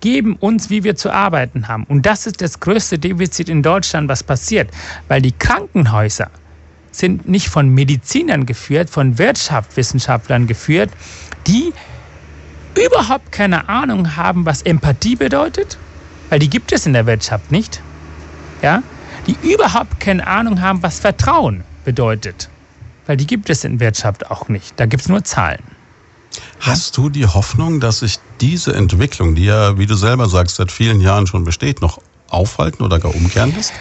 geben uns, wie wir zu arbeiten haben. Und das ist das größte Defizit in Deutschland, was passiert. Weil die Krankenhäuser sind nicht von Medizinern geführt, von Wirtschaftswissenschaftlern geführt, die überhaupt keine Ahnung haben, was Empathie bedeutet, weil die gibt es in der Wirtschaft nicht. Ja? Die überhaupt keine Ahnung haben, was Vertrauen bedeutet, weil die gibt es in Wirtschaft auch nicht. Da gibt es nur Zahlen. Hast du die Hoffnung, dass sich diese Entwicklung, die ja, wie du selber sagst, seit vielen Jahren schon besteht, noch aufhalten oder gar umkehren lässt?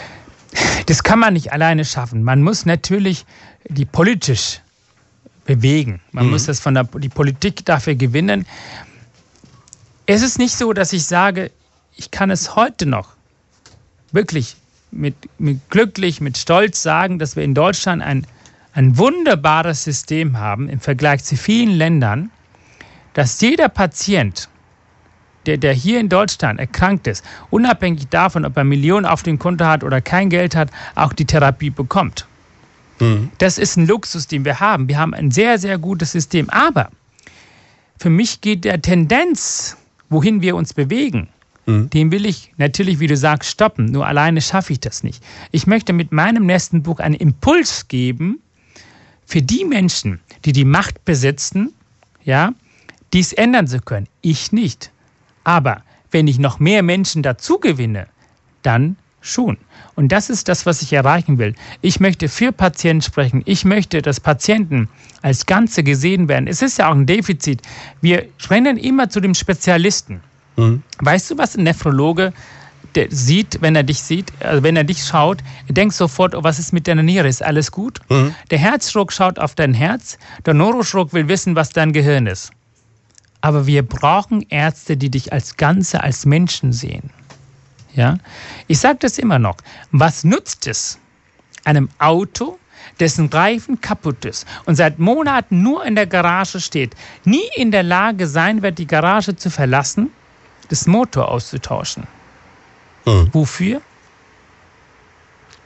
Das kann man nicht alleine schaffen. Man muss natürlich die politisch bewegen. Man mhm. muss das von der die Politik dafür gewinnen. Es ist nicht so, dass ich sage, ich kann es heute noch wirklich mit, mit glücklich, mit Stolz sagen, dass wir in Deutschland ein, ein wunderbares System haben im Vergleich zu vielen Ländern, dass jeder Patient, der, der hier in Deutschland erkrankt ist, unabhängig davon, ob er Millionen auf dem Konto hat oder kein Geld hat, auch die Therapie bekommt. Mhm. Das ist ein Luxus, den wir haben. Wir haben ein sehr, sehr gutes System. Aber für mich geht der Tendenz, wohin wir uns bewegen, mhm. den will ich natürlich, wie du sagst, stoppen. Nur alleine schaffe ich das nicht. Ich möchte mit meinem nächsten Buch einen Impuls geben für die Menschen, die die Macht besitzen, ja, dies ändern zu können. Ich nicht. Aber wenn ich noch mehr Menschen dazu gewinne, dann schon. Und das ist das, was ich erreichen will. Ich möchte für Patienten sprechen. Ich möchte, dass Patienten als Ganze gesehen werden. Es ist ja auch ein Defizit. Wir rennen immer zu dem Spezialisten. Mhm. Weißt du, was ein Nephrologe der sieht, wenn er dich sieht, also wenn er dich schaut, denkt sofort, oh, was ist mit deiner Niere? Ist alles gut? Mhm. Der Herzschruck schaut auf dein Herz, der Neuroschruck will wissen, was dein Gehirn ist. Aber wir brauchen Ärzte, die dich als Ganze, als Menschen sehen. Ja? Ich sage das immer noch. Was nutzt es einem Auto, dessen Reifen kaputt ist und seit Monaten nur in der Garage steht, nie in der Lage sein wird, die Garage zu verlassen, das Motor auszutauschen? Hm. Wofür?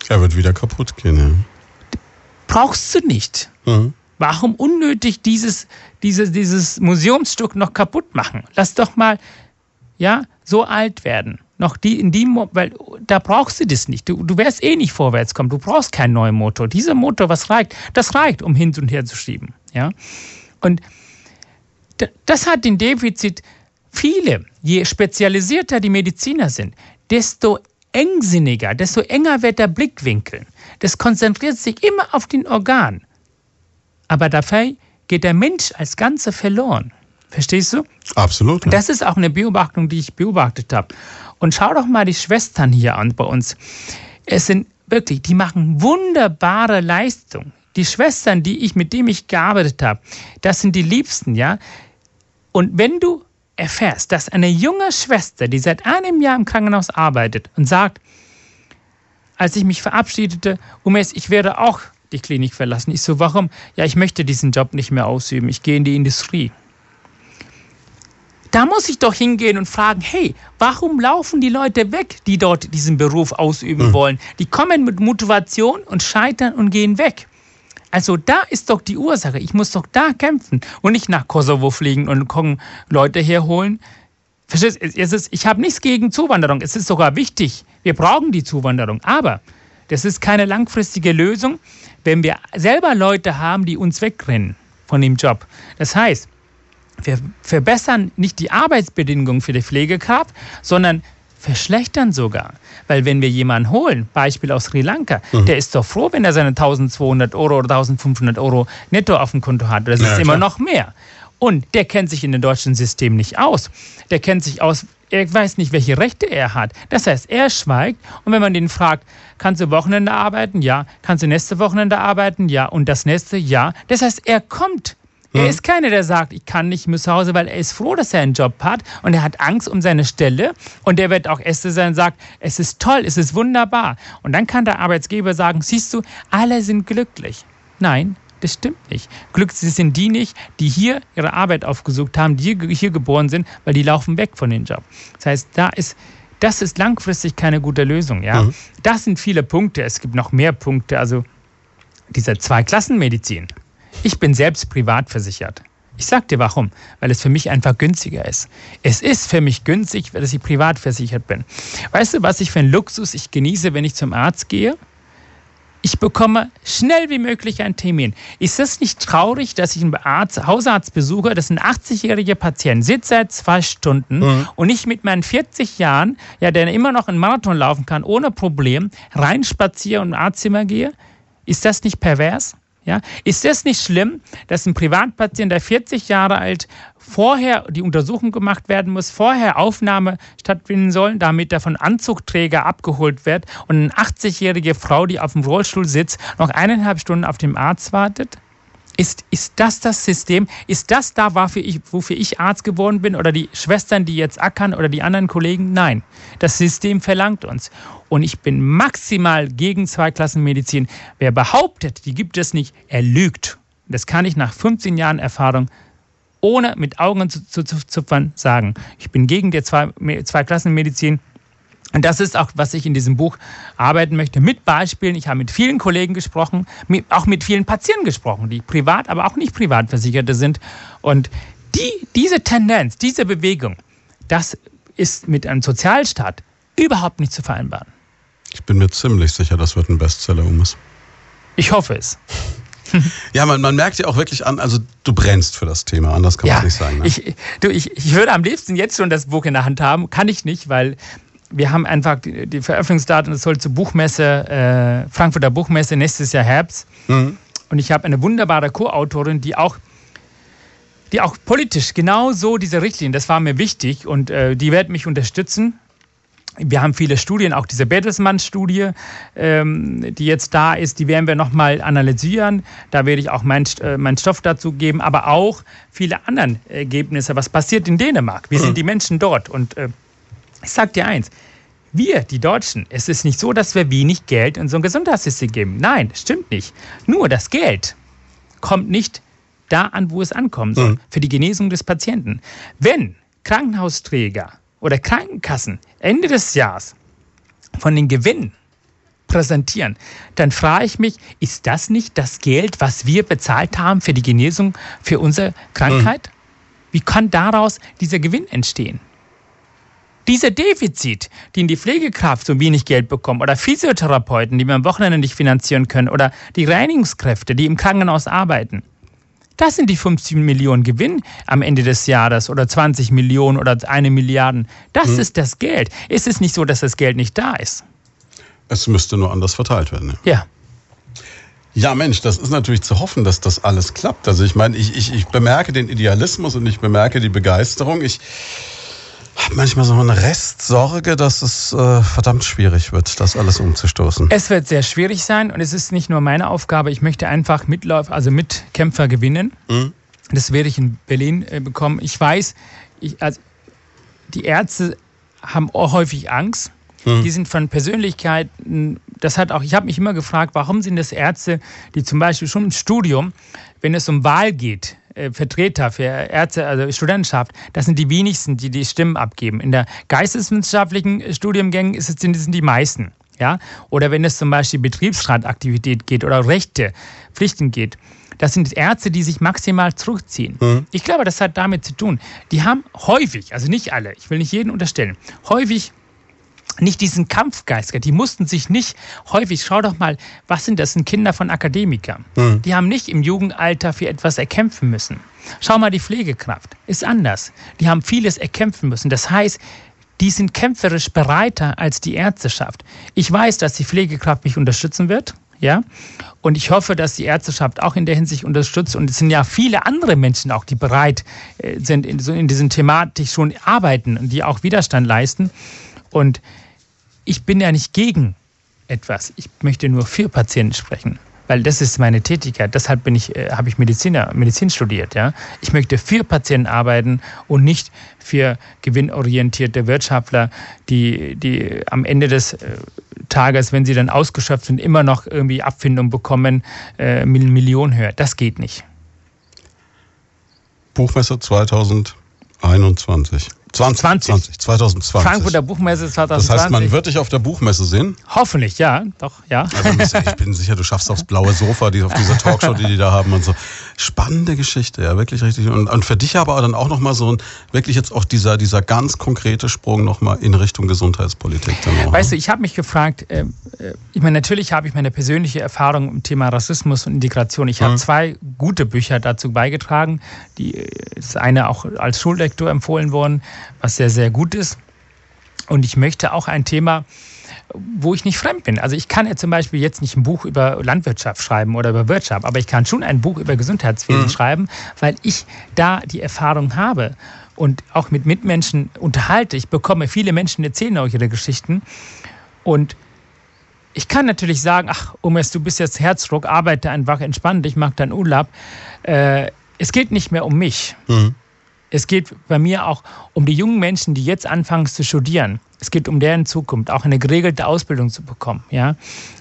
Er wird wieder kaputt gehen. Ja. Brauchst du nicht. Hm. Warum unnötig dieses, dieses, dieses Museumsstück noch kaputt machen? Lass doch mal ja, so alt werden. Noch die in die, weil da brauchst du das nicht. Du, du wirst eh nicht vorwärts kommen. Du brauchst keinen neuen Motor. Dieser Motor, was reicht? Das reicht, um hin und her zu schieben. Ja? Und das hat den Defizit. Viele, je spezialisierter die Mediziner sind, desto engsinniger, desto enger wird der Blickwinkel. Das konzentriert sich immer auf den Organ. Aber dafür geht der Mensch als Ganze verloren. Verstehst du? Absolut. Ja. Das ist auch eine Beobachtung, die ich beobachtet habe. Und schau doch mal die Schwestern hier an bei uns. Es sind wirklich, die machen wunderbare Leistung. Die Schwestern, die ich, mit denen ich gearbeitet habe, das sind die Liebsten, ja. Und wenn du erfährst, dass eine junge Schwester, die seit einem Jahr im Krankenhaus arbeitet und sagt, als ich mich verabschiedete, Umes, ich werde auch die Klinik verlassen. Ich so, warum? Ja, ich möchte diesen Job nicht mehr ausüben. Ich gehe in die Industrie. Da muss ich doch hingehen und fragen, hey, warum laufen die Leute weg, die dort diesen Beruf ausüben mhm. wollen? Die kommen mit Motivation und scheitern und gehen weg. Also da ist doch die Ursache. Ich muss doch da kämpfen und nicht nach Kosovo fliegen und Leute herholen. Verstehst du? Ich habe nichts gegen Zuwanderung. Es ist sogar wichtig. Wir brauchen die Zuwanderung. Aber das ist keine langfristige Lösung, wenn wir selber Leute haben, die uns wegrennen von dem Job. Das heißt, wir verbessern nicht die Arbeitsbedingungen für die Pflegekraft, sondern verschlechtern sogar. Weil wenn wir jemanden holen, Beispiel aus Sri Lanka, mhm. der ist doch froh, wenn er seine 1200 Euro oder 1500 Euro netto auf dem Konto hat. Das ja, ist immer noch mehr. Und der kennt sich in dem deutschen System nicht aus. Der kennt sich aus, er weiß nicht, welche Rechte er hat. Das heißt, er schweigt. Und wenn man den fragt, kannst du Wochenende arbeiten? Ja. Kannst du nächste Wochenende arbeiten? Ja. Und das nächste? Ja. Das heißt, er kommt er ist keiner, der sagt, ich kann nicht, ich muss zu Hause, weil er ist froh, dass er einen Job hat und er hat Angst um seine Stelle und der wird auch Äste sein und sagt, es ist toll, es ist wunderbar. Und dann kann der Arbeitsgeber sagen, siehst du, alle sind glücklich. Nein, das stimmt nicht. Glücklich sind die nicht, die hier ihre Arbeit aufgesucht haben, die hier geboren sind, weil die laufen weg von dem Job. Das heißt, da ist das ist langfristig keine gute Lösung. Ja? Mhm. Das sind viele Punkte. Es gibt noch mehr Punkte. Also diese Zweiklassenmedizin. Ich bin selbst privat versichert. Ich sag dir warum, weil es für mich einfach günstiger ist. Es ist für mich günstig, weil ich privat versichert bin. Weißt du, was ich für einen Luxus ich genieße, wenn ich zum Arzt gehe? Ich bekomme schnell wie möglich einen Termin. Ist es nicht traurig, dass ich einen Arzt, Hausarzt besuche, das ist ein 80-jähriger Patient, sitzt seit zwei Stunden mhm. und ich mit meinen 40 Jahren, ja, der immer noch einen Marathon laufen kann, ohne Problem, reinspaziere und ins Arztzimmer gehe? Ist das nicht pervers? Ja, ist es nicht schlimm, dass ein Privatpatient, der 40 Jahre alt, vorher die Untersuchung gemacht werden muss, vorher Aufnahme stattfinden soll, damit er von Anzugträger abgeholt wird und eine 80-jährige Frau, die auf dem Rollstuhl sitzt, noch eineinhalb Stunden auf den Arzt wartet? Ist, ist das das System? Ist das da, wofür ich, wofür ich Arzt geworden bin oder die Schwestern, die jetzt ackern oder die anderen Kollegen? Nein, das System verlangt uns. Und ich bin maximal gegen Zweiklassenmedizin. Wer behauptet, die gibt es nicht, er lügt. Das kann ich nach 15 Jahren Erfahrung ohne mit Augen zu, zu, zu zupfern sagen. Ich bin gegen die Zweiklassenmedizin. Und das ist auch, was ich in diesem Buch arbeiten möchte, mit Beispielen. Ich habe mit vielen Kollegen gesprochen, mit, auch mit vielen Patienten gesprochen, die privat, aber auch nicht privat Versicherte sind. Und die, diese Tendenz, diese Bewegung, das ist mit einem Sozialstaat überhaupt nicht zu vereinbaren. Ich bin mir ziemlich sicher, das wird ein Bestseller, Umas. Ich hoffe es. ja, man, man merkt ja auch wirklich an, also du brennst für das Thema, anders kann ja, man nicht sagen. Ne? Ich, du, ich, ich würde am liebsten jetzt schon das Buch in der Hand haben, kann ich nicht, weil wir haben einfach die Veröffentlichungsdaten, es soll zur Buchmesse, äh, Frankfurter Buchmesse nächstes Jahr Herbst. Mhm. Und ich habe eine wunderbare Co-Autorin, die auch, die auch politisch genau so diese Richtlinien, das war mir wichtig und äh, die wird mich unterstützen. Wir haben viele Studien, auch diese Bertelsmann-Studie, ähm, die jetzt da ist, die werden wir nochmal analysieren. Da werde ich auch meinen äh, mein Stoff dazu geben, aber auch viele andere Ergebnisse. Was passiert in Dänemark? Wie sind mhm. die Menschen dort? Und äh, ich sag dir eins, wir, die Deutschen, es ist nicht so, dass wir wenig Geld in so ein Gesundheitssystem geben. Nein, stimmt nicht. Nur das Geld kommt nicht da an, wo es ankommen soll, mhm. für die Genesung des Patienten. Wenn Krankenhausträger oder Krankenkassen Ende des Jahres von den Gewinnen präsentieren, dann frage ich mich, ist das nicht das Geld, was wir bezahlt haben für die Genesung für unsere Krankheit? Mhm. Wie kann daraus dieser Gewinn entstehen? Dieser Defizit, den die Pflegekraft so wenig Geld bekommen oder Physiotherapeuten, die wir am Wochenende nicht finanzieren können oder die Reinigungskräfte, die im Krankenhaus arbeiten, das sind die 15 Millionen Gewinn am Ende des Jahres oder 20 Millionen oder eine Milliarde. Das hm. ist das Geld. Ist es nicht so, dass das Geld nicht da ist? Es müsste nur anders verteilt werden. Ja. Ja, Mensch, das ist natürlich zu hoffen, dass das alles klappt. Also ich meine, ich, ich, ich bemerke den Idealismus und ich bemerke die Begeisterung. Ich habe manchmal so eine Restsorge, dass es äh, verdammt schwierig wird, das alles umzustoßen. Es wird sehr schwierig sein und es ist nicht nur meine Aufgabe. Ich möchte einfach Mitläufer, also Mitkämpfer gewinnen. Mhm. Das werde ich in Berlin äh, bekommen. Ich weiß, ich, also, die Ärzte haben auch häufig Angst. Mhm. Die sind von Persönlichkeiten, das hat auch, ich habe mich immer gefragt, warum sind das Ärzte, die zum Beispiel schon im Studium, wenn es um Wahl geht, äh, Vertreter für Ärzte, also Studentenschaft, das sind die wenigsten, die die Stimmen abgeben. In der geisteswissenschaftlichen Studiengängen ist es, sind die meisten. Ja? Oder wenn es zum Beispiel Betriebsrataktivität geht oder Rechte, Pflichten geht. Das sind Ärzte, die sich maximal zurückziehen. Mhm. Ich glaube, das hat damit zu tun. Die haben häufig, also nicht alle, ich will nicht jeden unterstellen, häufig nicht diesen Kampfgeist. Die mussten sich nicht häufig, schau doch mal, was sind das? sind Kinder von Akademikern. Mhm. Die haben nicht im Jugendalter für etwas erkämpfen müssen. Schau mal, die Pflegekraft ist anders. Die haben vieles erkämpfen müssen. Das heißt, die sind kämpferisch bereiter als die Ärzteschaft. Ich weiß, dass die Pflegekraft mich unterstützen wird. Ja? Und ich hoffe, dass die Ärzteschaft auch in der Hinsicht unterstützt. Und es sind ja viele andere Menschen auch, die bereit äh, sind, in, in diesen Thematik schon arbeiten und die auch Widerstand leisten. Und ich bin ja nicht gegen etwas. Ich möchte nur für Patienten sprechen weil das ist meine Tätigkeit. Deshalb bin ich, äh, habe ich Mediziner, Medizin studiert. Ja? Ich möchte für Patienten arbeiten und nicht für gewinnorientierte Wirtschaftler, die, die am Ende des äh, Tages, wenn sie dann ausgeschöpft sind, immer noch irgendwie Abfindung bekommen, äh, Millionen höher. Das geht nicht. Buchmesse 2021. 20, 20. 2020. Frankfurter Buchmesse 2020. Das heißt, man wird dich auf der Buchmesse sehen? Hoffentlich, ja. Doch, ja. Also ich bin sicher, du schaffst aufs blaue Sofa, die, auf dieser Talkshow, die die da haben und so. Spannende Geschichte, ja, wirklich richtig. Und, und für dich aber dann auch nochmal so ein, wirklich jetzt auch dieser, dieser ganz konkrete Sprung nochmal in Richtung Gesundheitspolitik. Auch, weißt ne? du, ich habe mich gefragt, äh, äh, ich meine, natürlich habe ich meine persönliche Erfahrung im Thema Rassismus und Integration. Ich habe mhm. zwei gute Bücher dazu beigetragen. Die, äh, das eine auch als Schullektor empfohlen worden was sehr, sehr gut ist. Und ich möchte auch ein Thema, wo ich nicht fremd bin. Also ich kann ja zum Beispiel jetzt nicht ein Buch über Landwirtschaft schreiben oder über Wirtschaft, aber ich kann schon ein Buch über Gesundheitswesen mhm. schreiben, weil ich da die Erfahrung habe und auch mit Mitmenschen unterhalte. Ich bekomme viele Menschen erzählen auch ihre Geschichten und ich kann natürlich sagen, ach, Umes, du bist jetzt Herzdruck, arbeite einfach entspannt, ich mag deinen Urlaub. Äh, es geht nicht mehr um mich. Mhm. Es geht bei mir auch um die jungen Menschen, die jetzt anfangen zu studieren. Es geht um deren Zukunft, auch eine geregelte Ausbildung zu bekommen. Ja?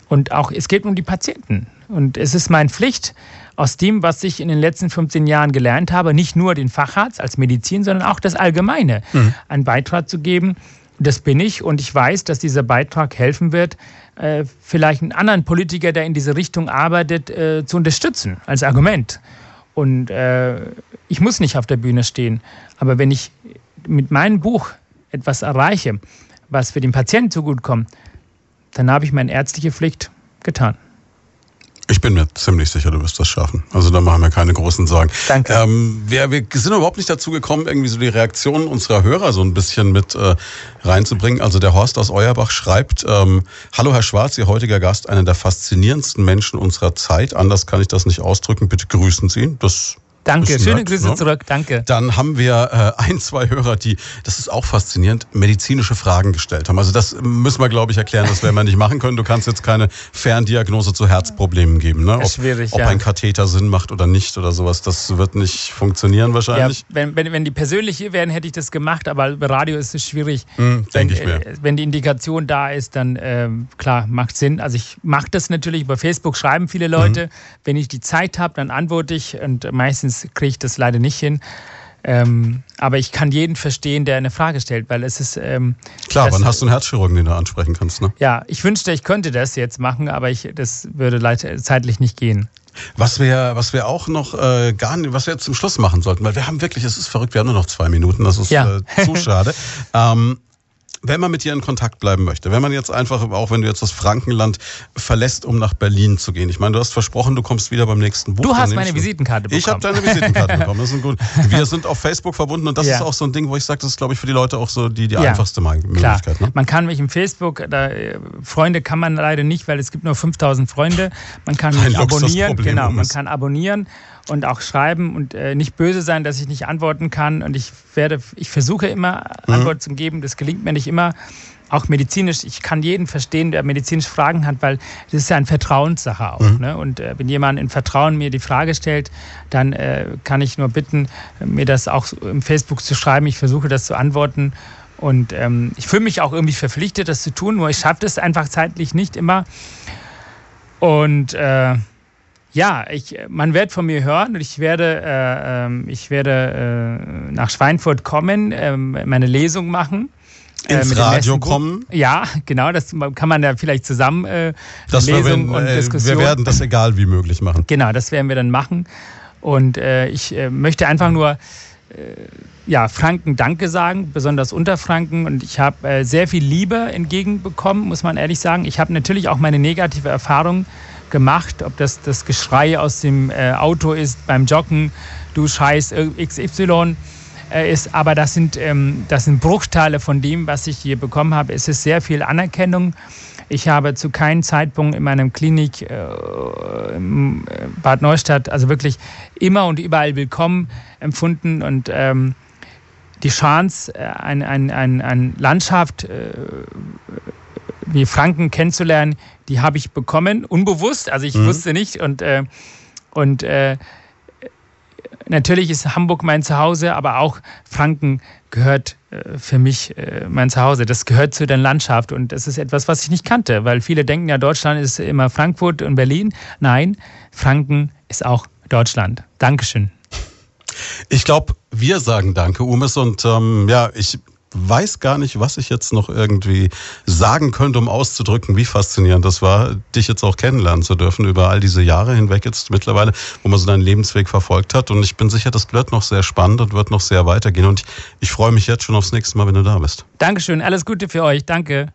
Und auch es geht um die Patienten. Und es ist meine Pflicht, aus dem, was ich in den letzten 15 Jahren gelernt habe, nicht nur den Facharzt als Medizin, sondern auch das Allgemeine, mhm. einen Beitrag zu geben. Das bin ich und ich weiß, dass dieser Beitrag helfen wird, äh, vielleicht einen anderen Politiker, der in diese Richtung arbeitet, äh, zu unterstützen als Argument. Und äh, ich muss nicht auf der Bühne stehen. Aber wenn ich mit meinem Buch etwas erreiche, was für den Patienten zugutekommt, dann habe ich meine ärztliche Pflicht getan. Ich bin mir ziemlich sicher, du wirst das schaffen. Also da machen wir keine großen Sorgen. Danke. Ähm, wir, wir sind überhaupt nicht dazu gekommen, irgendwie so die Reaktionen unserer Hörer so ein bisschen mit äh, reinzubringen. Also der Horst aus Euerbach schreibt, ähm, Hallo Herr Schwarz, Ihr heutiger Gast, einer der faszinierendsten Menschen unserer Zeit. Anders kann ich das nicht ausdrücken. Bitte grüßen Sie ihn. Das Danke, schöne nett, Grüße ne? zurück, danke. Dann haben wir äh, ein, zwei Hörer, die, das ist auch faszinierend, medizinische Fragen gestellt haben. Also das müssen wir, glaube ich, erklären, das werden wir nicht machen können. Du kannst jetzt keine Ferndiagnose zu Herzproblemen geben. Ne? Ob, schwierig, ob ja. ein Katheter Sinn macht oder nicht oder sowas, das wird nicht funktionieren wahrscheinlich. Ja, wenn, wenn, wenn die persönlich hier wären, hätte ich das gemacht, aber bei Radio ist es schwierig. Hm, Denke ich mir. Äh, wenn die Indikation da ist, dann äh, klar, macht Sinn. Also ich mache das natürlich, über Facebook schreiben viele Leute. Mhm. Wenn ich die Zeit habe, dann antworte ich und meistens kriege ich das leider nicht hin. Ähm, aber ich kann jeden verstehen, der eine Frage stellt, weil es ist. Ähm, Klar, wann hast du einen Herzchirurgen, den du ansprechen kannst, ne? Ja, ich wünschte, ich könnte das jetzt machen, aber ich, das würde leider zeitlich nicht gehen. Was wir, was wir auch noch äh, gar nicht, was wir jetzt zum Schluss machen sollten, weil wir haben wirklich, es ist verrückt, wir haben nur noch zwei Minuten, das ist ja. äh, zu schade. ähm, wenn man mit dir in Kontakt bleiben möchte, wenn man jetzt einfach, auch wenn du jetzt das Frankenland verlässt, um nach Berlin zu gehen. Ich meine, du hast versprochen, du kommst wieder beim nächsten Buch. Du hast meine Visitenkarte bekommen. Ich habe deine Visitenkarte bekommen. Das ist gut. Wir sind auf Facebook verbunden und das ja. ist auch so ein Ding, wo ich sage, das ist, glaube ich, für die Leute auch so die, die ja. einfachste Möglichkeit. Ne? Man kann mich im Facebook, da, äh, Freunde kann man leider nicht, weil es gibt nur 5000 Freunde. Man kann mich abonnieren. Genau, man kann abonnieren und auch schreiben und äh, nicht böse sein, dass ich nicht antworten kann. Und ich werde, ich versuche immer mhm. Antworten zu geben. Das gelingt mir nicht immer. Auch medizinisch, ich kann jeden verstehen, der medizinisch Fragen hat, weil das ist ja eine Vertrauenssache auch. Mhm. Ne? Und äh, wenn jemand in Vertrauen mir die Frage stellt, dann äh, kann ich nur bitten, mir das auch im Facebook zu schreiben. Ich versuche das zu antworten Und ähm, ich fühle mich auch irgendwie verpflichtet, das zu tun, nur ich schaffe das einfach zeitlich nicht immer. Und äh, ja, ich, man wird von mir hören und ich werde, äh, ähm, ich werde äh, nach Schweinfurt kommen, äh, meine Lesung machen. Äh, Ins Radio kommen? Ja, genau, das kann man da vielleicht zusammen äh, das Lesung wir, und äh, Diskussion. Wir werden das egal wie möglich machen. Genau, das werden wir dann machen. Und äh, ich äh, möchte einfach nur ja, Franken Danke sagen, besonders Unterfranken. Und ich habe äh, sehr viel Liebe entgegenbekommen, muss man ehrlich sagen. Ich habe natürlich auch meine negative Erfahrung gemacht, ob das das Geschrei aus dem äh, Auto ist beim Joggen, du Scheiß XY äh, ist. Aber das sind, ähm, das sind Bruchteile von dem, was ich hier bekommen habe. Es ist sehr viel Anerkennung. Ich habe zu keinem Zeitpunkt in meinem Klinik äh, in Bad Neustadt, also wirklich immer und überall willkommen empfunden und ähm, die Chance, äh, ein, ein, ein, ein Landschaft wie Franken kennenzulernen, die habe ich bekommen, unbewusst. Also ich mhm. wusste nicht und, äh, und äh, natürlich ist Hamburg mein Zuhause, aber auch Franken gehört äh, für mich äh, mein Zuhause. Das gehört zu der Landschaft und das ist etwas, was ich nicht kannte, weil viele denken ja, Deutschland ist immer Frankfurt und Berlin. Nein, Franken ist auch Deutschland. Dankeschön. Ich glaube, wir sagen Danke, Umes. Und ähm, ja, ich weiß gar nicht, was ich jetzt noch irgendwie sagen könnte, um auszudrücken, wie faszinierend das war, dich jetzt auch kennenlernen zu dürfen über all diese Jahre hinweg jetzt mittlerweile, wo man so deinen Lebensweg verfolgt hat. Und ich bin sicher, das wird noch sehr spannend und wird noch sehr weitergehen. Und ich, ich freue mich jetzt schon aufs nächste Mal, wenn du da bist. Dankeschön, alles Gute für euch. Danke.